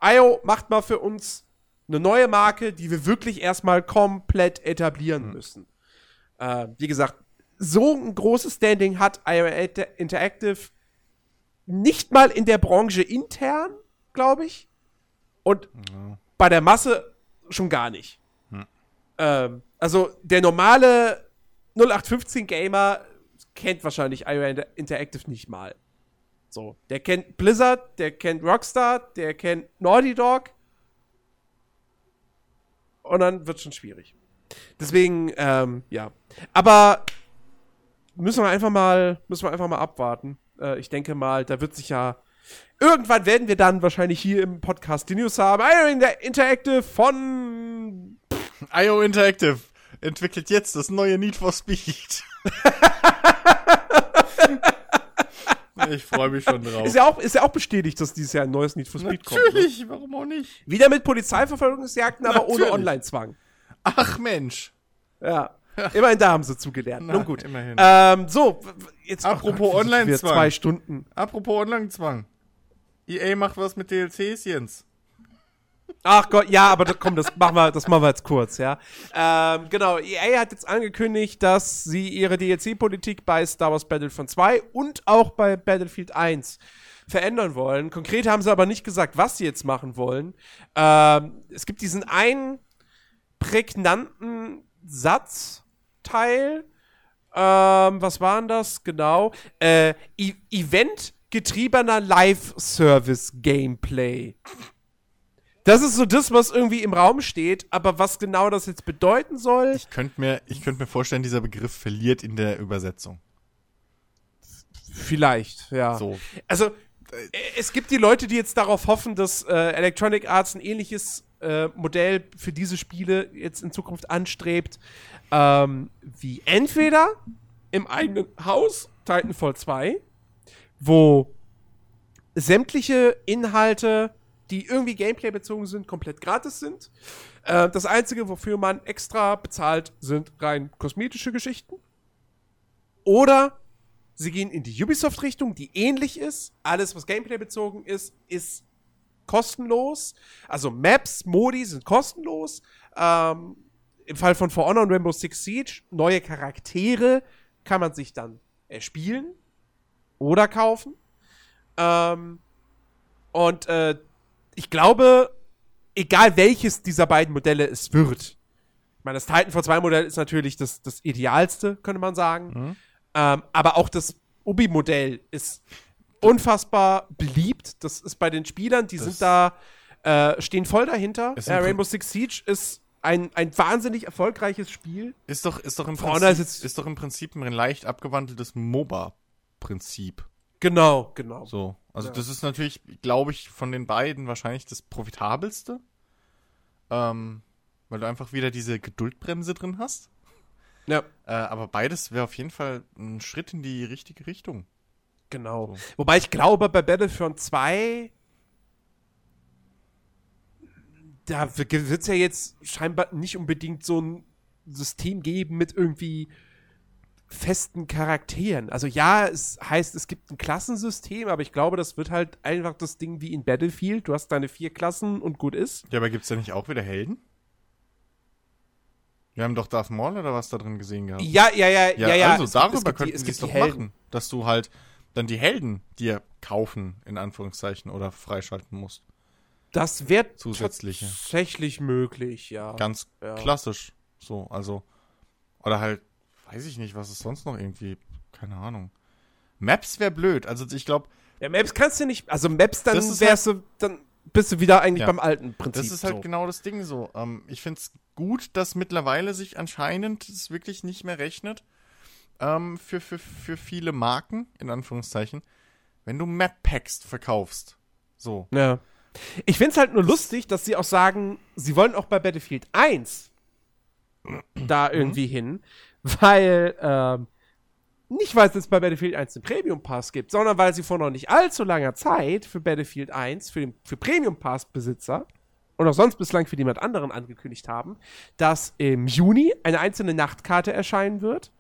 IO macht mal für uns eine neue Marke, die wir wirklich erstmal komplett etablieren müssen. Äh, wie gesagt, so ein großes Standing hat IO Inter- Interactive nicht mal in der Branche intern, glaube ich. Und bei der Masse schon gar nicht. Ähm, also der normale 0815-Gamer kennt wahrscheinlich IO Inter- Interactive nicht mal. So, der kennt Blizzard, der kennt Rockstar, der kennt Naughty Dog. Und dann wird schon schwierig. Deswegen, ähm, ja. Aber müssen wir einfach mal, müssen wir einfach mal abwarten. Äh, ich denke mal, da wird sich ja. Irgendwann werden wir dann wahrscheinlich hier im Podcast die News haben. IO Inter- Interactive von IO Interactive entwickelt jetzt das neue Need for Speed. [laughs] ich freue mich schon drauf. Ist ja, auch, ist ja auch bestätigt, dass dieses Jahr ein neues Need for Speed kommt. Ne? Natürlich, warum auch nicht? Wieder mit Polizeiverfolgungsjagden, aber ohne Natürlich. Online-Zwang. Ach Mensch. Ja. Immerhin da haben sie zugelernt. Na, Nun gut. immerhin. Ähm, so, jetzt Apropos Online-Zwang. Zwei Stunden. Apropos Online-Zwang. EA macht was mit DLCs, Jens. Ach Gott, ja, aber komm, das machen wir, das machen wir jetzt kurz, ja. Ähm, genau, EA hat jetzt angekündigt, dass sie ihre DLC-Politik bei Star Wars Battlefront 2 und auch bei Battlefield 1 verändern wollen. Konkret haben sie aber nicht gesagt, was sie jetzt machen wollen. Ähm, es gibt diesen einen prägnanten Satzteil. Ähm, was war denn das genau? Äh, e Event-getriebener Live-Service-Gameplay. Das ist so das, was irgendwie im Raum steht, aber was genau das jetzt bedeuten soll, Ich könnte mir, ich könnte mir vorstellen, dieser Begriff verliert in der Übersetzung. vielleicht, ja. So. Also, äh, es gibt die Leute, die jetzt darauf hoffen, dass äh, Electronic Arts ein ähnliches äh, Modell für diese Spiele jetzt in Zukunft anstrebt, ähm, wie entweder im eigenen Haus Titanfall 2, wo sämtliche Inhalte, die irgendwie Gameplay bezogen sind, komplett gratis sind. Äh, das Einzige, wofür man extra bezahlt, sind rein kosmetische Geschichten. Oder Sie gehen in die Ubisoft-Richtung, die ähnlich ist. Alles, was Gameplay bezogen ist, ist kostenlos. Also Maps, Modi sind kostenlos. Ähm, Im Fall von For Honor und Rainbow Six Siege, neue Charaktere kann man sich dann erspielen oder kaufen. Ähm, und äh, ich glaube, egal welches dieser beiden Modelle es wird, ich meine, das Titanfall 2 Modell ist natürlich das, das idealste, könnte man sagen. Mhm. Ähm, aber auch das Ubi-Modell ist unfassbar beliebt. Das ist bei den Spielern, die Das- sind da, äh, stehen voll dahinter. Äh, Rainbow Six Siege ist ein, ein wahnsinnig erfolgreiches Spiel. Ist doch, ist doch im Prinzip, ist ist, doch im Prinzip ein leicht abgewandeltes MOBA-Prinzip. Genau, genau. So. Also Ja. das ist natürlich, glaube ich, von den beiden wahrscheinlich das profitabelste. Ähm, weil du einfach wieder diese Geduldbremse drin hast. Ja, Äh, aber beides wäre auf jeden Fall ein Schritt in die richtige Richtung. genau. So. Wobei ich glaube, bei Battlefront 2 da wird es ja jetzt scheinbar nicht unbedingt so ein System geben mit irgendwie festen Charakteren. Also ja, es heißt, es gibt ein Klassensystem, aber ich glaube, das wird halt einfach das Ding wie in Battlefield. Du hast deine vier Klassen und gut ist. Ja, aber gibt's da nicht auch wieder Helden? Wir haben doch Darth Maul oder was da drin gesehen gehabt. Ja, ja, ja, ja, ja. also es gibt- darüber es gibt die- könnten es sie gibt es doch Helden. machen, dass du halt dann die Helden dir kaufen, in Anführungszeichen, oder freischalten musst. Das wäre tatsächlich möglich, ja. Ganz Ja. klassisch. So, also. Oder halt, weiß ich nicht, was ist sonst noch irgendwie, keine Ahnung. Maps wäre blöd. Also ich glaube, Ja, Maps kannst du nicht, also Maps, dann Das wärst du, dann bist du wieder eigentlich Ja. beim alten Prinzip. das ist halt so. genau das Ding so. Ähm, ich finde es gut, dass mittlerweile sich anscheinend es wirklich nicht mehr rechnet ähm, für, für, für viele Marken, in Anführungszeichen, wenn du Map-Packs verkaufst. So. Ja. Ich find's halt nur lustig, dass sie auch sagen, sie wollen auch bei Battlefield 1 [clears throat] da irgendwie hin, [laughs] weil, ähm, nicht weil es jetzt bei Battlefield 1 den Premium Pass gibt, sondern weil sie vor noch nicht allzu langer Zeit für Battlefield 1, für, den, für Premium Pass Besitzer und auch sonst bislang für jemand anderen angekündigt haben, dass im Juni eine einzelne Nachtkarte erscheinen wird.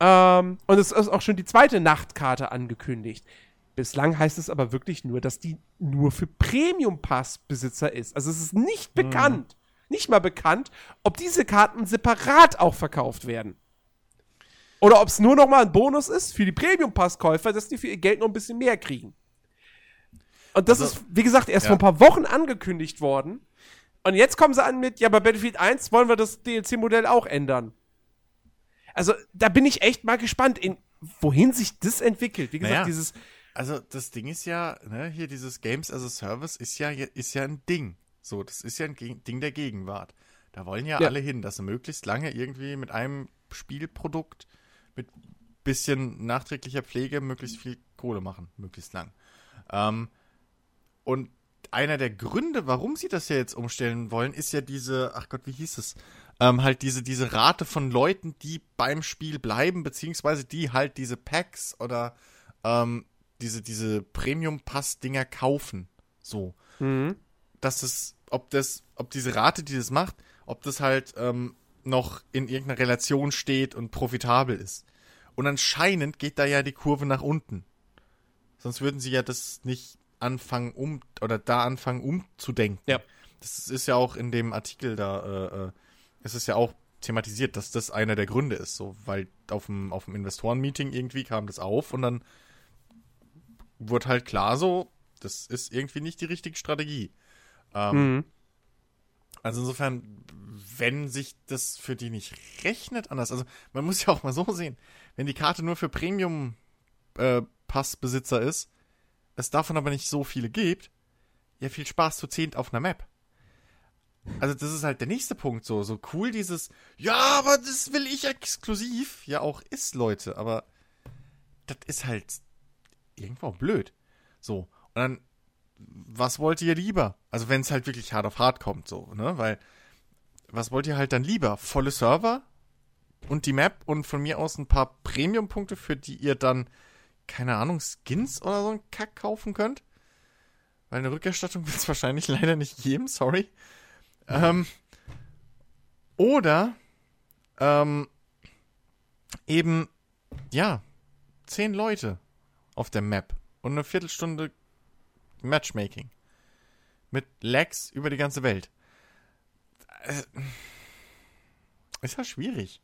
Ähm, und es ist auch schon die zweite Nachtkarte angekündigt. Bislang heißt es aber wirklich nur, dass die nur für Premium Pass Besitzer ist. Also es ist nicht bekannt, nicht mal bekannt, ob diese Karten separat auch verkauft werden. Oder ob es nur noch mal ein Bonus ist für die Premium Pass Käufer, dass die für ihr Geld noch ein bisschen mehr kriegen. Und das Also, ist, wie gesagt, erst ja. vor ein paar Wochen angekündigt worden. Und jetzt kommen sie an mit, ja, bei Battlefield 1 wollen wir das DLC-Modell auch ändern. Also, da bin ich echt mal gespannt, in, wohin sich das entwickelt. Wie gesagt, Naja. dieses, Also das Ding ist ja, ne, hier dieses Games as a Service ist ja, ist ja ein Ding. So, das ist ja ein Ge Ding der Gegenwart. Da wollen ja, Ja. alle hin, dass sie möglichst lange irgendwie mit einem Spielprodukt mit bisschen nachträglicher Pflege möglichst viel Kohle machen, möglichst lang. Ähm, und einer der Gründe, warum sie das ja jetzt umstellen wollen, ist ja diese, ach Gott, wie hieß es? Ähm, halt diese, diese Rate von Leuten, die beim Spiel bleiben, beziehungsweise die halt diese Packs oder ähm, diese, diese Premium-Pass-Dinger kaufen. So. Mhm. Dass es, ob das, ob diese Rate, die das macht, ob das halt ähm, noch in irgendeiner Relation steht und profitabel ist. Und anscheinend geht da ja die Kurve nach unten. Sonst würden sie ja das nicht anfangen um oder da anfangen umzudenken. Ja. Das ist ja auch in dem Artikel da, äh, äh, es ist ja auch thematisiert, dass das einer der Gründe ist, so, weil auf dem, auf dem Investoren-Meeting irgendwie kam das auf und dann wurde halt klar so, das ist irgendwie nicht die richtige Strategie. Ähm, Mhm. Also insofern, wenn sich das für die nicht rechnet anders, also man muss ja auch mal so sehen, wenn die Karte nur für Premium-Passbesitzer ist, es davon aber nicht so viele gibt, ja viel Spaß zu zehnt auf einer Map. Also das ist halt der nächste Punkt so, so cool dieses, ja, aber das will ich exklusiv, ja auch ist, Leute, aber das ist halt irgendwo blöd. So, und dann, was wollt ihr lieber? Also wenn es halt wirklich hart auf hart kommt, so, ne, weil, was wollt ihr halt dann lieber? Volle Server und die Map und von mir aus ein paar Premium-Punkte, für die ihr dann, keine Ahnung, Skins oder so einen Kack kaufen könnt? Weil eine Rückerstattung [laughs] wird es wahrscheinlich leider nicht geben, sorry. Ähm, oder ähm, eben, ja, zehn Leute auf der Map und eine Viertelstunde Matchmaking. Mit Lags über die ganze Welt. Äh, Ist halt schwierig.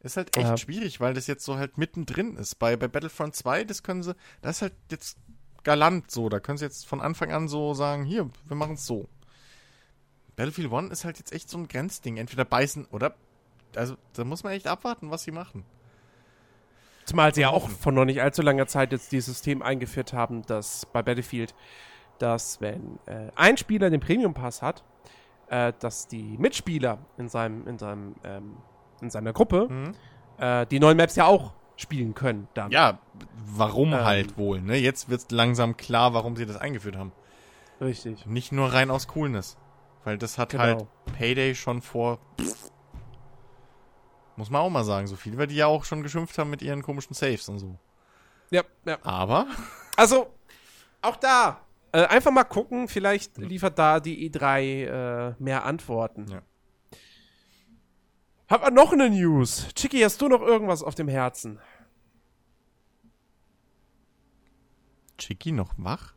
Ist halt echt Ja. schwierig, weil das jetzt so halt mittendrin ist. Bei, bei Battlefront 2, das können sie, das ist halt jetzt galant so. Da können sie jetzt von Anfang an so sagen, hier, wir machen es so. Battlefield 1 ist halt jetzt echt so ein Grenzding. Entweder beißen oder. Also, da muss man echt abwarten, was sie machen. Zumal sie ja auch von noch nicht allzu langer Zeit jetzt dieses System eingeführt haben, dass bei Battlefield, dass wenn äh, ein Spieler den Premium Pass hat, äh, dass die Mitspieler in seinem, in seinem, ähm, in seiner Gruppe Mhm. äh, die neuen Maps ja auch spielen können dann. Ja, warum Ähm. halt wohl, ne? Jetzt wird langsam klar, warum sie das eingeführt haben. Richtig. Nicht nur rein aus Coolness. Weil das hat Genau. halt Payday schon vor. Muss man auch mal sagen, so viel, weil die ja auch schon geschimpft haben mit ihren komischen Saves und so. Ja, ja. Aber, Also, auch da. Äh, einfach mal gucken, vielleicht liefert da die E3 äh, mehr Antworten. Ja. Hab wir noch eine News? Chicky, hast du noch irgendwas auf dem Herzen? Chicky noch wach?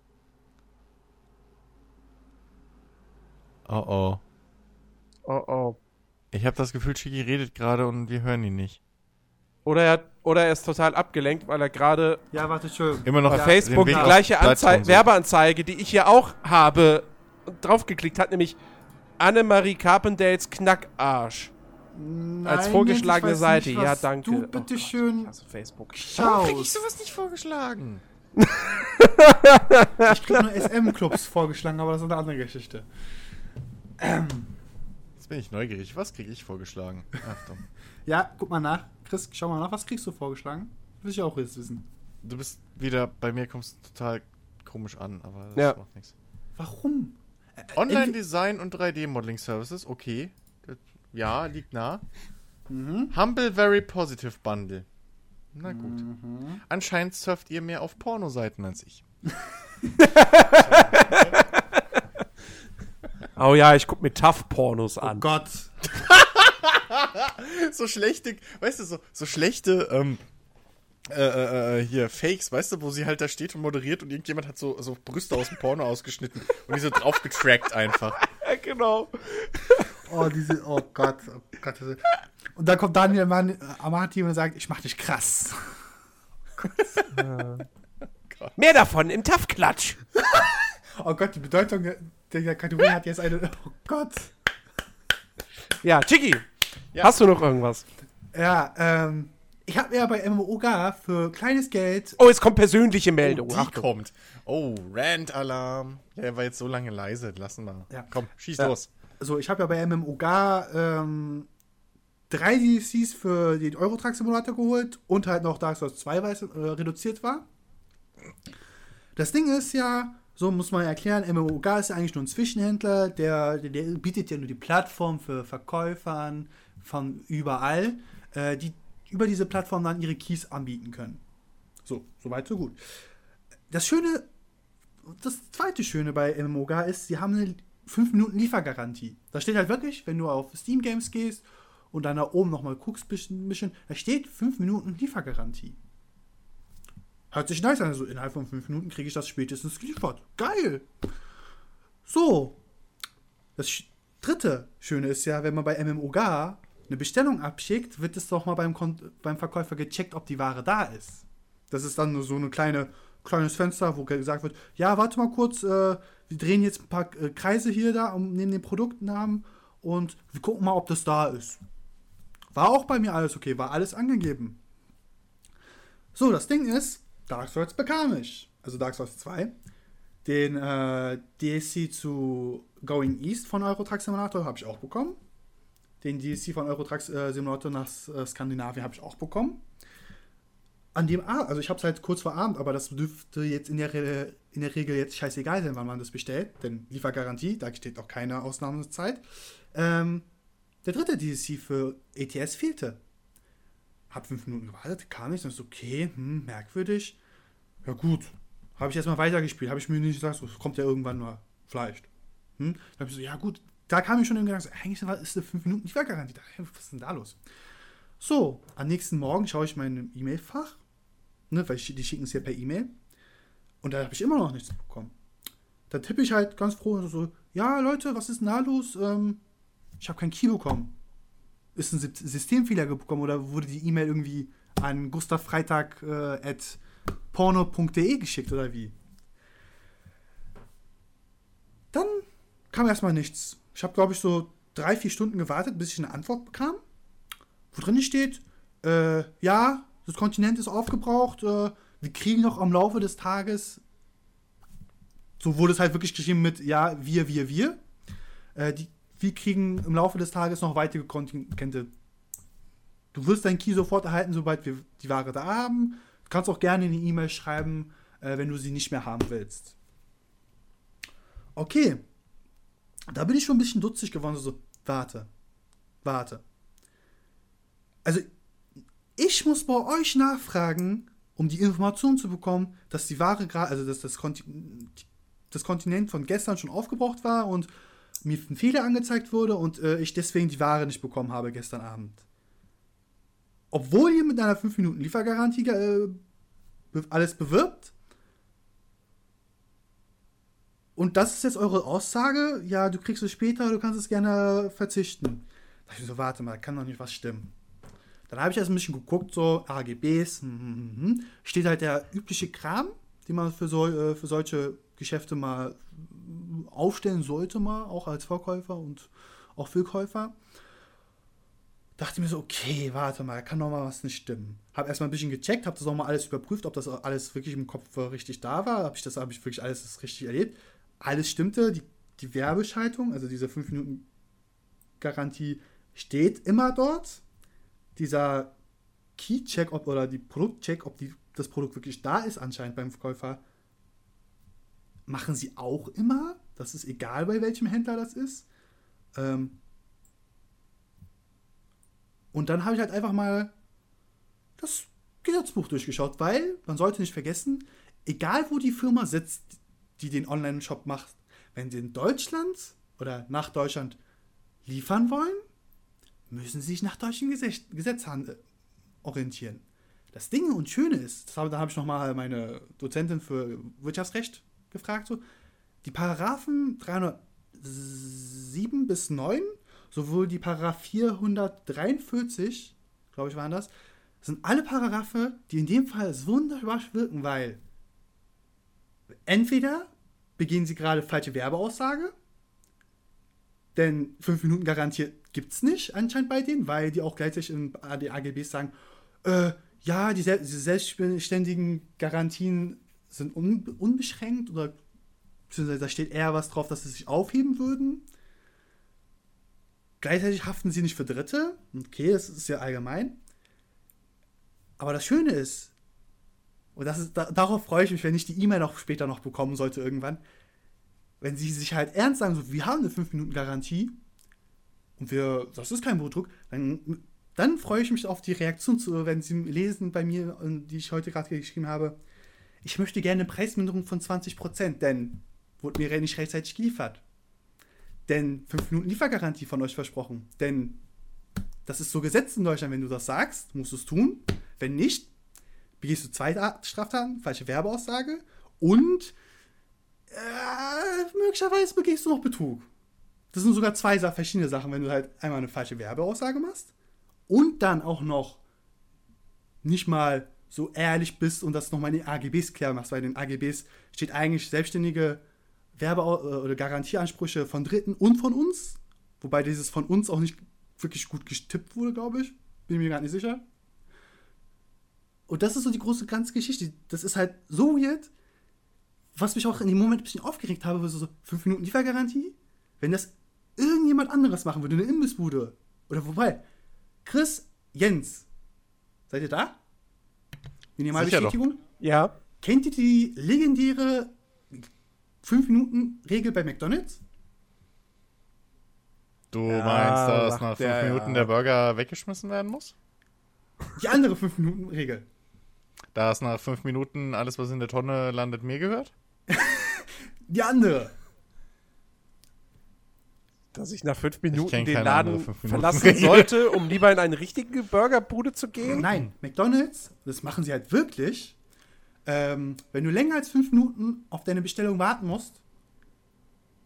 Oh oh. Oh oh. Ich habe das Gefühl, Chicky redet gerade und wir hören ihn nicht. Oder er, oder er ist total abgelenkt, weil er gerade Ja, warte. Immer noch bei Ja, Facebook die gleiche auf Anzei. Werbeanzeige, die ich hier auch habe, draufgeklickt hat, nämlich Annemarie Carpendales Knackarsch. Nein, als vorgeschlagene ich weiß Seite. Nicht, Ja, danke. Du Oh Gott, bitteschön Also Facebook. Warum krieg ich schaust. sowas nicht vorgeschlagen? Ich krieg nur SM-Clubs vorgeschlagen, aber das ist eine andere Geschichte. Jetzt bin ich neugierig. Was krieg ich vorgeschlagen? Achtung. [laughs] Ja, guck mal nach. Chris, schau mal nach. Was kriegst du vorgeschlagen? Will ich auch jetzt wissen. Du bist wieder, bei mir kommst du total komisch an, aber das Ja. macht nichts. Warum? Online-Design und 3D-Modeling-Services, okay. Ja, liegt nah. Mhm. Humble Very Positive Bundle. Na gut. Mhm. Anscheinend surft ihr mehr auf Pornoseiten als ich. [laughs] Oh ja, ich guck mir Tough-Pornos Oh an. Gott. [laughs] So schlechte, weißt du, so, so schlechte, ähm, äh, äh, äh, hier, Fakes, weißt du, wo sie halt da steht und moderiert und irgendjemand hat so, so Brüste aus dem Porno ausgeschnitten und die so draufgetrackt einfach. Ja, [laughs] genau. Oh, diese, oh Gott, oh Gott. Und dann kommt Daniel Mann, äh, Amati und sagt, ich mach dich krass. Mehr davon im Tough-Klatsch. [laughs] Oh Gott, die Bedeutung der, der Kategorie hat jetzt eine, oh Gott. Ja, Chicky, Ja. hast du noch irgendwas? Ja, ähm, ich habe mir ja bei MMOGA für kleines Geld, Oh, es kommt persönliche Meldung. Die Achtung. kommt. Oh, Rand-Alarm. Ja, er war jetzt so lange leise. Lassen wir. Ja. Komm, schieß Ja. los. also ich habe ja bei MMOGA ähm, drei DLCs für den Eurotruck Simulator geholt und halt noch Dark Souls 2, weil es äh, reduziert war. Das Ding ist ja, so muss man erklären, MMOGA ist ja eigentlich nur ein Zwischenhändler, der, der, bietet ja nur die Plattform für Verkäufern von überall, äh, die über diese Plattform dann ihre Keys anbieten können. So, soweit, so gut. Das Schöne, das zweite Schöne bei MMOGA ist, sie haben eine 5 Minuten Liefergarantie. Da steht halt wirklich, wenn du auf Steam Games gehst und dann da oben nochmal guckst, bisschen, bisschen, da steht 5 Minuten Liefergarantie. Hört sich nice an, also innerhalb von 5 Minuten kriege ich das spätestens geliefert. Geil! So. Das dritte Schöne ist ja, wenn man bei MMOGA eine Bestellung abschickt, wird es doch mal beim, beim Verkäufer gecheckt, ob die Ware da ist. Das ist dann nur so eine kleine kleines Fenster, wo gesagt wird, ja, warte mal kurz, äh, wir drehen jetzt ein paar äh, Kreise hier da um, neben den Produktnamen und wir gucken mal, ob das da ist. War auch bei mir alles okay, war alles angegeben. So, das Ding ist, Dark Souls bekam ich. Also Dark Souls 2. Den äh, DLC zu Going East von Euro Simulator habe ich auch bekommen. Den DLC von Euro äh, Simulator nach äh, Skandinavien habe ich auch bekommen. An dem Abend, also ich habe es halt kurz vor Abend, aber das dürfte jetzt in der, Re in der Regel jetzt scheißegal sein, wann man das bestellt, denn Liefergarantie, da steht auch keine Ausnahmezeit. Ähm, der dritte DLC für ETS fehlte. Hab fünf Minuten gewartet, kam nicht, dann ist okay, hm, merkwürdig. Ja gut, habe ich erstmal weitergespielt, habe ich mir nicht gesagt, es kommt ja irgendwann mal, vielleicht. Hm? Dann habe ich so, ja gut, da kam ich schon im Gedanken, eigentlich ist eine 5 Minuten Liefergarantie. Da, Was ist denn da los? So, am nächsten Morgen schaue ich mein E-Mail-Fach. ne, weil die schicken es ja per E-Mail. Und da habe ich immer noch nichts bekommen. Da tippe ich halt ganz froh so, ja Leute, was ist denn da los? Ähm, ich habe kein Key bekommen. Ist ein Systemfehler gekommen oder wurde die E-Mail irgendwie an gustavfreitag äh, porno.de geschickt oder wie? Dann kam erstmal nichts. Ich habe, glaube ich, so drei, vier Stunden gewartet, bis ich eine Antwort bekam, wo drin steht, äh, ja, das Kontinent ist aufgebraucht, äh, wir kriegen noch am Laufe des Tages, so wurde es halt wirklich geschrieben mit, ja, wir, wir, wir, äh, die, wir kriegen im Laufe des Tages noch weitere Kontingente. Du wirst dein Key sofort erhalten, sobald wir die Ware da haben. Du kannst auch gerne eine E-Mail schreiben, äh, wenn du sie nicht mehr haben willst. Okay, da bin ich schon ein bisschen dutzig geworden, so, warte, warte. Also, ich muss bei euch nachfragen, um die Information zu bekommen, dass die Ware gerade, also dass das, Kontin das Kontinent von gestern schon aufgebraucht war und mir ein Fehler angezeigt wurde und äh, ich deswegen die Ware nicht bekommen habe gestern Abend. Obwohl ihr mit einer 5 Minuten Liefergarantie äh, alles bewirbt, und das ist jetzt eure Aussage? Ja, du kriegst es später, du kannst es gerne verzichten. Da dachte ich so, warte mal, kann doch nicht was stimmen. Dann habe ich erst ein bisschen geguckt, so AGBs, hm, hm, hm, steht halt der übliche Kram, den man für, so, äh, für solche Geschäfte mal aufstellen sollte, mal, auch als Verkäufer und auch Verkäufer. Dachte mir so, okay, warte mal, kann doch mal was nicht stimmen. Habe erstmal ein bisschen gecheckt, habe das auch mal alles überprüft, ob das alles wirklich im Kopf richtig da war. Habe ich das, habe ich wirklich alles richtig erlebt alles stimmte, die, die Werbeschaltung, also diese 5 Minuten Garantie steht immer dort. Dieser Key-Check ob, oder die Produkt-Check, ob die, das Produkt wirklich da ist, anscheinend beim Verkäufer, machen sie auch immer. Das ist egal, bei welchem Händler das ist. Ähm und dann habe ich halt einfach mal das Gesetzbuch durchgeschaut, weil man sollte nicht vergessen, egal wo die Firma sitzt, die den Online-Shop macht, wenn sie in Deutschland oder nach Deutschland liefern wollen, müssen sie sich nach deutschem Gesetz, äh, orientieren. Das Ding und Schöne ist, das habe, da habe ich nochmal meine Dozentin für Wirtschaftsrecht gefragt, so, die Paragraphen 307 bis 9, sowohl die Paragraph 443, glaube ich waren das, sind alle Paragraphe, die in dem Fall wunderbar wirken, weil entweder begehen sie gerade falsche Werbeaussage, denn 5 Minuten garantiert gibt es nicht anscheinend bei denen, weil die auch gleichzeitig in den AGBs sagen, äh, ja, die, selbstständigen Garantien sind un unbeschränkt oder beziehungsweise da steht eher was drauf, dass sie sich aufheben würden. Gleichzeitig haften sie nicht für Dritte. Okay, das ist ja allgemein. Aber das Schöne ist, und das ist, da, darauf freue ich mich, wenn ich die E-Mail noch später noch bekommen sollte irgendwann. Wenn sie sich halt ernst sagen, so, wir haben eine 5-Minuten-Garantie und wir, das ist kein Blutdruck, dann, dann freue ich mich auf die Reaktion, zu, wenn sie lesen bei mir, die ich heute gerade geschrieben habe. Ich möchte gerne eine Preisminderung von 20%, denn wurde mir nicht rechtzeitig geliefert. Denn 5 Minuten Liefergarantie von euch versprochen. Denn das ist so gesetzt in Deutschland, wenn du das sagst, musst du es tun. Wenn nicht, begehst du zwei Straftaten, falsche Werbeaussage und äh, möglicherweise begehst du noch Betrug. Das sind sogar zwei verschiedene Sachen, wenn du halt einmal eine falsche Werbeaussage machst und dann auch noch nicht mal so ehrlich bist und das nochmal in den AGBs klar machst, weil in den AGBs steht eigentlich selbstständige Werbe- äh, oder Garantieansprüche von Dritten und von uns, wobei dieses von uns auch nicht wirklich gut getippt wurde, glaube ich. Bin mir gar nicht sicher. Und das ist so die große ganze Geschichte. Das ist halt so weird, was mich auch in dem Moment ein bisschen aufgeregt habe, so, so 5 Minuten Liefergarantie. Wenn das irgendjemand anderes machen würde, eine Imbissbude. Oder wobei, Chris, Jens, seid ihr da? Minimalbestätigung? Ja. Kennt ihr die legendäre 5-Minuten-Regel bei McDonalds? Du ja, meinst, dass nach 5 Minuten ja. der Burger weggeschmissen werden muss? Die andere 5-Minuten-Regel. Da es nach fünf Minuten alles, was in der Tonne landet, mir gehört? Die andere. Dass ich nach fünf Minuten den Laden Minuten verlassen sollte, um lieber in eine richtige Burgerbude zu gehen? Nein, McDonalds, das machen sie halt wirklich, ähm, wenn du länger als fünf Minuten auf deine Bestellung warten musst,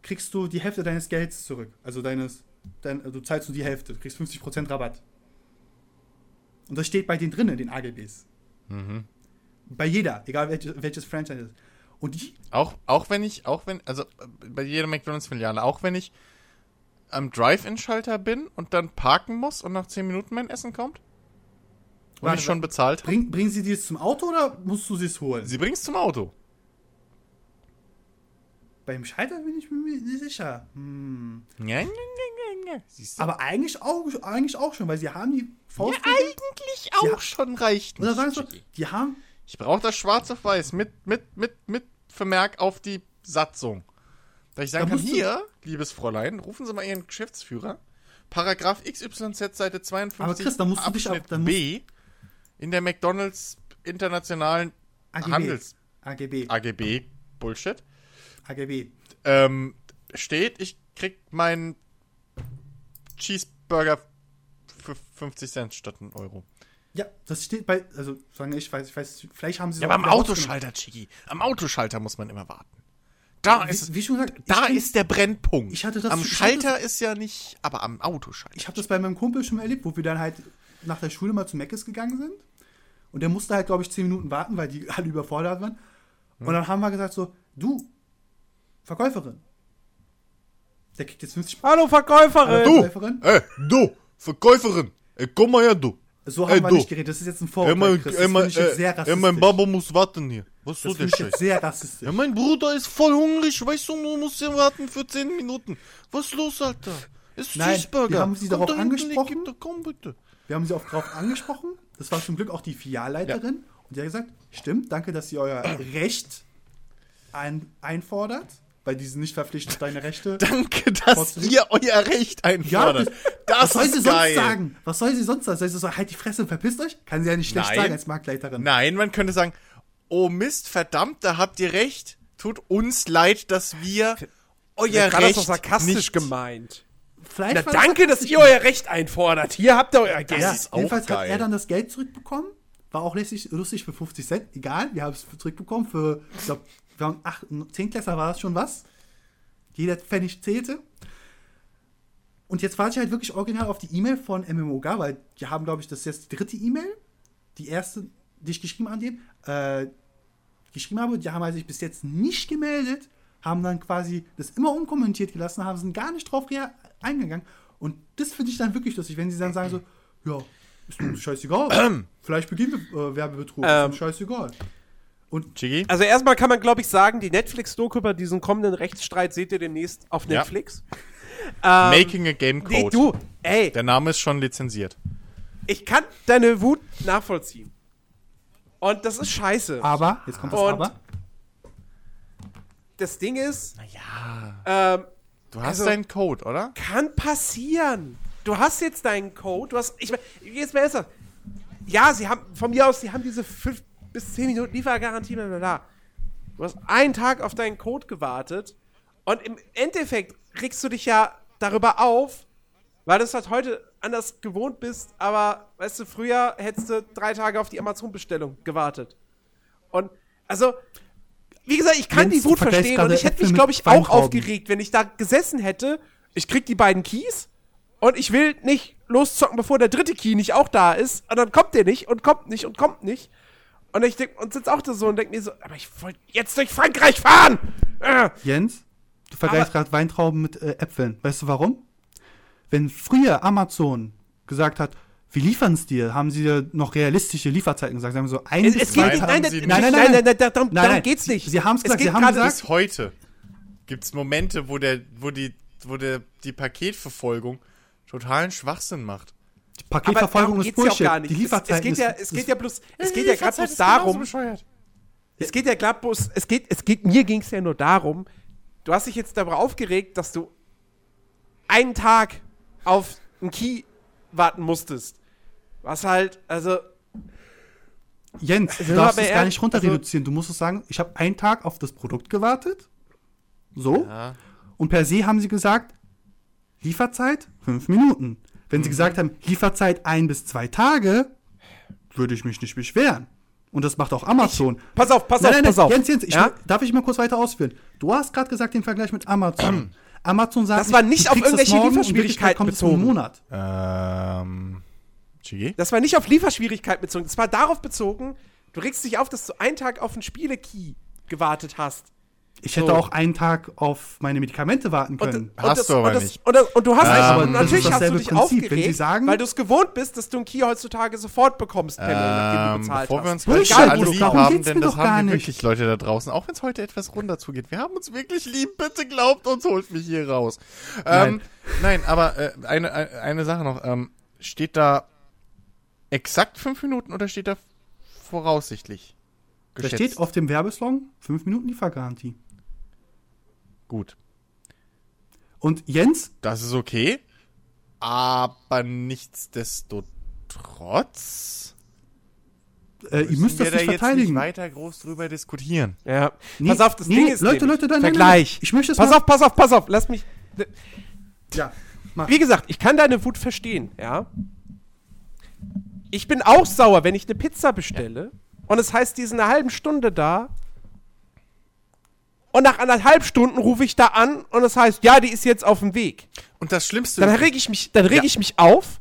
kriegst du die Hälfte deines Gelds zurück. Also deines, dein, du zahlst nur die Hälfte, du kriegst 50% Rabatt. Und das steht bei denen drin in den AGBs. Bei jeder, egal welches, welches Franchise ist. Und die, Auch, auch wenn ich, auch wenn, also bei jeder McDonalds-Filiale, auch wenn ich am Drive-In-Schalter bin und dann parken muss und nach 10 Minuten mein Essen kommt? Und Warte, ich schon bezahlt bring, bringen sie dir zum Auto oder musst du sie es holen? Sie bringt's zum Auto. Beim Schalter bin ich mir nicht sicher. Hm. Ja, ja, ja, ja, ja. Aber eigentlich auch, eigentlich auch schon, weil sie haben die ja, Faust. eigentlich auch Ja. schon reicht oder nicht, so, Chicky. die haben. Ich brauche das schwarz auf weiß mit, mit, mit, mit Vermerk auf die Satzung. Da ich sagen Da kann, hier, liebes Fräulein, rufen Sie mal Ihren Geschäftsführer. Paragraph XYZ, Seite 52, Aber Chris, da musst du dich Abschnitt auch- da musst- B in der McDonalds internationalen AGB. Handels AGB. AGB Bullshit AGB. ähm, steht, ich krieg meinen Cheeseburger für 50 Cent statt einen Euro. Ja, das steht bei. Also, sagen ich weiß, ich weiß, vielleicht haben sie Ja, aber am. Autoschalter, Chigi. Am Autoschalter muss man immer warten. Da ist, Wie, schon gesagt, da ist der Brennpunkt. ich hatte das- am Schalter ist ja nicht, aber am Autoschalter. Ich habe das bei meinem Kumpel schon mal erlebt, wo wir dann halt nach der Schule mal zu Meckes gegangen sind. Und der musste halt, glaube ich, 10 Minuten warten, weil die [laughs] alle überfordert waren. Und dann haben wir gesagt so, du, Verkäuferin. Der kriegt jetzt 50 Hallo Verkäuferin! Du! Verkäuferin? Ey, du, Verkäuferin, ey, komm mal her, du. So Ey, haben wir du. nicht geredet. Das ist jetzt ein Vorurteil, Ey, mein, Chris. ey, Das mein, finde ich jetzt sehr ey, rassistisch. mein Baba muss warten hier. Was das soll der Scheiß? sehr rassistisch. Ja, mein Bruder ist voll hungrig, weißt du, du musst ja warten für 10 Minuten. Was ist los, Alter? Ist Nein, Cheeseburger. wir haben sie Komm darauf da hinten, angesprochen. gib Komm bitte. Wir haben sie auch darauf angesprochen. Das war zum Glück auch die Filialleiterin. Und die hat gesagt, stimmt, danke, dass ihr euer Recht ein, einfordert. Weil die sind nicht verpflichtet, deine Rechte. [laughs] Danke, dass ihr euer Recht Ja, einfordert. das, was soll ist sie geil. sonst sagen? Was soll sie sonst sagen? Soll sie sagen, halt die Fresse und verpisst euch? Kann sie ja nicht schlecht Nein. sagen als Marktleiterin. Nein, man könnte sagen, oh Mist, verdammt, da habt ihr recht. Tut uns leid, dass wir euer Ja, Recht das doch sarkastisch nicht gemeint. Vielleicht Na, danke, dass sarkastisch. ihr euer Recht einfordert. Hier habt ihr euer Geld. Ja, ist auch jedenfalls hat er dann das Geld zurückbekommen. War auch lustig, lustig für 50 Cent. Egal, wir haben es zurückbekommen für, ich glaube, wir haben 8, 10 Klässler war das schon was. Jeder Pfennig zählte. Und jetzt warte ich halt wirklich original auf die E-Mail von MMOGA, weil die haben, glaube ich, das ist jetzt die dritte E-Mail. Die erste, die ich geschrieben an dem, äh, geschrieben habe. Die haben halt sich bis jetzt nicht gemeldet, haben dann quasi das immer unkommentiert gelassen, haben sind gar nicht drauf rea- eingegangen. Und das finde ich dann wirklich lustig, wenn sie dann sagen so, ja, ist mir scheißegal. [clears throat] Vielleicht beginnt äh, Werbebetrug, Ähm. ist mir scheißegal. Und Chigi? Also erstmal kann man, glaube ich, sagen, die Netflix-Doku über diesen kommenden Rechtsstreit seht ihr demnächst auf Ja. Netflix. [laughs] Ähm, Making a Game Code. nee, du, ey, Der Name ist schon lizenziert. ich kann deine Wut nachvollziehen. Und das ist scheiße. aber, jetzt kommt das Und- Aber. Das Ding ist, Naja. ähm, Du hast Also- deinen Code, oder? kann passieren. Du hast jetzt deinen Code, du hast, ich meine, jetzt mal ernsthaft. Ja, sie haben, von mir aus, sie haben diese 5 bis 10 Minuten Liefergarantie, bla bla bla. Du hast einen Tag auf deinen Code gewartet und im Endeffekt regst du dich ja darüber auf, weil du es halt heute anders gewohnt bist, aber, weißt du, früher hättest du drei Tage auf die Amazon-Bestellung gewartet. Und, also, wie gesagt, ich kann Jens, die Wut verstehen und ich hätte mich, glaube ich, auch aufgeregt, wenn ich da gesessen hätte. Ich krieg die beiden Keys und ich will nicht loszocken, bevor der dritte Key nicht auch da ist. Und dann kommt der nicht und kommt nicht und kommt nicht. Und ich denk, und sitze auch da so und denk mir so, aber ich wollte jetzt durch Frankreich fahren! Äh. Jens, du vergleichst gerade Weintrauben mit äh, Äpfeln. Weißt du warum? Wenn früher Amazon gesagt hat, wir liefern es dir, haben sie dir noch realistische Lieferzeiten gesagt. Sie haben so ein Es, bis es zwei geht nicht, haben nein, nein, nicht. nein, nein, nein, nein, nein, darum, Nein, darum nein. geht's nicht. Sie haben's Es gesagt, geht sie haben gesagt- Bis heute gibt es Momente, wo der, wo die, wo der, die Paketverfolgung totalen Schwachsinn macht. Die Paketverfolgung ist ja Bullshit. auch gar nicht. Die Es- Lieferzeiten es geht ist, ja, es ist, geht ja bloß, es geht ja gerade bloß darum, Es geht ja gerade bloß, es geht, es geht, mir ging es ja nur darum, du hast dich jetzt darüber aufgeregt, dass du einen Tag auf einen Key warten musstest. Was halt, also, Jens, du wir darfst es gar nicht runter reduzieren. Du musst es sagen, ich habe einen Tag auf das Produkt gewartet. So. Ja. Und per se haben sie gesagt, Lieferzeit fünf Minuten. Wenn Mhm. sie gesagt haben, Lieferzeit ein bis zwei Tage, würde ich mich nicht beschweren. Und das macht auch Amazon. Pass auf, pass nein, auf, nein, nein, pass auf. Jens, Jens, ich, ja? darf ich mal kurz weiter ausführen? Du hast gerade gesagt den Vergleich mit Amazon. Amazon sagt, Das war nicht auf irgendwelche Lieferschwierigkeiten bezogen. Monat. Ähm, Chigi? Das war nicht auf Lieferschwierigkeiten bezogen. Das war darauf bezogen, du regst dich auf, dass du einen Tag auf einen Spiele-Key gewartet hast. Ich hätte So. auch einen Tag auf meine Medikamente warten Und, können. und Hast das, du aber und das, nicht. Und, das, und du hast Ähm, dich, aber und das natürlich ist hast du dich Prinzip. aufgeregt, Wenn Sie sagen- weil du es gewohnt bist, dass du einen Key heutzutage sofort bekommst, per Mail, nachdem du Ähm, bezahlt bevor wir hast. uns gleich Bullshit, alle Egal, wo du lieb haben, denn das doch gar haben wir wirklich Leute da draußen, auch wenn es heute etwas runter zugeht. Wir haben uns wirklich lieb, bitte glaubt uns, holt mich hier raus. Ähm, nein, aber äh, eine, eine Sache noch. Ähm, steht da exakt fünf Minuten oder steht da voraussichtlich? Da geschätzt? steht auf dem Werbeslong 5 Minuten Liefergarantie. Gut, Und Jens, das ist okay, aber nichtsdestotrotz äh, ihr müsst das nicht jetzt verteidigen. nicht weiter groß drüber diskutieren. Ja. Nee, pass auf, das nee, Ding ist Leute, Leute, nein, nein, Vergleich. nein, ich möchte es pass mal- auf, pass auf, pass auf, lass mich. Ja, mach. Wie gesagt, ich kann deine Wut verstehen, ja. Ich bin auch sauer, wenn ich eine Pizza bestelle und es heißt, die ist in einer halben Stunde da. Und nach anderthalb Stunden rufe ich da an und es heißt, ja, die ist jetzt auf dem Weg. Und das Schlimmste Dann reg ich mich, dann reg Ja. ich mich auf.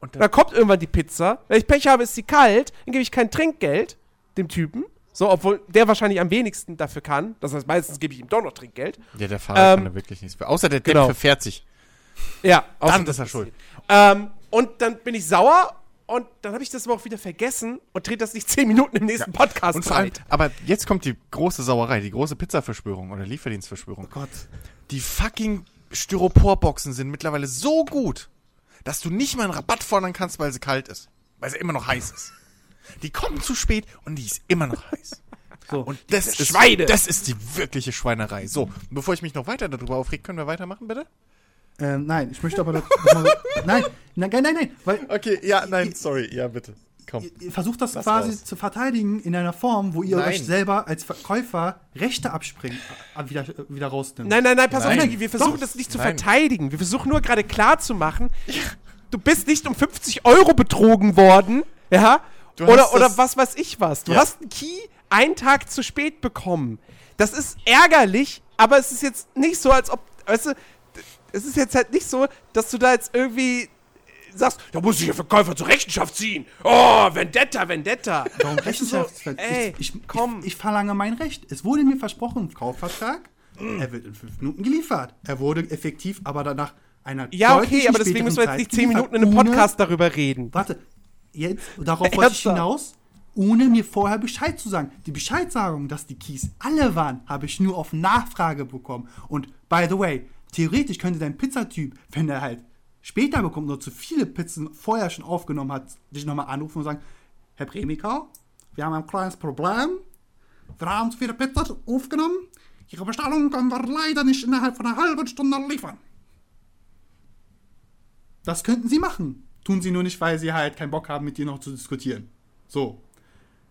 Und Dann kommt irgendwann die Pizza. Wenn ich Pech habe, ist sie kalt. Dann gebe ich kein Trinkgeld dem Typen. So, obwohl der wahrscheinlich am wenigsten dafür kann. Das heißt, meistens gebe ich ihm doch noch Trinkgeld. Ja, der Fahrer Ähm, kann da wirklich nichts für. Außer der Depp genau. verfährt sich. Ja, Dann außer ist das er schuld. Ähm, und dann bin ich sauer und dann habe ich das aber auch wieder vergessen und drehe das nicht [laughs] zehn Minuten im nächsten Podcast Und vor allem, aber jetzt kommt die große Sauerei, die große Pizzaverschwörung oder Lieferdienstverschwörung. Gott. Die fucking Styroporboxen sind mittlerweile so gut, dass du nicht mal einen Rabatt fordern kannst, weil sie kalt ist. Weil sie immer noch heiß ist. Die kommen zu spät und die ist immer noch heiß. [laughs] So. Und das ist, Schweine. das ist die wirkliche Schweinerei. So, bevor ich mich noch weiter darüber aufreg, können wir weitermachen, bitte? Ähm, nein, ich möchte aber noch, noch mal, [laughs] nein, nein, nein, nein, nein, weil Okay, ja, nein, sorry, ja, bitte. Komm. ihr- versucht das Lass quasi raus. zu verteidigen in einer Form, wo ihr Nein. euch selber als Verkäufer Rechte abspringen, äh, wieder, wieder rausnimmt. Nein, nein, nein, pass Nein. auf, Nagi, wir versuchen Doch. das nicht zu Nein. verteidigen. Wir versuchen nur gerade klar zu machen, du bist nicht um 50 Euro betrogen worden, ja? Du Oder, oder was weiß ich was. Du Ja. hast einen Key einen Tag zu spät bekommen. Das ist ärgerlich, aber es ist jetzt nicht so, als ob, weißt du, es ist jetzt halt nicht so, dass du da jetzt irgendwie sagst, da muss ich der Verkäufer zur Rechenschaft ziehen. Oh, Vendetta, Vendetta. Warum du so, ey, ich, ich, komm. Ich, ich verlange mein Recht. Es wurde mir versprochen, Kaufvertrag. Er wird in fünf Minuten geliefert. Er wurde effektiv, aber danach einer ja, okay, aber deswegen müssen wir jetzt nicht 10 geliefert, Minuten in einem ohne- Podcast darüber reden. Warte, jetzt, darauf wollte ich hinaus, ohne mir vorher Bescheid zu sagen. Die Bescheidsagung, dass die Keys alle waren, habe ich nur auf Nachfrage bekommen. Und by the way, theoretisch könnte dein Pizzatyp, wenn er halt später bekommt oder zu viele Pizzen vorher schon aufgenommen hat, dich nochmal anrufen und sagen, Herr Premiker, wir haben ein kleines Problem. Wir haben zu viele Pizzen aufgenommen. Ihre Bestellung können wir leider nicht innerhalb von einer halben Stunde liefern. Das könnten sie machen. Tun sie nur nicht, weil sie halt keinen Bock haben, mit dir noch zu diskutieren. So.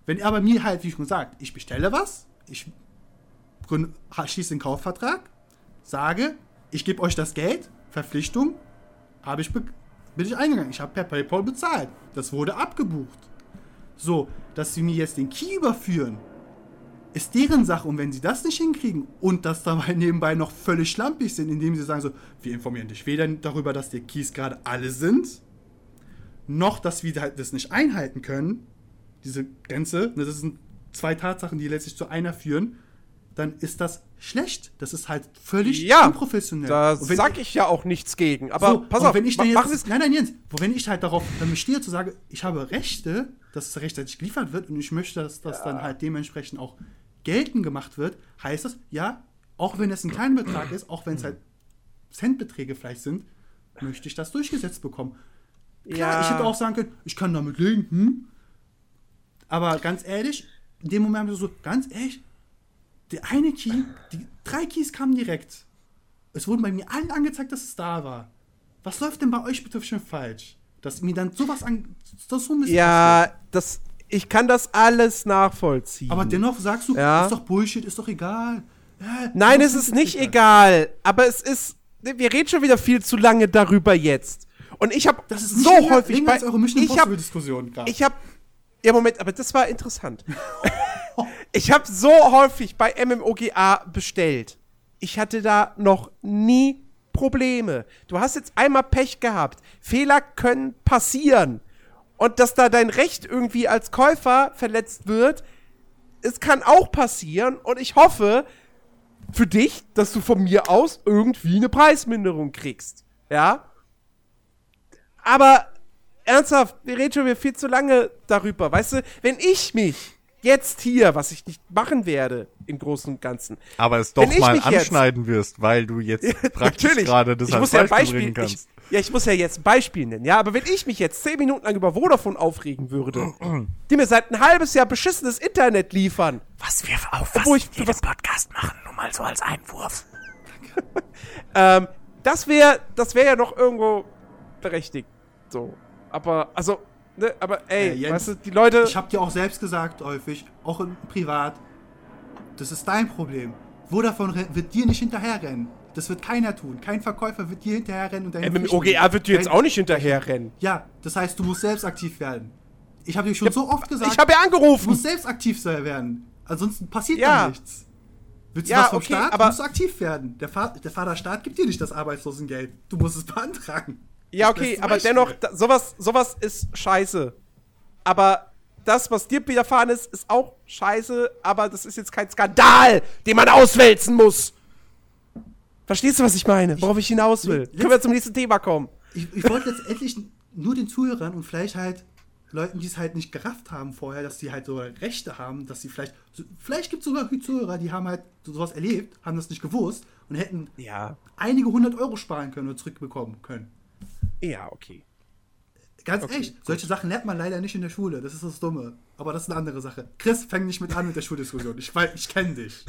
Wenn aber mir halt, wie schon gesagt, ich bestelle was, ich schließe den Kaufvertrag, sage, ich gebe euch das Geld, Verpflichtung, habe ich bin ich eingegangen. Ich habe per PayPal bezahlt. Das wurde abgebucht. So, dass sie mir jetzt den Key überführen, ist deren Sache. Und wenn sie das nicht hinkriegen und das dabei [laughs] nebenbei noch völlig schlampig sind, indem sie sagen so, wir informieren dich weder darüber, dass die Keys gerade alle sind, noch, dass wir das nicht einhalten können, diese Grenze, ne, das sind zwei Tatsachen, die letztlich zu einer führen, dann ist das schlecht. Das ist halt völlig Ja, unprofessionell. Da sag ich ja auch nichts gegen. Aber so, pass auf, wenn ich ma- jetzt, Sie nein, nein, Jens, wo wenn ich halt darauf dann bestehe zu sagen, ich habe Rechte, dass es rechtzeitig geliefert wird und ich möchte, dass das dann halt dementsprechend auch geltend gemacht wird, heißt das, ja, auch wenn es ein kleiner Betrag ist, auch wenn es halt Centbeträge vielleicht sind, möchte ich das durchgesetzt bekommen. Klar, Ja. ich hätte auch sagen können, ich kann damit leben, hm? Aber ganz ehrlich, in dem Moment so, ganz ehrlich, der eine Key, die drei Keys kamen direkt. Es wurden bei mir allen angezeigt, dass es da war. Was läuft denn bei euch bitte schon falsch? Dass mir dann sowas an. Das so. Ja, das, ich kann das alles nachvollziehen. Aber dennoch sagst du, Ja. ist doch Bullshit, ist doch egal. Ja, Nein, es ist nicht egal. Aber es ist. Wir reden schon wieder viel zu lange darüber jetzt. Und ich habe Das ist nicht so häufig bei. ich habe ich habe Ja, Moment, aber das war interessant. [laughs] ich habe so häufig bei MMOGA bestellt. Ich hatte da noch nie Probleme. Du hast jetzt einmal Pech gehabt. Fehler können passieren. Und dass da dein Recht irgendwie als Käufer verletzt wird, es kann auch passieren. Und ich hoffe für dich, dass du von mir aus irgendwie eine Preisminderung kriegst. Ja? Aber ernsthaft, wir reden schon viel zu lange darüber. Weißt du, wenn ich mich jetzt hier, was ich nicht machen werde im Großen und Ganzen. Aber es doch ich mal mich jetzt- anschneiden wirst, weil du jetzt [laughs] praktisch gerade das ich als muss ja ein Beispiel Beispiel, bringen ich, kannst. ja, ich muss ja jetzt ein Beispiel nennen, ja, aber wenn ich mich jetzt zehn Minuten lang über Vodafone aufregen würde, [clears throat] die mir seit ein halbes Jahr beschissenes Internet liefern, Was wir auf was ich- jedem was- Podcast machen, nur mal so als Einwurf. [laughs] ähm, das wäre, das wäre ja noch irgendwo berechtigt, so. Aber, also, ne, aber ey, Äh, Jens, weißt du, die Leute, Ich habe dir auch selbst gesagt, häufig, auch im privat, das ist dein Problem. Vodafone ren- wird dir nicht hinterherrennen. Das wird keiner tun. Kein Verkäufer wird dir hinterherrennen und deine Pflichten- MMOGA wird dir jetzt auch nicht hinterherrennen. Ja, das heißt, du musst selbst aktiv werden. Ich habe dir schon so oft gesagt, Ich habe ja du angerufen. musst selbst aktiv werden. Ansonsten passiert Ja. da nichts. Willst du Ja, was vom okay, Staat? aber- musst du aktiv werden. Der, Fa der Vaterstaat gibt dir nicht das Arbeitslosengeld. Du musst es beantragen. Ja, okay, aber Beispiel. dennoch, da, sowas, sowas ist scheiße. Aber das, was dir widerfahren ist, ist auch scheiße, aber das ist jetzt kein Skandal, den man auswälzen muss. Verstehst du, was ich meine? Worauf ich hinaus will? Letz- Können wir zum nächsten Thema kommen? Ich, ich wollte letztendlich nur den Zuhörern und vielleicht halt Leuten, die es halt nicht gerafft haben vorher, dass sie halt so Rechte haben, dass sie vielleicht, vielleicht gibt es sogar Zuhörer, die haben halt sowas erlebt, haben das nicht gewusst und hätten Ja. einige hundert Euro sparen können oder zurückbekommen können. Ja, okay. Ganz Okay, ehrlich, solche Sachen lernt man leider nicht in der Schule. Das ist das Dumme. Aber das ist eine andere Sache. Chris, fäng nicht mit an mit der Schuldiskussion. Ich, weiß- ich kenne dich.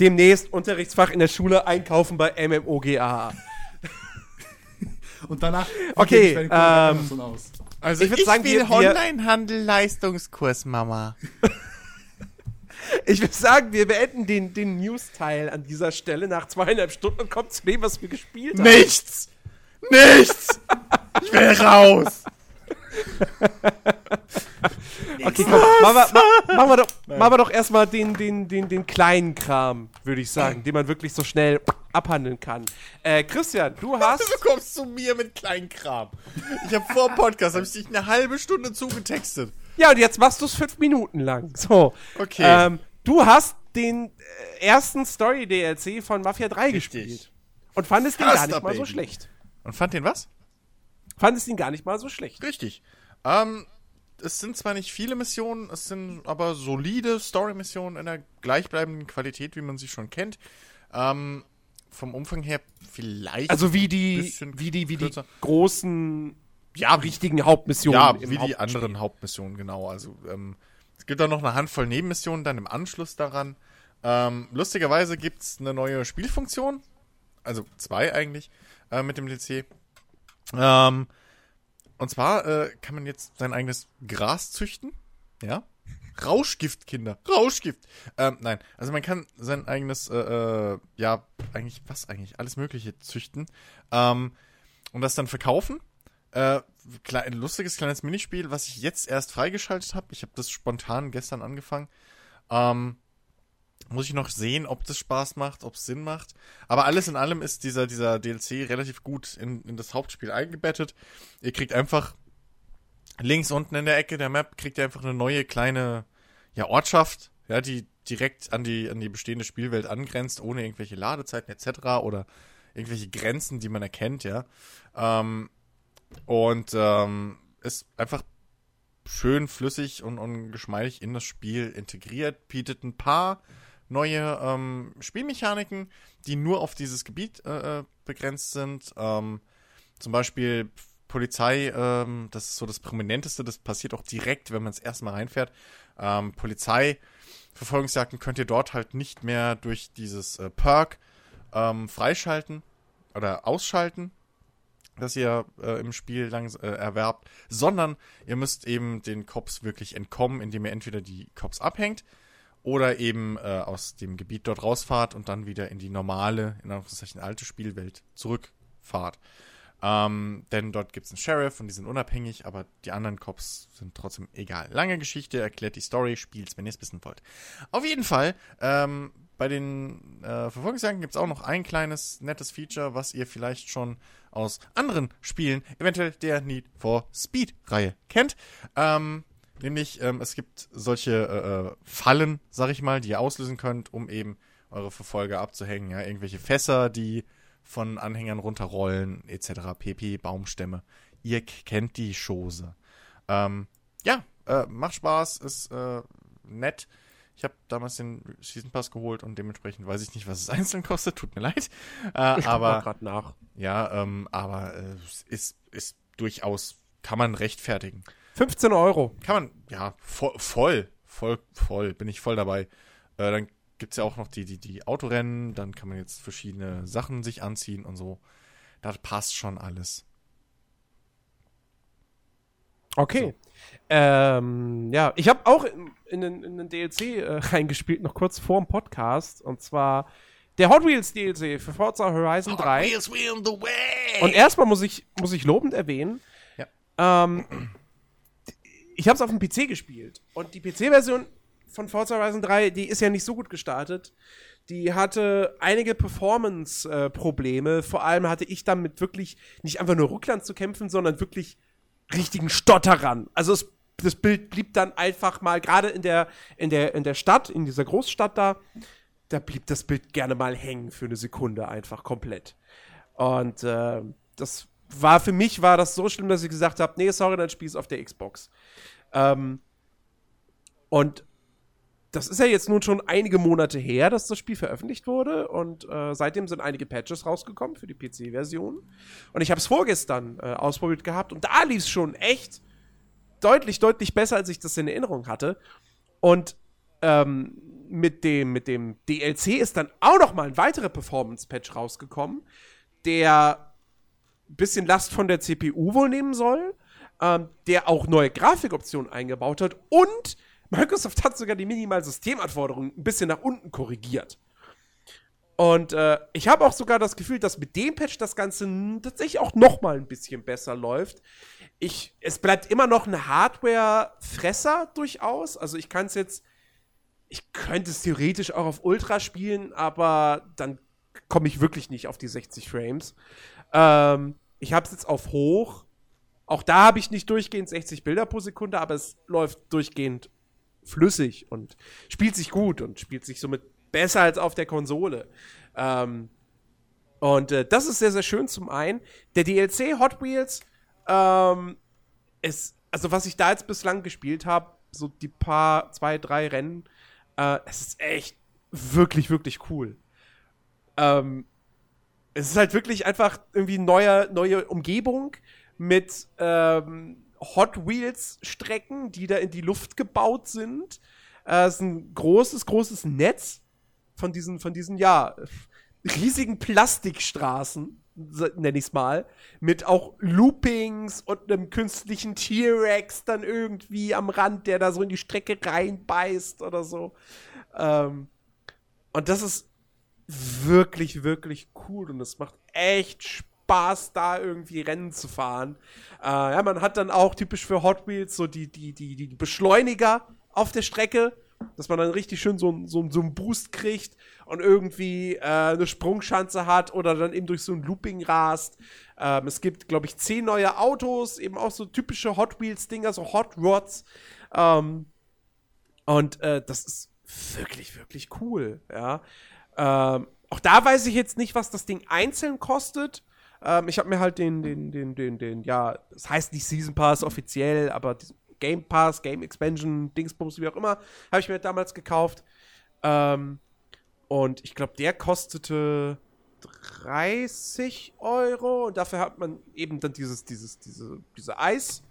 Demnächst Unterrichtsfach in der Schule einkaufen bei MMOGA. [laughs] Und danach Okay, bei ähm, Amazon aus. Also Ich würd sagen, wir- wir- Onlinehandel-Leistungskurs, Mama. [laughs] Ich würde sagen, wir beenden den, den News-Teil an dieser Stelle nach zweieinhalb Stunden und kommen zu dem, was wir gespielt haben. Nichts! Nichts! Ich will raus! Okay, komm, machen wir, ma, machen wir doch, machen wir doch erstmal den, den, den, den kleinen Kram, würde ich sagen, den man wirklich so schnell abhandeln kann. Äh, Christian, du [laughs] hast. Du kommst zu mir mit Kleinkram. Ich habe vor dem Podcast, habe ich dich eine halbe Stunde zugetextet. Ja, und jetzt machst du es fünf Minuten lang. So. Okay. Ähm, du hast den äh, ersten Story-DLC von Mafia 3 Richtig. gespielt. Und fandest ihn gar nicht mal so Baby. schlecht. Und fand den was? Fandest ihn gar nicht mal so schlecht. Richtig. Ähm, es sind zwar nicht viele Missionen, es sind aber solide Story-Missionen in der gleichbleibenden Qualität, wie man sie schon kennt. Ähm, vom Umfang her vielleicht. Also wie die, wie die, wie die großen, ja, richtigen Hauptmissionen. Ja, wie die anderen Hauptmissionen, genau. Also ähm, es gibt auch noch eine Handvoll Nebenmissionen dann im Anschluss daran. Ähm, lustigerweise gibt es eine neue Spielfunktion, also zwei eigentlich, äh, mit dem DLC. Ähm, und zwar äh, kann man jetzt sein eigenes Gras züchten. Ja. Rauschgift, Kinder. Rauschgift. Ähm, nein, also man kann sein eigenes, äh, äh, ja, eigentlich, was eigentlich? Alles Mögliche züchten. Ähm, und das dann verkaufen. Äh, ein lustiges kleines Minispiel, was ich jetzt erst freigeschaltet habe. Ich habe das spontan gestern angefangen. Ähm, muss ich noch sehen, ob das Spaß macht, ob es Sinn macht. Aber alles in allem ist dieser, dieser DLC relativ gut in, in das Hauptspiel eingebettet. Ihr kriegt einfach links unten in der Ecke der Map kriegt ihr einfach eine neue kleine ja, Ortschaft, ja, die direkt an die, an die bestehende Spielwelt angrenzt, ohne irgendwelche Ladezeiten etc. oder irgendwelche Grenzen, die man erkennt, ja. Ähm, und ähm, ist einfach schön flüssig und, und geschmeidig in das Spiel integriert, bietet ein paar neue ähm, Spielmechaniken, die nur auf dieses Gebiet äh, äh, begrenzt sind. Ähm, zum Beispiel Polizei, ähm, das ist so das Prominenteste, das passiert auch direkt, wenn man es erstmal reinfährt. Ähm, Polizei, Verfolgungsjagden könnt ihr dort halt nicht mehr durch dieses äh, Perk ähm, freischalten oder ausschalten, das ihr äh, im Spiel lang äh, erwerbt, sondern ihr müsst eben den Cops wirklich entkommen, indem ihr entweder die Cops abhängt oder eben äh, aus dem Gebiet dort rausfahrt und dann wieder in die normale, in Anführungszeichen alte Spielwelt zurückfahrt. Ähm, denn dort gibt es einen Sheriff und die sind unabhängig, aber die anderen Cops sind trotzdem egal. Lange Geschichte, erklärt die Story, spielt's, wenn ihr es wissen wollt. Auf jeden Fall, ähm, bei den äh, Verfolgungsjagden gibt es auch noch ein kleines nettes Feature, was ihr vielleicht schon aus anderen Spielen, eventuell der Need for Speed-Reihe kennt. Ähm, nämlich, ähm, es gibt solche äh, äh, Fallen, sag ich mal, die ihr auslösen könnt, um eben eure Verfolger abzuhängen. Ja? Irgendwelche Fässer, die von Anhängern runterrollen, etc. pp, Baumstämme. Ihr kennt die Chose. Ähm, ja, äh, macht Spaß, ist äh, nett. Ich habe damals den Season Pass geholt und dementsprechend weiß ich nicht, was es [laughs] einzeln kostet. Tut mir leid. Äh, Ich aber grad nach. ja, ähm, aber äh, es ist, ist durchaus, kann man rechtfertigen. 15 Euro. Kann man, ja, voll, voll, voll, voll, bin ich voll dabei. Äh, dann gibt's ja auch noch die, die, die Autorennen, dann kann man jetzt verschiedene Sachen sich anziehen und so. Das passt schon alles. Okay. Ähm, ja, ich habe auch in, in, den, in den DLC äh, [laughs] reingespielt, noch kurz vor dem Podcast. Und zwar der Hot Wheels DLC für Forza Horizon 3. Wheels wheel the way! Und erstmal muss ich, muss ich lobend erwähnen, ähm, ich habe es auf dem PC gespielt. Und die PC-Version von Forza Horizon 3, die ist ja nicht so gut gestartet. Die hatte einige Performance-Probleme. Vor allem hatte ich damit wirklich nicht einfach nur Rückland zu kämpfen, sondern wirklich richtigen Stotterern. Also es, das Bild blieb dann einfach mal, gerade in der, in, der, in der Stadt, in dieser Großstadt da, da blieb das Bild gerne mal hängen für eine Sekunde einfach komplett. Und äh, das war für mich war das so schlimm, dass ich gesagt habe, nee, sorry, dann spiel's auf der Xbox. Ähm, und das ist ja jetzt nun schon einige Monate her, dass das Spiel veröffentlicht wurde und äh, seitdem sind einige Patches rausgekommen für die PC-Version. Und ich habe es vorgestern äh, ausprobiert gehabt und da lief es schon echt deutlich, deutlich besser, als ich das in Erinnerung hatte. Und ähm, mit, dem, mit dem DLC ist dann auch noch mal ein weiterer Performance-Patch rausgekommen, der bisschen Last von der CPU wohl nehmen soll, ähm, der auch neue Grafikoptionen eingebaut hat und Microsoft hat sogar die Minimal-Systemanforderungen ein bisschen nach unten korrigiert. Und äh, ich habe auch sogar das Gefühl, dass mit dem Patch das Ganze tatsächlich auch noch mal ein bisschen besser läuft. Ich, es bleibt immer noch ein Hardware-Fresser durchaus. Also ich kann es jetzt, ich könnte es theoretisch auch auf Ultra spielen, aber dann komme ich wirklich nicht auf die 60 Frames. Ähm, ich habe es jetzt auf hoch. Auch da habe ich nicht durchgehend 60 Bilder pro Sekunde, aber es läuft durchgehend flüssig und spielt sich gut und spielt sich somit besser als auf der Konsole. Ähm, und äh, das ist sehr, sehr schön zum einen. Der DLC Hot Wheels ähm, ist, also was ich da jetzt bislang gespielt habe, so die paar, zwei, drei Rennen, äh, es ist echt wirklich, wirklich cool. Ähm, es ist halt wirklich einfach irgendwie neue, neue Umgebung mit ähm, Hot Wheels Strecken, die da in die Luft gebaut sind. Äh, es ist ein großes, großes Netz von diesen, von diesen, ja, riesigen Plastikstraßen, nenne ich es mal, mit auch Loopings und einem künstlichen T-Rex dann irgendwie am Rand, der da so in die Strecke reinbeißt oder so. Ähm, und das ist wirklich, wirklich cool und es macht echt Spaß, da irgendwie Rennen zu fahren. Äh, ja, man hat dann auch typisch für Hot Wheels so die, die, die, die Beschleuniger auf der Strecke, dass man dann richtig schön so, so, so einen Boost kriegt und irgendwie äh, eine Sprungschanze hat oder dann eben durch so ein Looping rast. Ähm, es gibt, glaube ich, zehn neue Autos, eben auch so typische Hot Wheels-Dinger, so Hot Rods. Ähm, und äh, das ist wirklich, wirklich cool, ja. Ähm, auch da weiß ich jetzt nicht, was das Ding einzeln kostet. Ähm, ich habe mir halt den, den, den, den, den, ja, das heißt nicht Season Pass offiziell, aber Game Pass, Game Expansion, Dingsbums, wie auch immer, habe ich mir damals gekauft. Ähm, und ich glaube, der kostete 30 Euro und dafür hat man eben dann dieses, dieses, diese, diese Eis,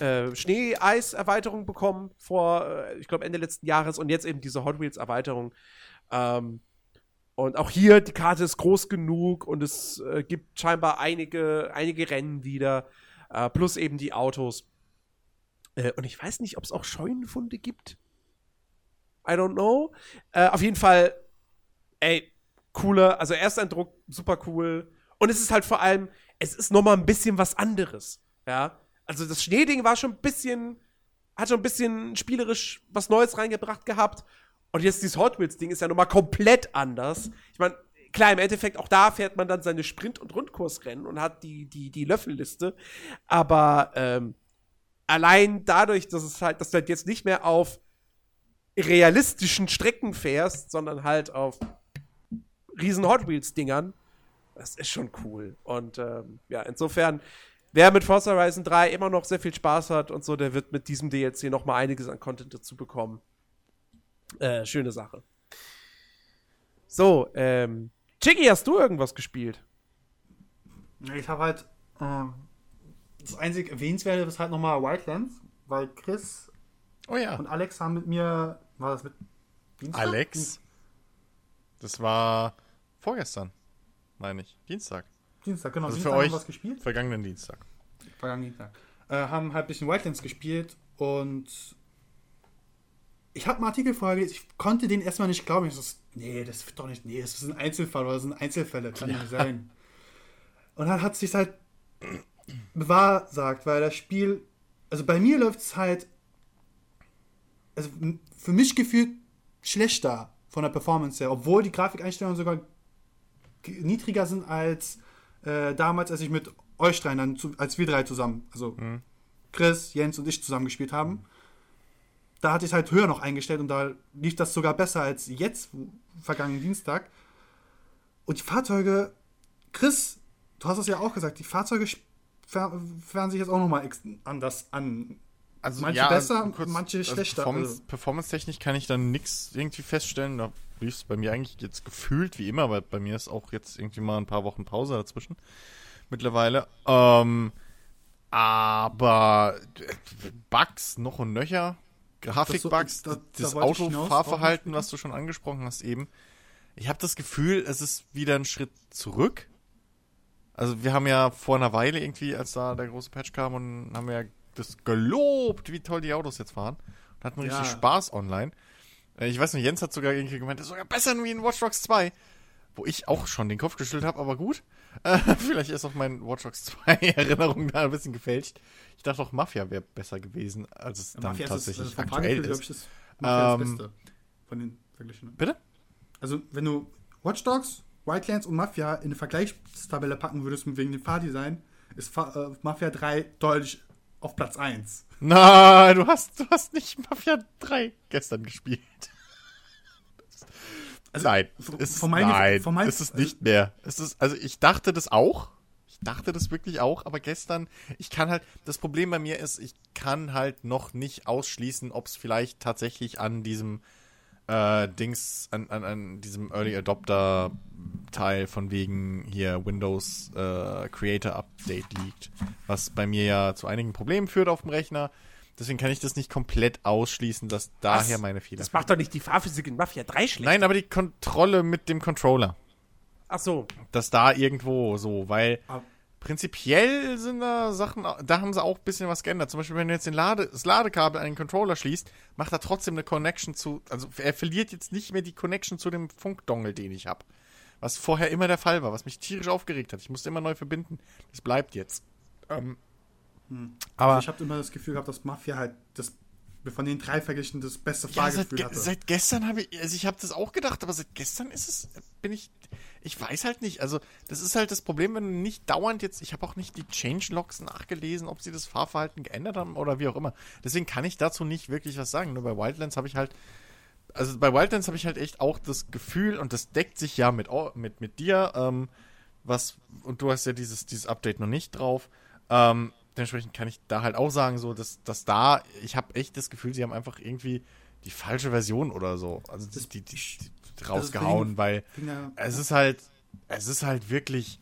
äh, Schnee-Eis-Erweiterung bekommen vor, äh, ich glaube, Ende letzten Jahres und jetzt eben diese Hot Wheels-Erweiterung. Ähm, und auch hier, die Karte ist groß genug und es äh, gibt scheinbar einige, einige Rennen wieder, äh, plus eben die Autos. Äh, und ich weiß nicht, ob es auch Scheunenfunde gibt. I don't know. Äh, auf jeden Fall, ey, cooler, also Ersteindruck super cool Und es ist halt vor allem, es ist noch mal ein bisschen was anderes. Ja. Also das Schneeding war schon ein bisschen, hat schon ein bisschen spielerisch was Neues reingebracht gehabt. Und jetzt dieses Hot Wheels-Ding ist ja noch mal komplett anders. Ich meine, klar, im Endeffekt, auch da fährt man dann seine Sprint- und Rundkursrennen und hat die, die, die Löffelliste. Aber ähm, allein dadurch, dass es halt, dass du halt jetzt nicht mehr auf realistischen Strecken fährst, sondern halt auf riesen Hot Wheels-Dingern, das ist schon cool. Und ähm, ja, insofern, wer mit Forza Horizon 3 immer noch sehr viel Spaß hat und so, der wird mit diesem DLC noch mal einiges an Content dazu bekommen. Äh, schöne Sache. So, ähm, Chicky, hast du irgendwas gespielt? Ich habe halt ähm, das einzig Erwähnenswerte ist halt nochmal Wildlands, weil Chris Oh ja. und Alex haben mit mir, war das mit Dienstag? Alex. Das war vorgestern, meine ich. Dienstag. Dienstag, genau. Also für Dienstag euch haben wir was gespielt. vergangenen Dienstag. vergangenen Dienstag. Äh, haben halt ein bisschen Wildlands gespielt und ich habe einen Artikel vorher gelesen, ich konnte den erstmal nicht glauben. Ich so, nee, das wird doch nicht, nee, das ist ein Einzelfall oder das sind Einzelfälle, kann nicht sein. Und dann hat es sich halt bewahrsagt, weil das Spiel, also bei mir läuft es halt, also für mich gefühlt schlechter von der Performance her, obwohl die Grafikeinstellungen sogar niedriger sind als äh, damals, als ich mit euch dreien, dann zu, als wir drei zusammen, also Chris, Jens und ich zusammen gespielt haben. Da hatte ich es halt höher noch eingestellt und da lief das sogar besser als jetzt, vergangenen Dienstag. Und die Fahrzeuge, Chris, du hast es ja auch gesagt, die Fahrzeuge fahren sich jetzt auch nochmal anders an. Also, Manche besser, manche also schlechter, also- Performance-technisch kann ich dann nichts irgendwie feststellen. Da lief es bei mir eigentlich jetzt gefühlt wie immer, weil bei mir ist auch jetzt irgendwie mal ein paar Wochen Pause dazwischen mittlerweile. Ähm, aber äh, Bugs noch und nöcher, Grafikbugs, Das so- da- das da wollte ich hinaus, Autofahrverhalten, was du schon angesprochen hast eben. Ich habe das Gefühl, es ist wieder ein Schritt zurück. Also wir haben ja vor einer Weile irgendwie, als da der große Patch kam, und haben ja das gelobt, wie toll die Autos jetzt fahren. Und hatten richtig Ja. Spaß online. Äh, Ich weiß nicht, Jens hat sogar irgendwie gemeint, das ist sogar besser wie in Watch Dogs 2. Wo ich auch schon den Kopf geschüttelt habe, aber gut. Äh, [laughs] vielleicht ist auch mein Watch Dogs 2 [laughs] Erinnerung da ein bisschen gefälscht. Ich dachte auch, Mafia wäre besser gewesen, als es dann Mafia tatsächlich ist, äh, vom aktuell glaub ist. ich, das Mafia Ähm, das Beste von den verglichen. Bitte? Also, wenn du Watch Dogs, Wildlands und Mafia in eine Vergleichstabelle packen würdest wegen dem Fahrdesign, ist Fa äh, Mafia 3 deutlich auf Platz 1. Nein, du hast, du hast nicht Mafia 3 gestern gespielt. [laughs] nein, von- es ist, von meinem- nein, meinem- es ist nicht mehr. Es ist, also ich dachte das auch. Ich dachte das wirklich auch, aber gestern, ich kann halt, das Problem bei mir ist, ich kann halt noch nicht ausschließen, ob es vielleicht tatsächlich an diesem äh, Dings, an, an, an diesem Early Adopter Teil von wegen hier Windows äh, Creator Update liegt, was bei mir ja zu einigen Problemen führt auf dem Rechner. Deswegen kann ich das nicht komplett ausschließen, dass daher meine Fehler. Das macht doch nicht die Fahrphysik in Mafia 3 schlecht. Nein, aber die Kontrolle mit dem Controller. Ach so. dass da irgendwo so, weil Aber- prinzipiell sind da Sachen, da haben sie auch ein bisschen was geändert. Zum Beispiel, wenn du jetzt Lade, das Ladekabel an den Controller schließt, macht er trotzdem eine Connection zu, also er verliert jetzt nicht mehr die Connection zu dem Funkdongel, den ich habe. Was vorher immer der Fall war, was mich tierisch aufgeregt hat. Ich musste immer neu verbinden. Das bleibt jetzt. Ähm, aber Also ich habe immer das Gefühl gehabt, dass Mafia halt das von den drei verglichen das beste Ja, seit, Fahrgefühl hatte. seit gestern habe ich, also ich habe das auch gedacht, aber seit gestern ist es, bin ich, ich weiß halt nicht. Also das ist halt das Problem, wenn du nicht dauernd jetzt, ich habe auch nicht die Changelogs nachgelesen, ob sie das Fahrverhalten geändert haben oder wie auch immer. Deswegen kann ich dazu nicht wirklich was sagen. Nur bei Wildlands habe ich halt, also bei Wildlands habe ich halt echt auch das Gefühl, und das deckt sich ja mit, mit, mit dir, ähm, was, und du hast ja dieses, dieses Update noch nicht drauf, ähm, dementsprechend kann ich da halt auch sagen, so, dass, dass da, ich habe echt das Gefühl, sie haben einfach irgendwie die falsche Version oder so, also die, die, die, die rausgehauen, weil es ist halt, es ist halt wirklich,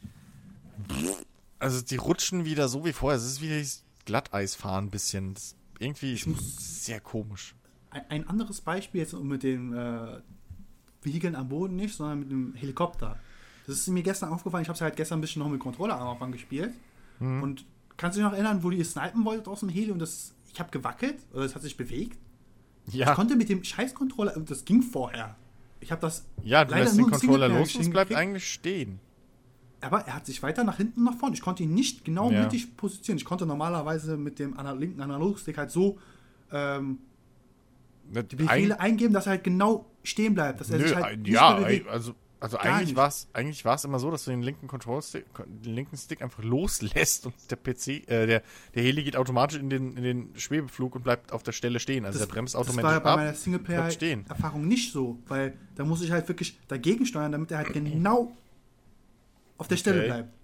also die rutschen wieder so wie vorher, es ist wie das Glatteisfahren ein bisschen, das, irgendwie sehr komisch. Ein, anderes Beispiel jetzt mit den äh, Vehikeln am Boden nicht, sondern mit dem Helikopter. Das ist mir gestern aufgefallen. Ich habe es halt gestern ein bisschen noch mit Controller am Anfang gespielt. Mhm. Und kannst du dich noch erinnern, wo du ihr snipen wolltet aus dem Heli und das, ich habe gewackelt oder es hat sich bewegt? Ja, Ich konnte mit dem scheiß Controller, und das ging vorher. Ich habe das ja du lässt den Controller los und es bleibt eigentlich stehen. aber er hat sich weiter nach hinten nach vorne. Ich konnte ihn nicht genau Ja. mittig positionieren. Ich konnte normalerweise mit dem ana linken Analogstick halt so ähm, die Befehle eingeben, dass er halt genau stehen bleibt. Dass er Nö, sich halt ein- ja, also, also Gar eigentlich war es eigentlich war's immer so, dass du den linken Control-Stick, den linken Stick einfach loslässt und der PC, äh, der, der Heli geht automatisch in den, in den Schwebeflug und bleibt auf der Stelle stehen. Also der bremst das automatisch war bei ab. meiner bleibt stehen. Singleplayer-Erfahrung nicht so, weil da muss ich halt wirklich dagegen steuern, damit er halt genau auf der Stelle Okay. bleibt.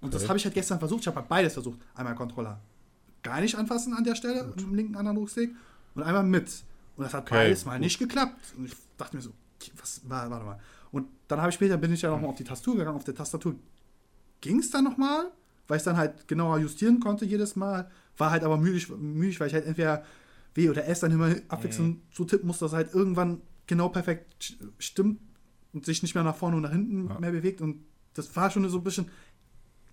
Und das Okay. habe ich halt gestern versucht. Ich habe halt beides versucht. Einmal Controller gar nicht anfassen an der Stelle, mit dem linken Analogstick, und einmal mit. Und das hat Okay, beides mal gut. nicht geklappt. Und ich dachte mir so, was, wa- warte mal. Und dann habe ich später, bin ich ja nochmal auf die Tastatur gegangen. Auf der Tastatur ging es dann nochmal, weil ich dann halt genauer justieren konnte jedes Mal. War halt aber müdig, müdig weil ich halt entweder W oder S dann immer abwechselnd so tippen musste, dass halt irgendwann genau perfekt st- stimmt und sich nicht mehr nach vorne und nach hinten mehr bewegt. Und das war schon so ein bisschen.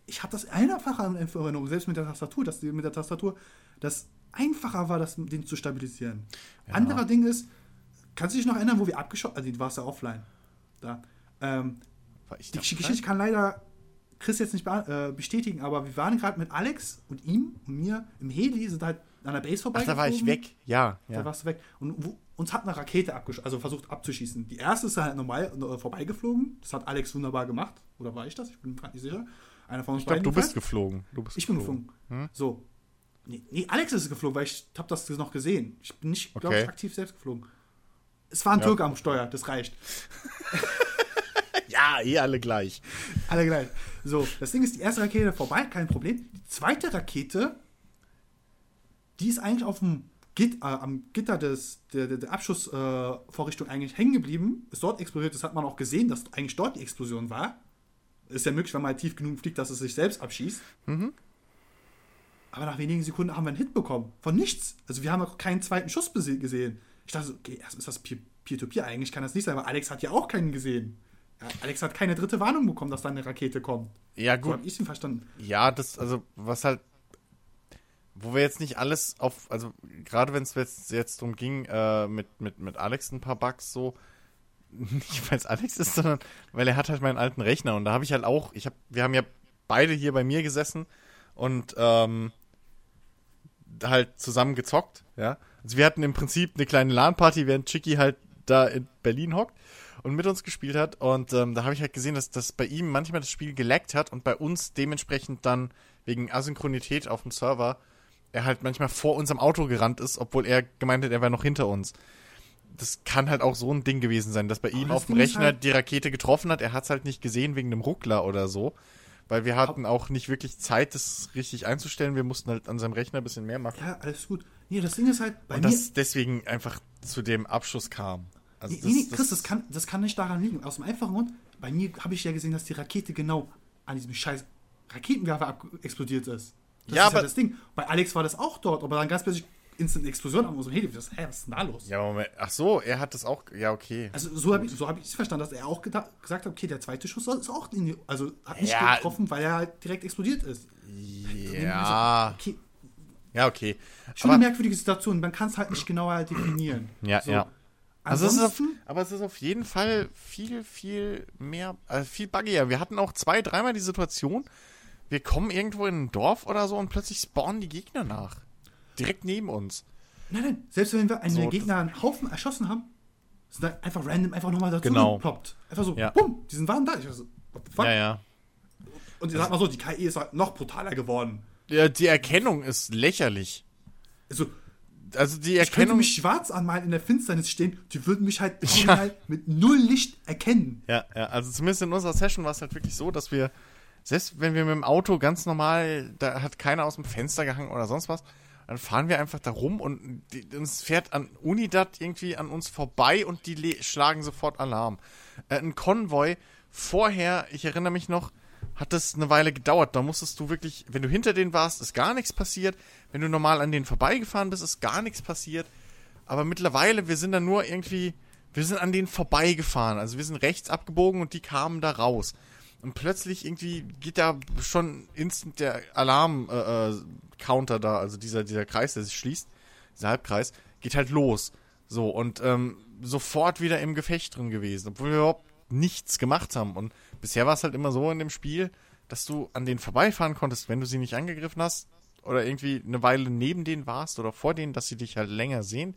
Ich habe das einfacher in Erinnerung, selbst mit der Tastatur, dass die, mit der Tastatur das einfacher war, das Ding zu stabilisieren. Anderer Ding ist, kannst du dich noch erinnern, wo wir abgeschossen, also du warst ja offline. Da. Ähm, die da Geschichte frei? kann leider Chris jetzt nicht äh, bestätigen, aber wir waren gerade mit Alex und ihm und mir im Heli, sind halt an der Base vorbei. Ach, da war ich weg. Ja, Da ja. warst du weg. Und wo, uns hat eine Rakete abgesch also versucht abzuschießen. Die erste ist halt normal äh, vorbeigeflogen. Das hat Alex wunderbar gemacht. Oder war ich das? Ich bin gerade nicht sicher. Einer von uns Ich glaube, du bist geflogen. Du bist Ich bin geflogen. So. Nee, nee, Alex ist geflogen, weil ich habe das noch gesehen. Ich bin nicht, glaube Okay. ich, aktiv selbst geflogen. Es war ein Ja. Türke am Steuer, das reicht. [laughs] Ja, eh alle gleich. Alle gleich. So, das Ding ist, die erste Rakete vorbei, kein Problem. Die zweite Rakete, die ist eigentlich auf dem Git, äh, am Gitter des, der, der, der Abschussvorrichtung äh, eigentlich hängen geblieben. Ist dort explodiert. Das hat man auch gesehen, dass eigentlich dort die Explosion war. Ist ja möglich, wenn man halt tief genug fliegt, dass es sich selbst abschießt. Aber nach wenigen Sekunden haben wir einen Hit bekommen. Von nichts. Also wir haben auch keinen zweiten Schuss gesehen. Ich dachte so, okay, ist das Peer- Peer-to-Peer. Eigentlich kann das nicht sein, aber Alex hat ja auch keinen gesehen. Alex hat keine dritte Warnung bekommen, dass da eine Rakete kommt. Ja, So gut. habe ich ihn verstanden. Ja, das, also, was halt, wo wir jetzt nicht alles auf, also, gerade wenn es jetzt, jetzt darum ging, äh, mit, mit, mit Alex ein paar Bugs so, [laughs] nicht weil es Alex ist, sondern weil er hat halt meinen alten Rechner und da habe ich halt auch, ich habe, wir haben ja beide hier bei mir gesessen und, ähm, halt zusammen gezockt, ja. Also wir hatten im Prinzip eine kleine LAN-Party, während Chicky halt da in Berlin hockt und mit uns gespielt hat. Und ähm, da habe ich halt gesehen, dass das bei ihm manchmal das Spiel geleckt hat und bei uns dementsprechend dann wegen Asynchronität auf dem Server er halt manchmal vor unserem Auto gerannt ist, obwohl er gemeint hat, er wäre noch hinter uns. Das kann halt auch so ein Ding gewesen sein, dass bei ihm das auf dem Rechner halt- die Rakete getroffen hat. Er hat es halt nicht gesehen wegen einem Ruckler oder so. Weil wir hatten auch nicht wirklich Zeit, das richtig einzustellen. Wir mussten halt an seinem Rechner ein bisschen mehr machen. Ja, alles gut. Nee, das Ding ist halt, bei Und mir. das deswegen einfach zu dem Abschuss kam. Also nee, nee, nee, Chris, das kann, das kann nicht daran liegen. Aus dem einfachen Grund, bei mir habe ich ja gesehen, dass die Rakete genau an diesem scheiß Raketenwerfer explodiert ist. Das Ja, ist ja aber- das Ding. Bei Alex war das auch dort, aber dann ganz plötzlich instant Explosion unserem Heli. Das, hä, was ist denn da los? Ja, Moment. Ach so, er hat das auch. Ja, okay. Also so habe ich so hab es verstanden, dass er auch gesagt hat, okay, der zweite Schuss ist auch in die, also hat nicht Ja. getroffen, weil er halt direkt explodiert ist. Ja. Okay, Ja, okay. schon Aber, eine merkwürdige Situation. Man kann es halt nicht genauer definieren. ja, So. ja. Also es ist auf, aber es ist auf jeden Fall viel, viel mehr, also viel buggier. Wir hatten auch zwei, dreimal die Situation, wir kommen irgendwo in ein Dorf oder so und plötzlich spawnen die Gegner nach. Direkt neben uns. nein, nein, selbst wenn wir einen So, Gegner einen Haufen erschossen haben, sind da einfach random einfach nochmal dazu Genau. geploppt. Einfach so, Ja. bumm, die sind waren da. Ich war so, what the fuck? Ja, ja. Und ich sag mal so, die KI ist halt noch brutaler geworden. ja. Die Erkennung ist lächerlich. Also, Also die ich könnte Erkennung. mich schwarz anmalen in der Finsternis stehen, die würden mich halt original mit null Licht erkennen. Ja, ja, also zumindest in unserer Session war es halt wirklich so, dass wir, selbst wenn wir mit dem Auto ganz normal, da hat keiner aus dem Fenster gehangen oder sonst was, dann fahren wir einfach da rum und die, uns fährt an Unidat irgendwie an uns vorbei und die schlagen sofort Alarm. Äh, ein Konvoi vorher, ich erinnere mich noch, hat das eine Weile gedauert. Da musstest du wirklich, wenn du hinter denen warst, ist gar nichts passiert. Wenn du normal an denen vorbeigefahren bist, ist gar nichts passiert. Aber mittlerweile, wir sind dann nur irgendwie, wir sind an denen vorbeigefahren. Also wir sind rechts abgebogen und die kamen da raus. Und plötzlich irgendwie geht da schon instant der Alarm-Counter da, also dieser, dieser Kreis, der sich schließt, dieser Halbkreis, geht halt los. So, und ähm, sofort wieder im Gefecht drin gewesen. Obwohl wir überhaupt nichts gemacht haben. Und bisher war es halt immer so in dem Spiel, dass du an denen vorbeifahren konntest, wenn du sie nicht angegriffen hast oder irgendwie eine Weile neben denen warst oder vor denen, dass sie dich halt länger sehen,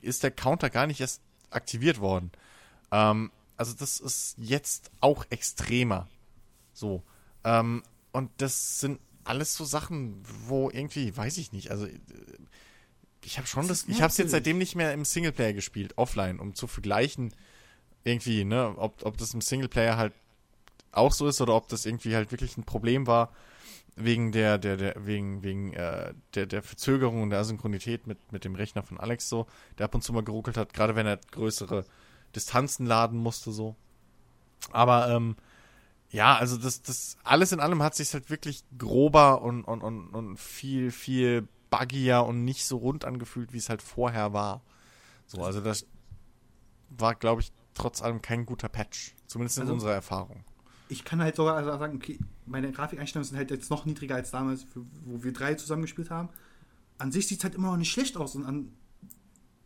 ist der Counter gar nicht erst aktiviert worden. Ähm, also das ist jetzt auch extremer. So. Ähm, und das sind alles so Sachen, wo irgendwie, weiß ich nicht, also äh, ich habe schon das, Das ich habe es jetzt seitdem nicht mehr im Singleplayer gespielt, offline, um zu vergleichen, irgendwie, ne, ob, ob das im Singleplayer halt auch so ist oder ob das irgendwie halt wirklich ein Problem war wegen der der der wegen wegen äh, der der Verzögerung und der Asynchronität mit mit dem Rechner von Alex so, der ab und zu mal geruckelt hat, gerade wenn er größere Distanzen laden musste so. Aber ähm, ja, also das das alles in allem hat sich halt wirklich grober und und und und viel viel buggier und nicht so rund angefühlt, wie es halt vorher war. So, also das war glaube ich trotz allem kein guter Patch, zumindest in Also- unserer Erfahrung. Ich kann halt sogar also sagen, okay, meine Grafikeinstellungen sind halt jetzt noch niedriger als damals, wo wir drei zusammengespielt haben. An sich sieht es halt immer noch nicht schlecht aus und an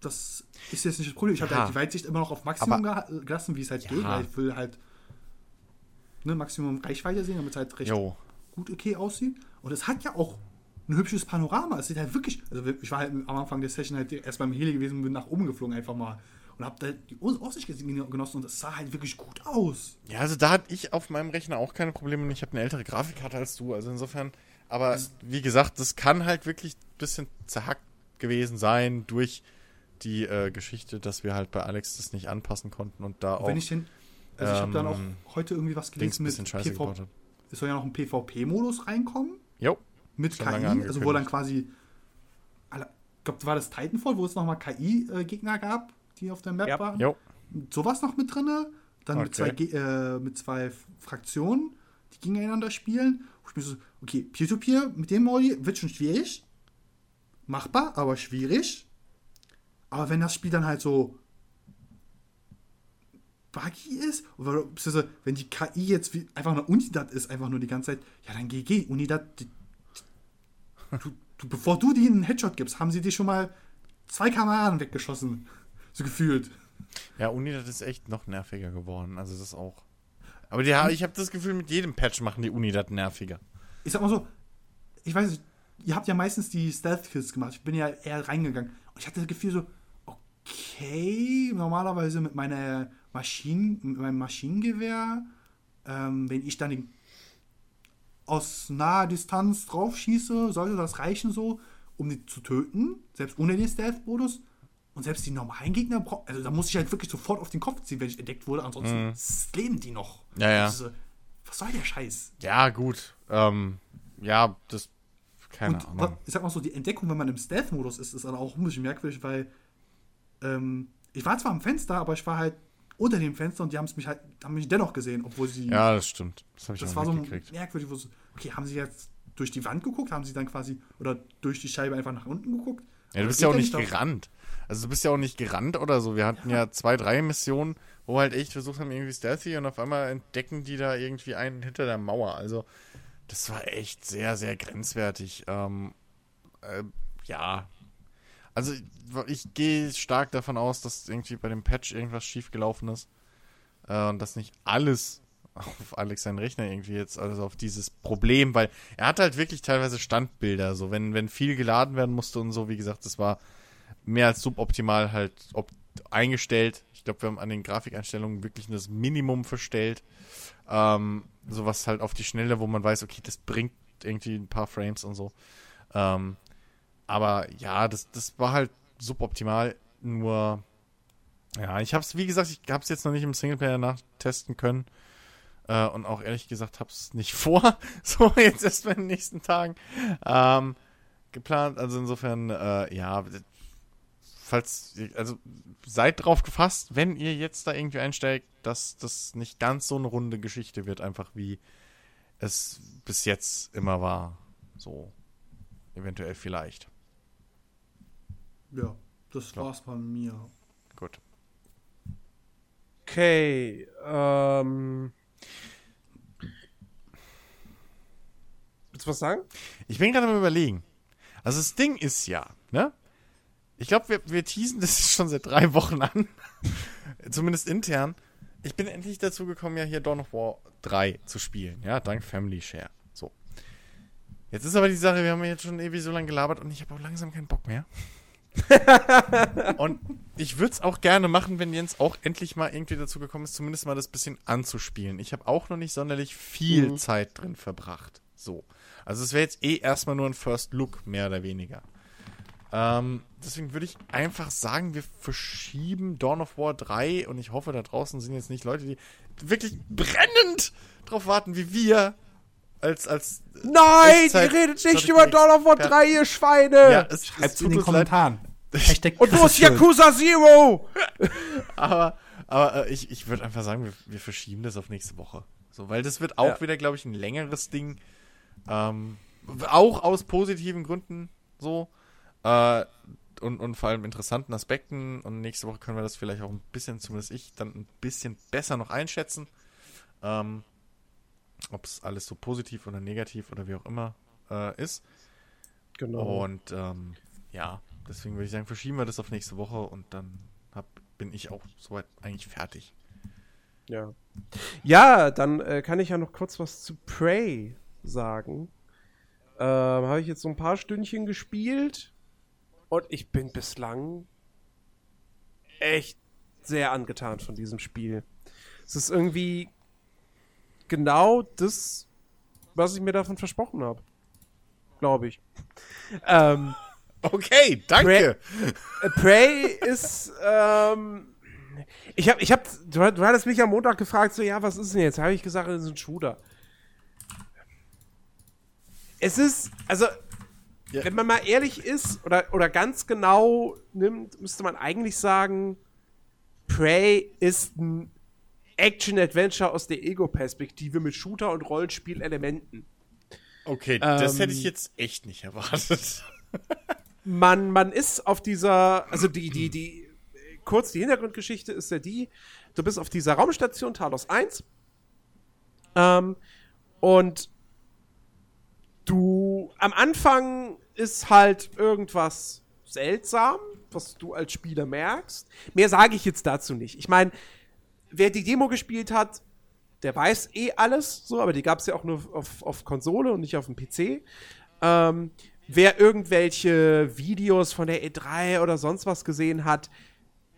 das ist jetzt nicht das Problem. Ich habe halt die Weitsicht immer noch auf Maximum geha- gelassen, wie es halt Ja. geht, weil ich will halt ne, Maximum Reichweite sehen, damit es halt recht Jo. gut okay aussieht. Und es hat ja auch ein hübsches Panorama. Es sieht halt wirklich, also ich war halt am Anfang der Session halt erst beim Heli gewesen und bin nach oben geflogen einfach mal. Und hab da die Aussicht genossen und es sah halt wirklich gut aus. Ja, also da hatte ich auf meinem Rechner auch keine Probleme und ich habe eine ältere Grafikkarte als du, also insofern, aber wie gesagt, das kann halt wirklich ein bisschen zerhackt gewesen sein durch die äh, Geschichte, dass wir halt bei Alex das nicht anpassen konnten und da auch Wenn ich den, also ich habe dann auch ähm, heute irgendwie was gelesen mit PV, es soll ja noch ein PvP-Modus reinkommen Jo, mit Schon KI, also wo dann quasi, ich glaube, war das Titanfall, wo es nochmal KI-Gegner gab, die auf der Map Ja. waren. jo. sowas noch mit drinne. Dann mit, zwei, Okay. Ge- äh, mit zwei Fraktionen, die gegeneinander spielen. Wo ich mir so, okay, Peer-to-Peer mit dem Modi wird schon schwierig. Machbar, aber schwierig. Aber wenn das Spiel dann halt so buggy ist, oder beziehungsweise wenn die KI jetzt wie einfach eine Unidad ist, einfach nur die ganze Zeit, ja dann GG, Unidad, die, du, du, bevor du denen einen Headshot gibst, haben sie dir schon mal zwei Kameraden weggeschossen. So gefühlt. Ja, Unidad ist echt noch nerviger geworden, also das auch. Aber die, ich habe das Gefühl, mit jedem Patch machen die Unidad nerviger. ich sag mal so, ich weiß nicht, ihr habt ja meistens die Stealth-Kills gemacht. Ich bin ja eher reingegangen. Und ich hatte das Gefühl so, okay, normalerweise mit meiner Maschinen, mit meinem Maschinengewehr, ähm, wenn ich dann den, aus naher Distanz drauf schieße, sollte das reichen so, um die zu töten, selbst ohne den Stealth-Modus. Und selbst die normalen Gegner, also da muss ich halt wirklich sofort auf den Kopf ziehen, wenn ich entdeckt wurde, ansonsten leben die noch. Ja, ja. Das ist so, was soll der Scheiß? Ja, gut. Ähm, ja, das. Keine Und Ahnung. ich sag mal so, die Entdeckung, wenn man im Stealth-Modus ist, ist dann auch ein bisschen merkwürdig, weil ähm, ich war zwar am Fenster, aber ich war halt unter dem Fenster und die haben es mich halt, haben mich dennoch gesehen, obwohl sie. Ja, das stimmt. Das habe ich das war so merkwürdig, wo so, okay, haben sie jetzt durch die Wand geguckt, haben sie dann quasi oder durch die Scheibe einfach nach unten geguckt? Ja, du Aber bist ja auch nicht gerannt. Also du bist ja auch nicht gerannt oder so. Wir hatten ja, zwei, drei Missionen, wo halt echt versucht haben, irgendwie stealthy und auf einmal entdecken die da irgendwie einen hinter der Mauer. Also das war echt sehr, sehr grenzwertig. Ähm, äh, ja. Also ich, gehe stark davon aus, dass irgendwie bei dem Patch irgendwas schiefgelaufen ist. Äh, und dass nicht alles auf Alex seinen Rechner irgendwie jetzt, also auf dieses Problem, weil er hat halt wirklich teilweise Standbilder, so wenn, wenn viel geladen werden musste und so, wie gesagt, das war mehr als suboptimal halt ob, eingestellt. Ich glaube, wir haben an den Grafikeinstellungen wirklich das Minimum verstellt. Ähm, sowas halt auf die Schnelle, wo man weiß, okay, das bringt irgendwie ein paar Frames und so. Ähm, aber ja, das, das war halt suboptimal, nur ja, ich hab's, wie gesagt, ich hab's jetzt noch nicht im Singleplayer nachtesten können. Äh, und auch ehrlich gesagt hab's nicht [laughs] vor. So, jetzt erst in den nächsten Tagen. Ähm, geplant. Also insofern, äh, ja, falls, also seid drauf gefasst, wenn ihr jetzt da irgendwie einsteigt, dass das nicht ganz so eine runde Geschichte wird, einfach wie es bis jetzt immer war. So, eventuell vielleicht. Ja, das Ja. war's bei mir. Gut. Okay, ähm. Willst du was sagen? Ich bin gerade am überlegen. Also das Ding ist ja, ne? Ich glaube, wir, wir teasen das [laughs] schon seit drei Wochen an. [laughs] Zumindest intern. ich bin endlich dazu gekommen, ja hier Dawn of War 3 zu spielen, ja, dank Family Share. So. Jetzt ist aber die Sache, wir haben ja jetzt schon ewig so lange gelabert und ich habe auch langsam keinen Bock mehr. [laughs] und ich würde es auch gerne machen, wenn Jens auch endlich mal irgendwie dazu gekommen ist, zumindest mal das bisschen anzuspielen. Ich habe auch noch nicht sonderlich viel Mhm. Zeit drin verbracht. So. Also es wäre jetzt eh erstmal nur ein First Look, mehr oder weniger. Ähm, deswegen würde ich einfach sagen, wir verschieben Dawn of War 3 und ich hoffe, da draußen sind jetzt nicht Leute, die wirklich brennend drauf warten, wie wir als, als Nein, Echtzeit- ihr redet nicht Strategie- über Dawn of War Ja. 3, ihr Schweine! ja, es, es Schreibt in tut den Kommentaren. [laughs] Hashtag Und wo ist. Yakuza Zero? [laughs] aber, aber äh, ich, ich würde einfach sagen, wir, wir verschieben das auf nächste Woche. So, weil das wird auch Ja. wieder, glaube ich, ein längeres Ding. Ähm, auch aus positiven Gründen so. Äh, und, und vor allem interessanten Aspekten. Und nächste Woche können wir das vielleicht auch ein bisschen, zumindest ich, dann ein bisschen besser noch einschätzen. Ähm, Ob es alles so positiv oder negativ oder wie auch immer äh, ist. Genau. Und ähm, ja, deswegen würde ich sagen, verschieben wir das auf nächste Woche und dann hab, bin ich auch soweit eigentlich fertig. Ja. Ja, dann äh, kann ich ja noch kurz was zu Prey sagen. Ähm, Habe ich jetzt so ein paar Stündchen gespielt und ich bin bislang echt sehr angetan von diesem Spiel. Es ist irgendwie genau das, was ich mir davon versprochen habe. Glaube ich. Ähm, Okay, danke. Äh, Prey ist, ähm, ich hab, ich hab, du, du hattest mich am Montag gefragt, so, ja, was ist denn jetzt? Habe ich gesagt, es ist ein Shooter. Es ist, also, Ja. wenn man mal ehrlich ist oder, oder ganz genau nimmt, müsste man eigentlich sagen, Prey ist ein Action-Adventure aus der Ego-Perspektive mit Shooter- und Rollenspielelementen. Okay, das Ähm, hätte ich jetzt echt nicht erwartet. [laughs] man, man ist auf dieser, also die, die, die, kurz die Hintergrundgeschichte ist ja die, du bist auf dieser Raumstation Talos 1 ähm, und du, am Anfang ist halt irgendwas seltsam, was du als Spieler merkst. Mehr sage ich jetzt dazu nicht. Ich meine, wer die Demo gespielt hat, der weiß eh alles, so, aber die gab es ja auch nur auf, auf Konsole und nicht auf dem PC. Ähm, wer irgendwelche Videos von der E3 oder sonst was gesehen hat,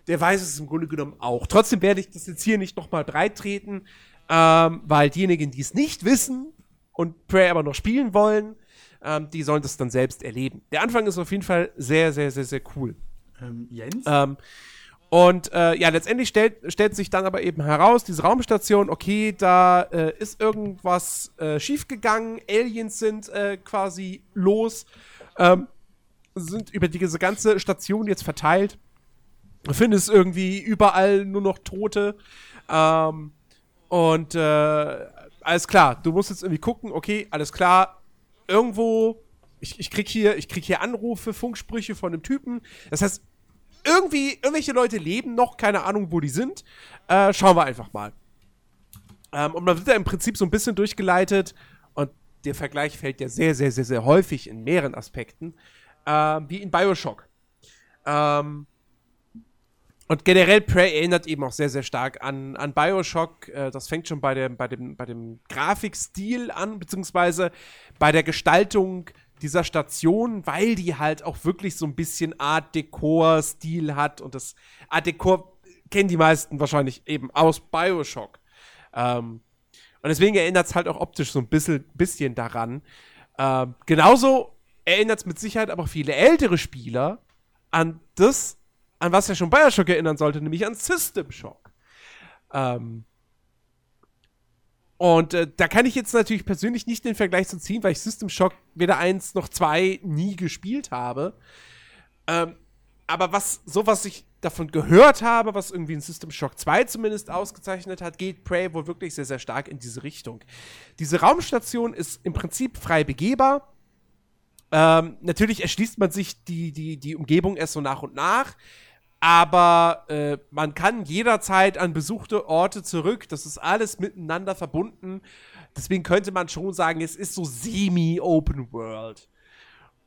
der weiß es im Grunde genommen auch. Trotzdem werde ich das jetzt hier nicht nochmal breit treten, ähm, weil diejenigen, die es nicht wissen und Prey aber noch spielen wollen, ähm, die sollen das dann selbst erleben. Der Anfang ist auf jeden Fall sehr, sehr, sehr, sehr cool. Ähm, Jens? Ähm, und äh, ja, letztendlich stellt, stellt sich dann aber eben heraus, diese Raumstation, okay, da äh, ist irgendwas äh, schiefgegangen, Aliens sind äh, quasi los, ähm, sind über diese ganze Station jetzt verteilt. Findest irgendwie überall nur noch Tote. Ähm, und äh, alles klar, du musst jetzt irgendwie gucken, okay, alles klar, irgendwo, ich, ich krieg hier, ich krieg hier Anrufe, Funksprüche von einem Typen. Das heißt, irgendwie, irgendwelche Leute leben noch, keine Ahnung, wo die sind. Äh, schauen wir einfach mal. Ähm, und man wird da im Prinzip so ein bisschen durchgeleitet. Und der Vergleich fällt ja sehr, sehr, sehr, sehr häufig in mehreren Aspekten. Ähm, wie in Bioshock. Ähm, und generell Prey erinnert eben auch sehr, sehr stark an, an Bioshock. Äh, das fängt schon bei dem, bei, dem, bei dem Grafikstil an, beziehungsweise bei der Gestaltung dieser Station, weil die halt auch wirklich so ein bisschen Art Dekor-Stil hat. Und das Art Dekor kennen die meisten wahrscheinlich eben aus Bioshock. Ähm, und deswegen erinnert es halt auch optisch so ein bisschen, bisschen daran. Ähm, genauso erinnert es mit Sicherheit aber viele ältere Spieler an das, an was ja schon Bioshock erinnern sollte, nämlich an System Shock. Ähm, und äh, da kann ich jetzt natürlich persönlich nicht den Vergleich zu ziehen, weil ich System Shock weder eins noch zwei nie gespielt habe. Ähm, aber was, so was ich davon gehört habe, was irgendwie in System Shock 2 zumindest ausgezeichnet hat, geht Prey wohl wirklich sehr, sehr stark in diese Richtung. Diese Raumstation ist im Prinzip frei begehbar. Ähm, natürlich erschließt man sich die, die, die Umgebung erst so nach und nach. Aber äh, man kann jederzeit an besuchte Orte zurück. Das ist alles miteinander verbunden. Deswegen könnte man schon sagen, es ist so semi-Open World.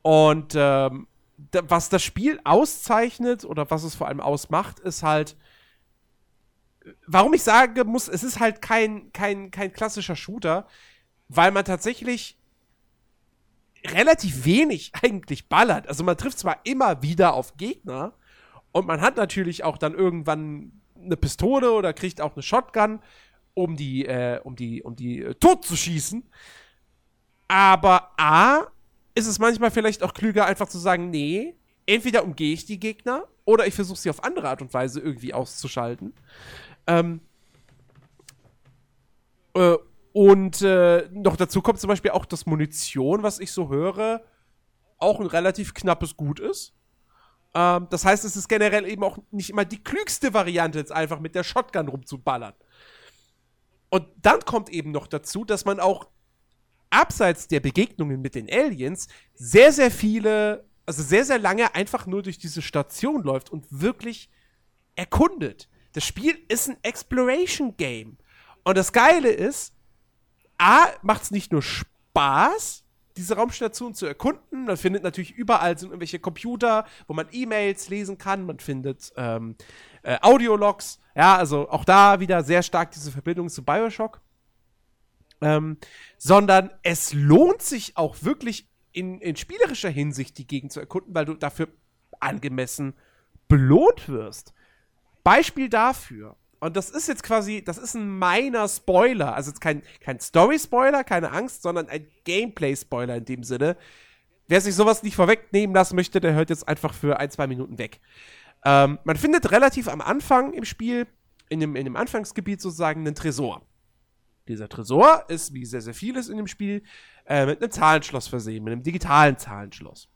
Und ähm, da, was das Spiel auszeichnet oder was es vor allem ausmacht, ist halt, warum ich sage muss, es ist halt kein, kein, kein klassischer Shooter, weil man tatsächlich relativ wenig [laughs] eigentlich ballert. Also man trifft zwar immer wieder auf Gegner und man hat natürlich auch dann irgendwann eine Pistole oder kriegt auch eine Shotgun, um die, äh, um die, um die äh, tot zu schießen. Aber A, ist es manchmal vielleicht auch klüger, einfach zu sagen, nee, entweder umgehe ich die Gegner oder ich versuche sie auf andere Art und Weise irgendwie auszuschalten. Ähm, äh, und äh, noch dazu kommt zum Beispiel auch, dass Munition, was ich so höre, auch ein relativ knappes Gut ist. Ähm, das heißt, es ist generell eben auch nicht immer die klügste Variante, jetzt einfach mit der Shotgun rumzuballern. Und dann kommt eben noch dazu, dass man auch abseits der Begegnungen mit den Aliens sehr, sehr viele, also sehr, sehr lange einfach nur durch diese Station läuft und wirklich erkundet. Das Spiel ist ein Exploration Game. Und das Geile ist, A, macht es nicht nur Spaß, diese Raumstation zu erkunden. Man findet natürlich überall sind irgendwelche Computer, wo man E-Mails lesen kann. Man findet ähm, äh, Audiologs. Ja, also auch da wieder sehr stark diese Verbindung zu Bioshock. Ähm, sondern es lohnt sich auch wirklich in, in spielerischer Hinsicht die Gegend zu erkunden, weil du dafür angemessen belohnt wirst. Beispiel dafür. Und das ist jetzt quasi, das ist ein meiner Spoiler. Also kein, kein Story-Spoiler, keine Angst, sondern ein Gameplay-Spoiler in dem Sinne. Wer sich sowas nicht vorwegnehmen lassen möchte, der hört jetzt einfach für ein, zwei Minuten weg. Ähm, man findet relativ am Anfang im Spiel, in dem, in dem Anfangsgebiet sozusagen, einen Tresor. Dieser Tresor ist, wie sehr, sehr vieles in dem Spiel, äh, mit einem Zahlenschloss versehen, mit einem digitalen Zahlenschloss.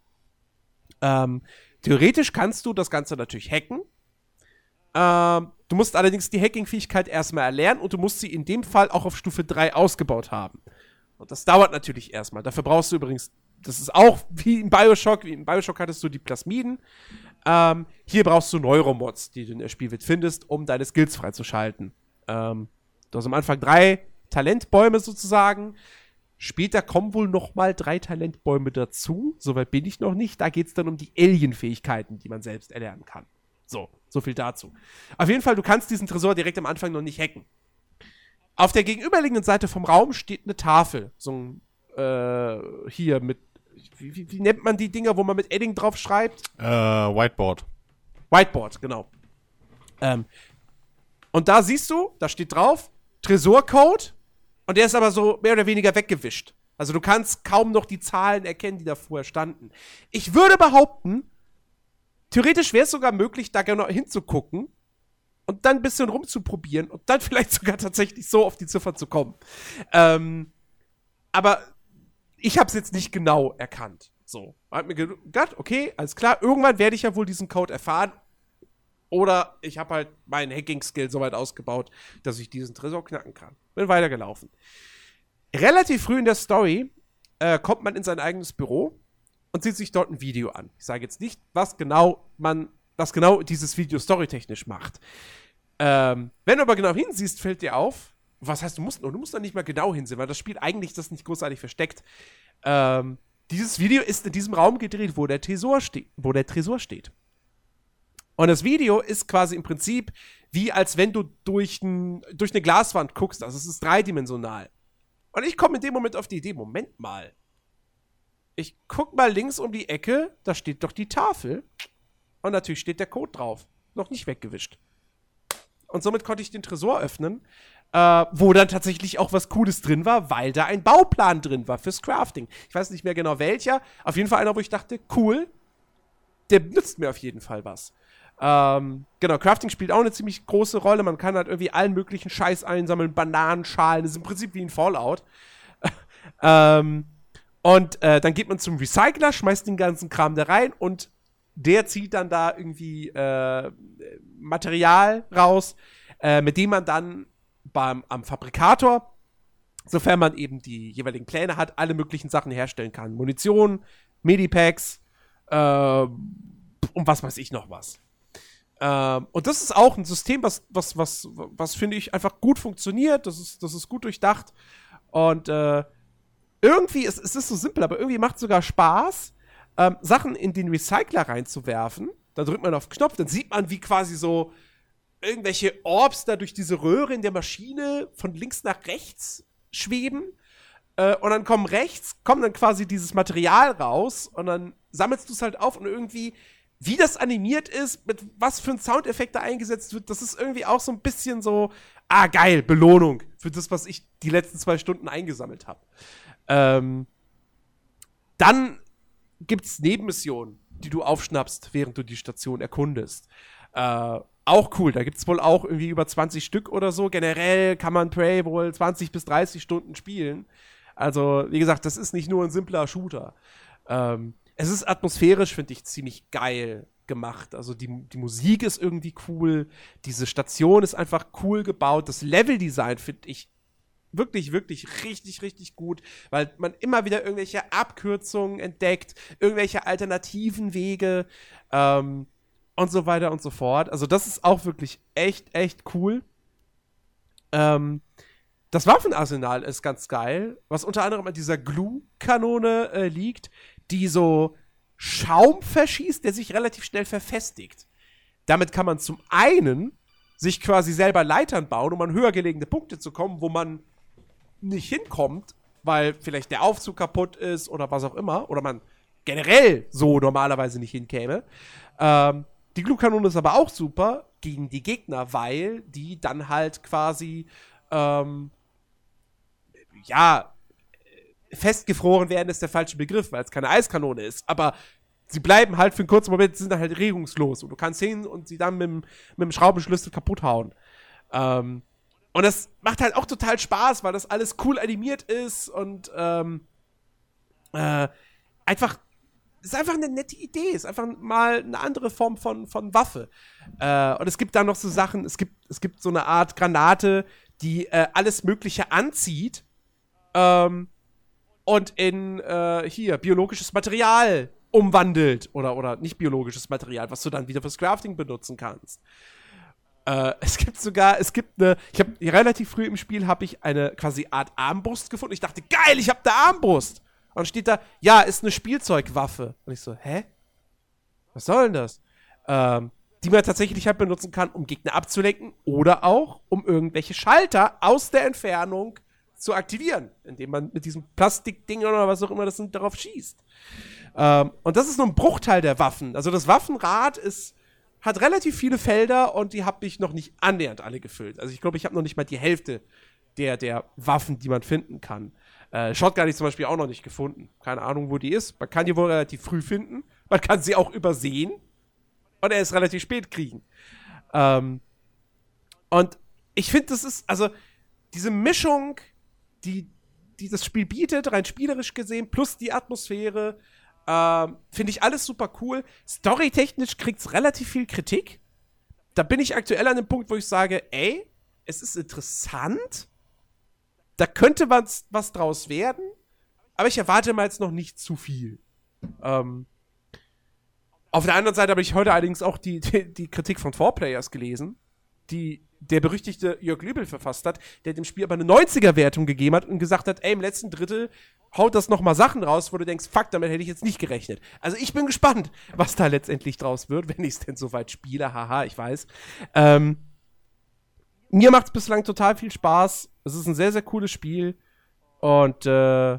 Ähm, theoretisch kannst du das Ganze natürlich hacken. Ähm, du musst allerdings die Hacking-Fähigkeit erstmal erlernen und du musst sie in dem Fall auch auf Stufe 3 ausgebaut haben. Und das dauert natürlich erstmal. Dafür brauchst du übrigens, das ist auch wie in Bioshock, wie in Bioshock hattest du die Plasmiden. Ähm, hier brauchst du Neuromods, die du in der Spielwelt findest, um deine Skills freizuschalten. Ähm, du hast am Anfang drei Talentbäume sozusagen. Später kommen wohl noch mal drei Talentbäume dazu. Soweit bin ich noch nicht. Da geht es dann um die Alien-Fähigkeiten, die man selbst erlernen kann. So, so viel dazu. Auf jeden Fall, du kannst diesen Tresor direkt am Anfang noch nicht hacken. Auf der gegenüberliegenden Seite vom Raum steht eine Tafel. So ein, äh, hier mit, wie, wie, wie nennt man die Dinger, wo man mit Edding drauf schreibt? Äh, Whiteboard. Whiteboard, genau. Ähm, und da siehst du, da steht drauf, Tresorcode und der ist aber so mehr oder weniger weggewischt. Also du kannst kaum noch die Zahlen erkennen, die da vorher standen. Ich würde behaupten, theoretisch wäre es sogar möglich, da genau hinzugucken und dann ein bisschen rumzuprobieren und dann [laughs] vielleicht sogar tatsächlich so auf die Ziffer zu kommen. Ähm, aber ich habe es jetzt nicht genau erkannt. So, hat mir gedacht, okay, alles klar, irgendwann werde ich ja wohl diesen Code erfahren. Oder ich habe halt meinen Hacking-Skill so weit ausgebaut, dass ich diesen Tresor knacken kann. Bin weitergelaufen. Relativ früh in der Story äh, kommt man in sein eigenes Büro und sieht sich dort ein Video an. Ich sage jetzt nicht, was genau man, was genau dieses Video storytechnisch macht. Ähm, wenn du aber genau hinsiehst, fällt dir auf, was heißt, du musst, du musst da nicht mal genau hinsehen, weil das Spiel eigentlich das nicht großartig versteckt. Ähm, dieses Video ist in diesem Raum gedreht, wo der Tresor steht, wo der Tresor steht. Und das Video ist quasi im Prinzip wie als wenn du durch, ein, durch eine Glaswand guckst. Also es ist dreidimensional. Und ich komme in dem Moment auf die Idee, Moment mal. Ich guck mal links um die Ecke, da steht doch die Tafel. Und natürlich steht der Code drauf. Noch nicht weggewischt. Und somit konnte ich den Tresor öffnen, äh, wo dann tatsächlich auch was Cooles drin war, weil da ein Bauplan drin war fürs Crafting. Ich weiß nicht mehr genau welcher. Auf jeden Fall einer, wo ich dachte, cool, der nützt mir auf jeden Fall was. Ähm, genau, Crafting spielt auch eine ziemlich große Rolle. Man kann halt irgendwie allen möglichen Scheiß einsammeln, Bananenschalen. Das ist im Prinzip wie ein Fallout. [laughs] ähm, und äh, dann geht man zum Recycler, schmeißt den ganzen Kram da rein und der zieht dann da irgendwie äh, Material raus, äh, mit dem man dann beim, am Fabrikator, sofern man eben die jeweiligen Pläne hat, alle möglichen Sachen herstellen kann. Munition, Medipacks, äh, und was weiß ich noch was. Ähm, und das ist auch ein System, was, was, was, was finde ich einfach gut funktioniert. Das ist, das ist gut durchdacht. Und äh, irgendwie, es, es ist so simpel, aber irgendwie macht es sogar Spaß, ähm, Sachen in den Recycler reinzuwerfen. Da drückt man auf Knopf, dann sieht man, wie quasi so irgendwelche Orbs da durch diese Röhre in der Maschine von links nach rechts schweben. Äh, und dann kommen rechts, kommt dann quasi dieses Material raus und dann sammelst du es halt auf und irgendwie, wie das animiert ist, mit was für ein Soundeffekt da eingesetzt wird, das ist irgendwie auch so ein bisschen so, ah, geil, Belohnung für das, was ich die letzten zwei Stunden eingesammelt habe. Ähm, dann gibt's Nebenmissionen, die du aufschnappst, während du die Station erkundest. Äh, auch cool, da gibt's wohl auch irgendwie über 20 Stück oder so. Generell kann man Prey wohl 20 bis 30 Stunden spielen. Also, wie gesagt, das ist nicht nur ein simpler Shooter. Ähm, es ist atmosphärisch, finde ich, ziemlich geil gemacht. Also die, die Musik ist irgendwie cool, diese Station ist einfach cool gebaut, das Leveldesign finde ich wirklich, wirklich richtig, richtig gut, weil man immer wieder irgendwelche Abkürzungen entdeckt, irgendwelche alternativen Wege ähm, und so weiter und so fort. Also das ist auch wirklich echt, echt cool. Ähm, das Waffenarsenal ist ganz geil, was unter anderem an dieser Glue-Kanone äh, liegt, die so Schaum verschießt, der sich relativ schnell verfestigt. Damit kann man zum einen sich quasi selber Leitern bauen, um an höher gelegene Punkte zu kommen, wo man nicht hinkommt, weil vielleicht der Aufzug kaputt ist oder was auch immer, oder man generell so normalerweise nicht hinkäme. Ähm, die Glutkanone ist aber auch super gegen die Gegner, weil die dann halt quasi ähm, ja festgefroren werden ist der falsche Begriff, weil es keine Eiskanone ist, aber sie bleiben halt für einen kurzen Moment, sind dann halt regungslos und du kannst hin und sie dann mit, mit dem Schraubenschlüssel kaputt hauen. Ähm, und das macht halt auch total Spaß, weil das alles cool animiert ist und ähm, äh, einfach ist einfach eine nette Idee, ist einfach mal eine andere Form von, von Waffe. Äh, und es gibt da noch so Sachen, es gibt, es gibt so eine Art Granate, die äh, alles Mögliche anzieht ähm, und in äh, hier biologisches Material umwandelt oder, oder nicht biologisches Material, was du dann wieder fürs Crafting benutzen kannst. Äh, es gibt sogar, es gibt eine, ich habe relativ früh im Spiel habe ich eine quasi Art Armbrust gefunden. Ich dachte, geil, ich habe eine Armbrust. Und dann steht da, ja, ist eine Spielzeugwaffe. Und ich so, hä? Was soll denn das? Ähm, die man tatsächlich halt benutzen kann, um Gegner abzulenken oder auch, um irgendwelche Schalter aus der Entfernung zu aktivieren, indem man mit diesem Plastikding oder was auch immer das sind, darauf schießt. Ähm, und das ist nur ein Bruchteil der Waffen. Also das Waffenrad ist, hat relativ viele Felder und die habe ich noch nicht annähernd alle gefüllt. Also ich glaube, ich habe noch nicht mal die Hälfte der, der Waffen, die man finden kann. Äh, Shotgun habe ich zum Beispiel auch noch nicht gefunden. Keine Ahnung, wo die ist. Man kann die wohl relativ früh finden. Man kann sie auch übersehen und erst relativ spät kriegen. Ähm, und ich finde, das ist, also, diese Mischung, die, die das Spiel bietet, rein spielerisch gesehen, plus die Atmosphäre, ähm, finde ich alles super cool. Storytechnisch kriegt's relativ viel Kritik. Da bin ich aktuell an dem Punkt, wo ich sage, ey, es ist interessant. Da könnte was, was draus werden. Aber ich erwarte mal jetzt noch nicht zu viel. Ähm, auf der anderen Seite habe ich heute allerdings auch die, die, [laughs] die Kritik von 4Players gelesen, die der berüchtigte Jörg Lübel verfasst hat, der dem Spiel aber eine 90er-Wertung gegeben hat und gesagt hat, ey, im letzten Drittel haut das noch mal Sachen raus, wo du denkst, fuck, damit hätte ich jetzt nicht gerechnet. Also ich bin gespannt, was da letztendlich draus wird, wenn ich es denn soweit spiele. Haha, ich weiß. Ähm, mir macht es bislang total viel Spaß. Es ist ein sehr, sehr cooles Spiel. Und, äh,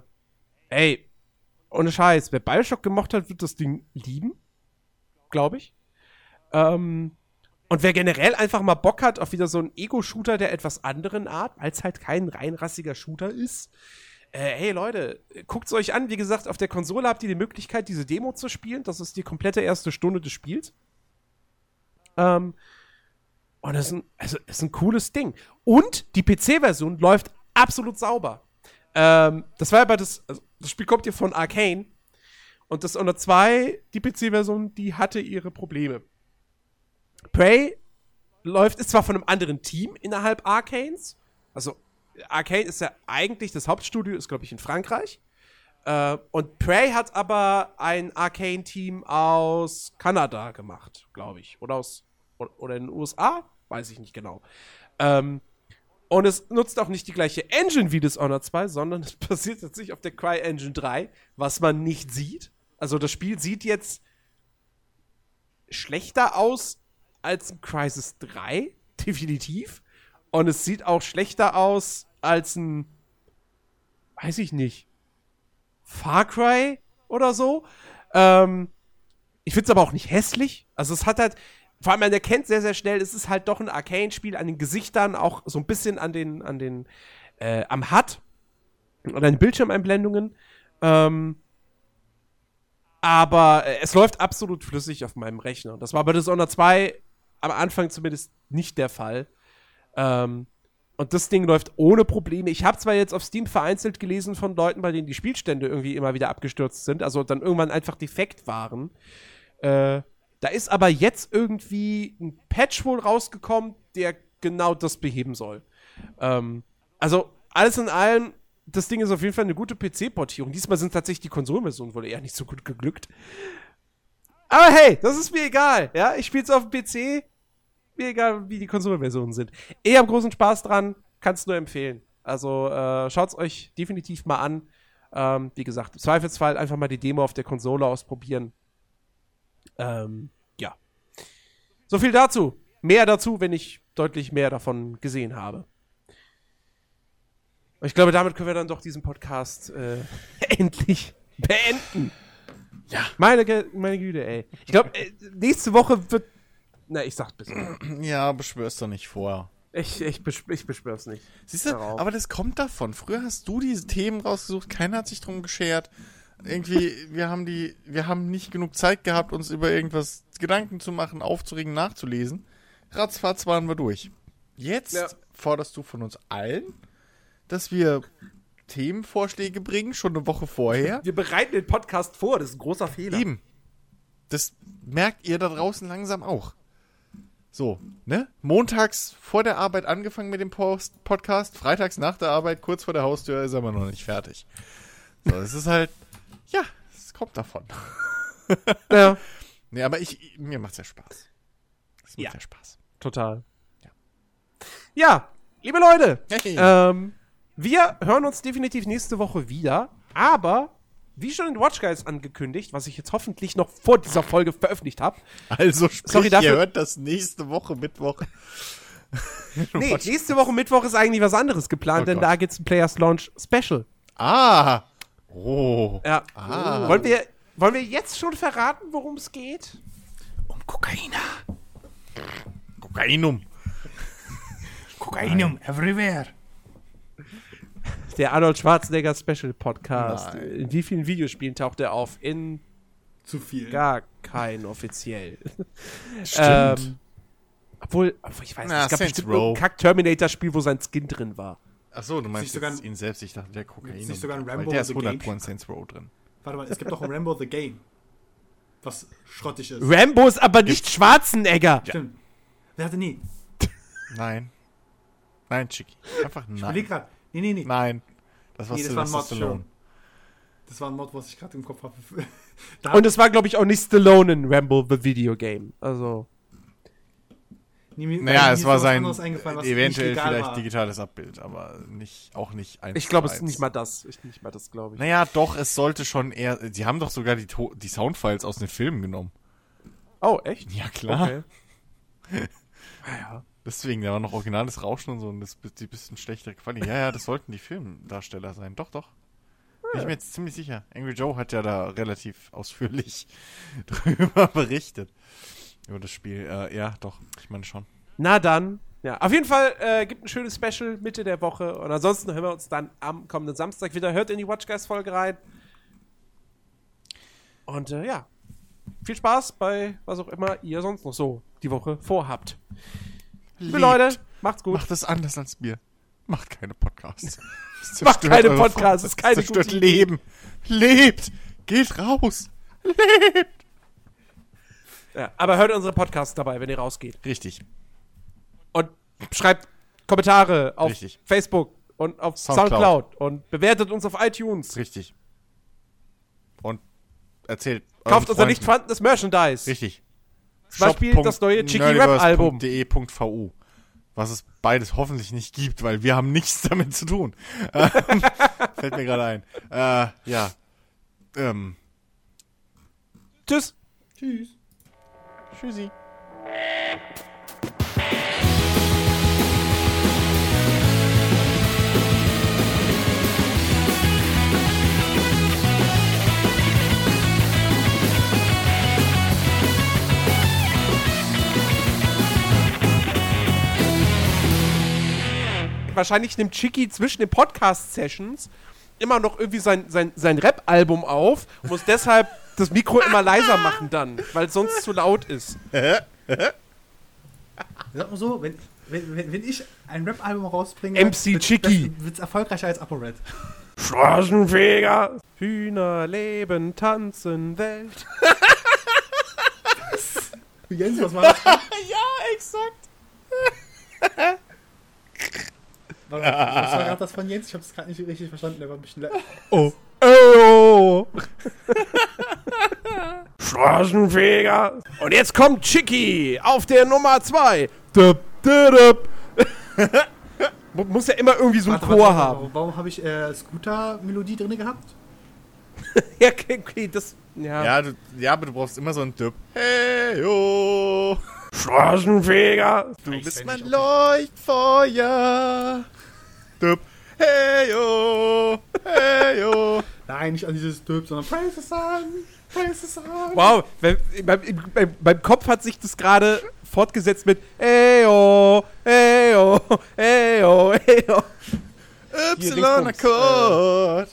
ey, ohne Scheiß, wer Bioshock gemocht hat, wird das Ding lieben. Glaube ich. Ähm, und wer generell einfach mal Bock hat auf wieder so einen Ego-Shooter der etwas anderen Art, weil es halt kein reinrassiger Shooter ist, äh, hey Leute, guckt's euch an. Wie gesagt, auf der Konsole habt ihr die Möglichkeit, diese Demo zu spielen. Das ist die komplette erste Stunde des Spiels. Ähm, und das ist ein, also, das ist ein cooles Ding. Und die PC-Version läuft absolut sauber. Ähm, das war aber das, also das Spiel kommt hier von Arcane. Und das Honor 2, die PC-Version, die hatte ihre Probleme. Prey läuft, ist zwar von einem anderen Team innerhalb Arcanes. Also, Arcane ist ja eigentlich, das Hauptstudio ist, glaube ich, in Frankreich. Äh, und Prey hat aber ein Arcane-Team aus Kanada gemacht, glaube ich. Oder aus, oder, in den USA? Weiß ich nicht genau. Ähm, und es nutzt auch nicht die gleiche Engine wie das Honor 2, sondern [laughs] es basiert tatsächlich auf der CryEngine 3, was man nicht sieht. Also das Spiel sieht jetzt schlechter aus als ein Crisis 3, [laughs] definitiv. Und es sieht auch schlechter aus als ein, weiß ich nicht, Far Cry oder so. Ähm, ich finde es aber auch nicht hässlich. Also es hat halt, vor allem man erkennt sehr, sehr schnell, es ist halt doch ein Arcane-Spiel an den Gesichtern, auch so ein bisschen an den, an den, äh, am HUD und an den Bildschirmeinblendungen. Ähm, aber äh, es läuft absolut flüssig auf meinem Rechner. Das war bei Dishonored 2 am Anfang zumindest nicht der Fall. Ähm, und das Ding läuft ohne Probleme. Ich habe zwar jetzt auf Steam vereinzelt gelesen von Leuten, bei denen die Spielstände irgendwie immer wieder abgestürzt sind, also dann irgendwann einfach defekt waren. Äh, da ist aber jetzt irgendwie ein Patch wohl rausgekommen, der genau das beheben soll. Ähm, also alles in allem, das Ding ist auf jeden Fall eine gute PC-Portierung. Diesmal sind tatsächlich die Konsolenversionen wohl eher nicht so gut geglückt. Aber hey, das ist mir egal. Ja, ich spiele es auf dem PC. Mir egal, wie die Konsolenversionen sind. Ich habe großen Spaß dran, kann es nur empfehlen. Also äh, schaut es euch definitiv mal an. Ähm, wie gesagt, im Zweifelsfall einfach mal die Demo auf der Konsole ausprobieren. Ähm, ja. So viel dazu. Mehr dazu, wenn ich deutlich mehr davon gesehen habe. Ich glaube, damit können wir dann doch diesen Podcast äh, [laughs] endlich beenden. Ja. Meine, meine Güte, ey. Ich glaube, äh, nächste Woche wird. Na, ich sag's bis. Ja, beschwör's doch nicht vor. Ich, ich, beschw ich beschwör's nicht. Siehst du, Darauf. aber das kommt davon. Früher hast du diese Themen rausgesucht, keiner hat sich drum geschert. Irgendwie, wir haben die, wir haben nicht genug Zeit gehabt, uns über irgendwas Gedanken zu machen, aufzuregen, nachzulesen. Ratzfatz waren wir durch. Jetzt Ja. forderst du von uns allen, dass wir Themenvorschläge bringen, schon eine Woche vorher. Wir bereiten den Podcast vor, das ist ein großer Fehler. Eben. Das merkt ihr da draußen langsam auch. So, ne? Montags vor der Arbeit angefangen mit dem Post Podcast, freitags nach der Arbeit, kurz vor der Haustür ist er immer noch nicht fertig. So, es ist halt, ja, es kommt davon. [laughs] Ja, Nee, aber ich, mir macht's ja Spaß. Es macht Ja. ja Spaß. total. Ja. Ja, liebe Leute, Hey. ähm, wir hören uns definitiv nächste Woche wieder, aber wie schon in Watch Guys angekündigt, was ich jetzt hoffentlich noch vor dieser Folge veröffentlicht habe. Also, sprich, Sorry dafür. ihr hört das nächste Woche, Mittwoch. [laughs] Nee, nächste Woche Mittwoch ist eigentlich was anderes geplant, Oh denn Gott. da gibt's ein Players Launch Special. Ah! Oh. Ja. Ah. Wollen, wir, wollen wir jetzt schon verraten, worum es geht? Um Kokaina. Kokainum. Kokainum everywhere. Der Arnold Schwarzenegger Special Podcast. Nein. In wie vielen Videospielen taucht er auf? In Zu viel. gar keinen offiziell. [laughs] Stimmt. Ähm, obwohl, obwohl, ich weiß nicht, es gab Saints bestimmt Row. ein Kack-Terminator-Spiel, wo sein Skin drin war. Achso, du meinst sogar ihn selbst. Ich dachte, der Kokainum. nicht sogar ein Rambo Der ist the 100 Game? Pro in Saints Row drin. Warte mal, es gibt doch ein Rambo the Game. Was schrottig ist. Rambo ist aber nicht Schwarzenegger. Stimmt. Wer hatte nie? Nein. Nein, Chicky. Einfach Ich überleg nein. grad. Nee, nee, nee. Nein. Das war Nee, das war ein Mod Stallone. schon. Das war ein Mod, was ich gerade im Kopf habe. [laughs] da Und es war, glaube ich, auch nicht Stallone in Rambo the Video Game. Also. Nee, mir- Naja, es war was sein was eventuell vielleicht war. digitales Abbild, aber nicht, auch nicht eins Ich glaube, es ist nicht mal das. Ich, nicht mal das, glaube ich. Naja, doch, es sollte schon eher. Sie haben doch sogar die, die Soundfiles aus den Filmen genommen. Oh, echt? Ja, klar. Okay. [laughs] Ah, ja. Deswegen, da war noch originales Rauschen und so und das die bisschen schlechtere Qualität. Ja, ja, das sollten die Filmdarsteller sein. Doch, doch. Bin ich mir jetzt ziemlich sicher. Angry Joe hat ja da relativ ausführlich [laughs] drüber berichtet. Über das Spiel. Äh, ja, doch. Ich meine schon. Na dann. Ja, auf jeden Fall äh, gibt ein schönes Special Mitte der Woche. Und ansonsten hören wir uns dann am kommenden Samstag wieder. Hört in die Watch Guys Folge rein. Und äh, ja, viel Spaß bei was auch immer ihr sonst noch so die Woche vorhabt. Liebe Lebt. Leute, macht's gut. Macht es anders als mir. Macht keine Podcasts. [laughs] Macht keine Podcasts, Vor- ist keine zerstört. Leben. Lebt. Geht raus. Lebt. Ja, aber hört unsere Podcasts dabei, wenn ihr rausgeht. Richtig. Und schreibt Kommentare auf Richtig. Facebook und auf Soundcloud. Soundcloud. und bewertet uns auf iTunes. Richtig. Und erzählt. Kauft unser nicht vorhandenes Merchandise. Richtig. Zum Beispiel das neue Chicky Rap Album. nerdiverse.de.vu. Was es beides hoffentlich nicht gibt, weil wir haben nichts [laughs] damit zu tun. Ähm, [laughs] Fällt mir gerade ein. Äh, ja. Ähm, Tschüss. Tschüss. tschüssi. Wahrscheinlich nimmt Chicky zwischen den Podcast-Sessions immer noch irgendwie sein, sein, sein Rap-Album auf, muss deshalb das Mikro immer leiser machen dann, weil es sonst zu laut ist. Sag mal so, wenn, wenn, wenn, wenn ich ein Rap-Album rausbringe, MC Chicky. wird es erfolgreicher als ApoRed. Straßenfeger. Hühner leben, tanzen, Welt. [laughs] Jens, was war das? [laughs] ja, exakt. [laughs] Was war gerade das von Jens? Ich habe es gerade nicht richtig verstanden. Der war ein bisschen Oh. Oh. [laughs] Straßenfeger. Und jetzt kommt Chicky auf der Nummer 2. [laughs] Muss ja immer irgendwie so einen Warte, Chor warte, haben. Warum, warum habe ich äh, Scooter-Melodie drin gehabt? [laughs] Ja, okay, okay, das. Ja. Ja, du, ja, aber du brauchst immer so einen Typ. Hey, yo. Straßenfeger. Du Ich bist mein Leuchtfeuer. Typ. Hey, yo. Hey, yo. Nein, nicht an dieses Typ, sondern Praise the Sun, Praise the Sun. Wow, beim, beim, beim, Kopf hat sich das gerade fortgesetzt mit Eyo, Eyo, Eyo, Eyo. Y-Akkord.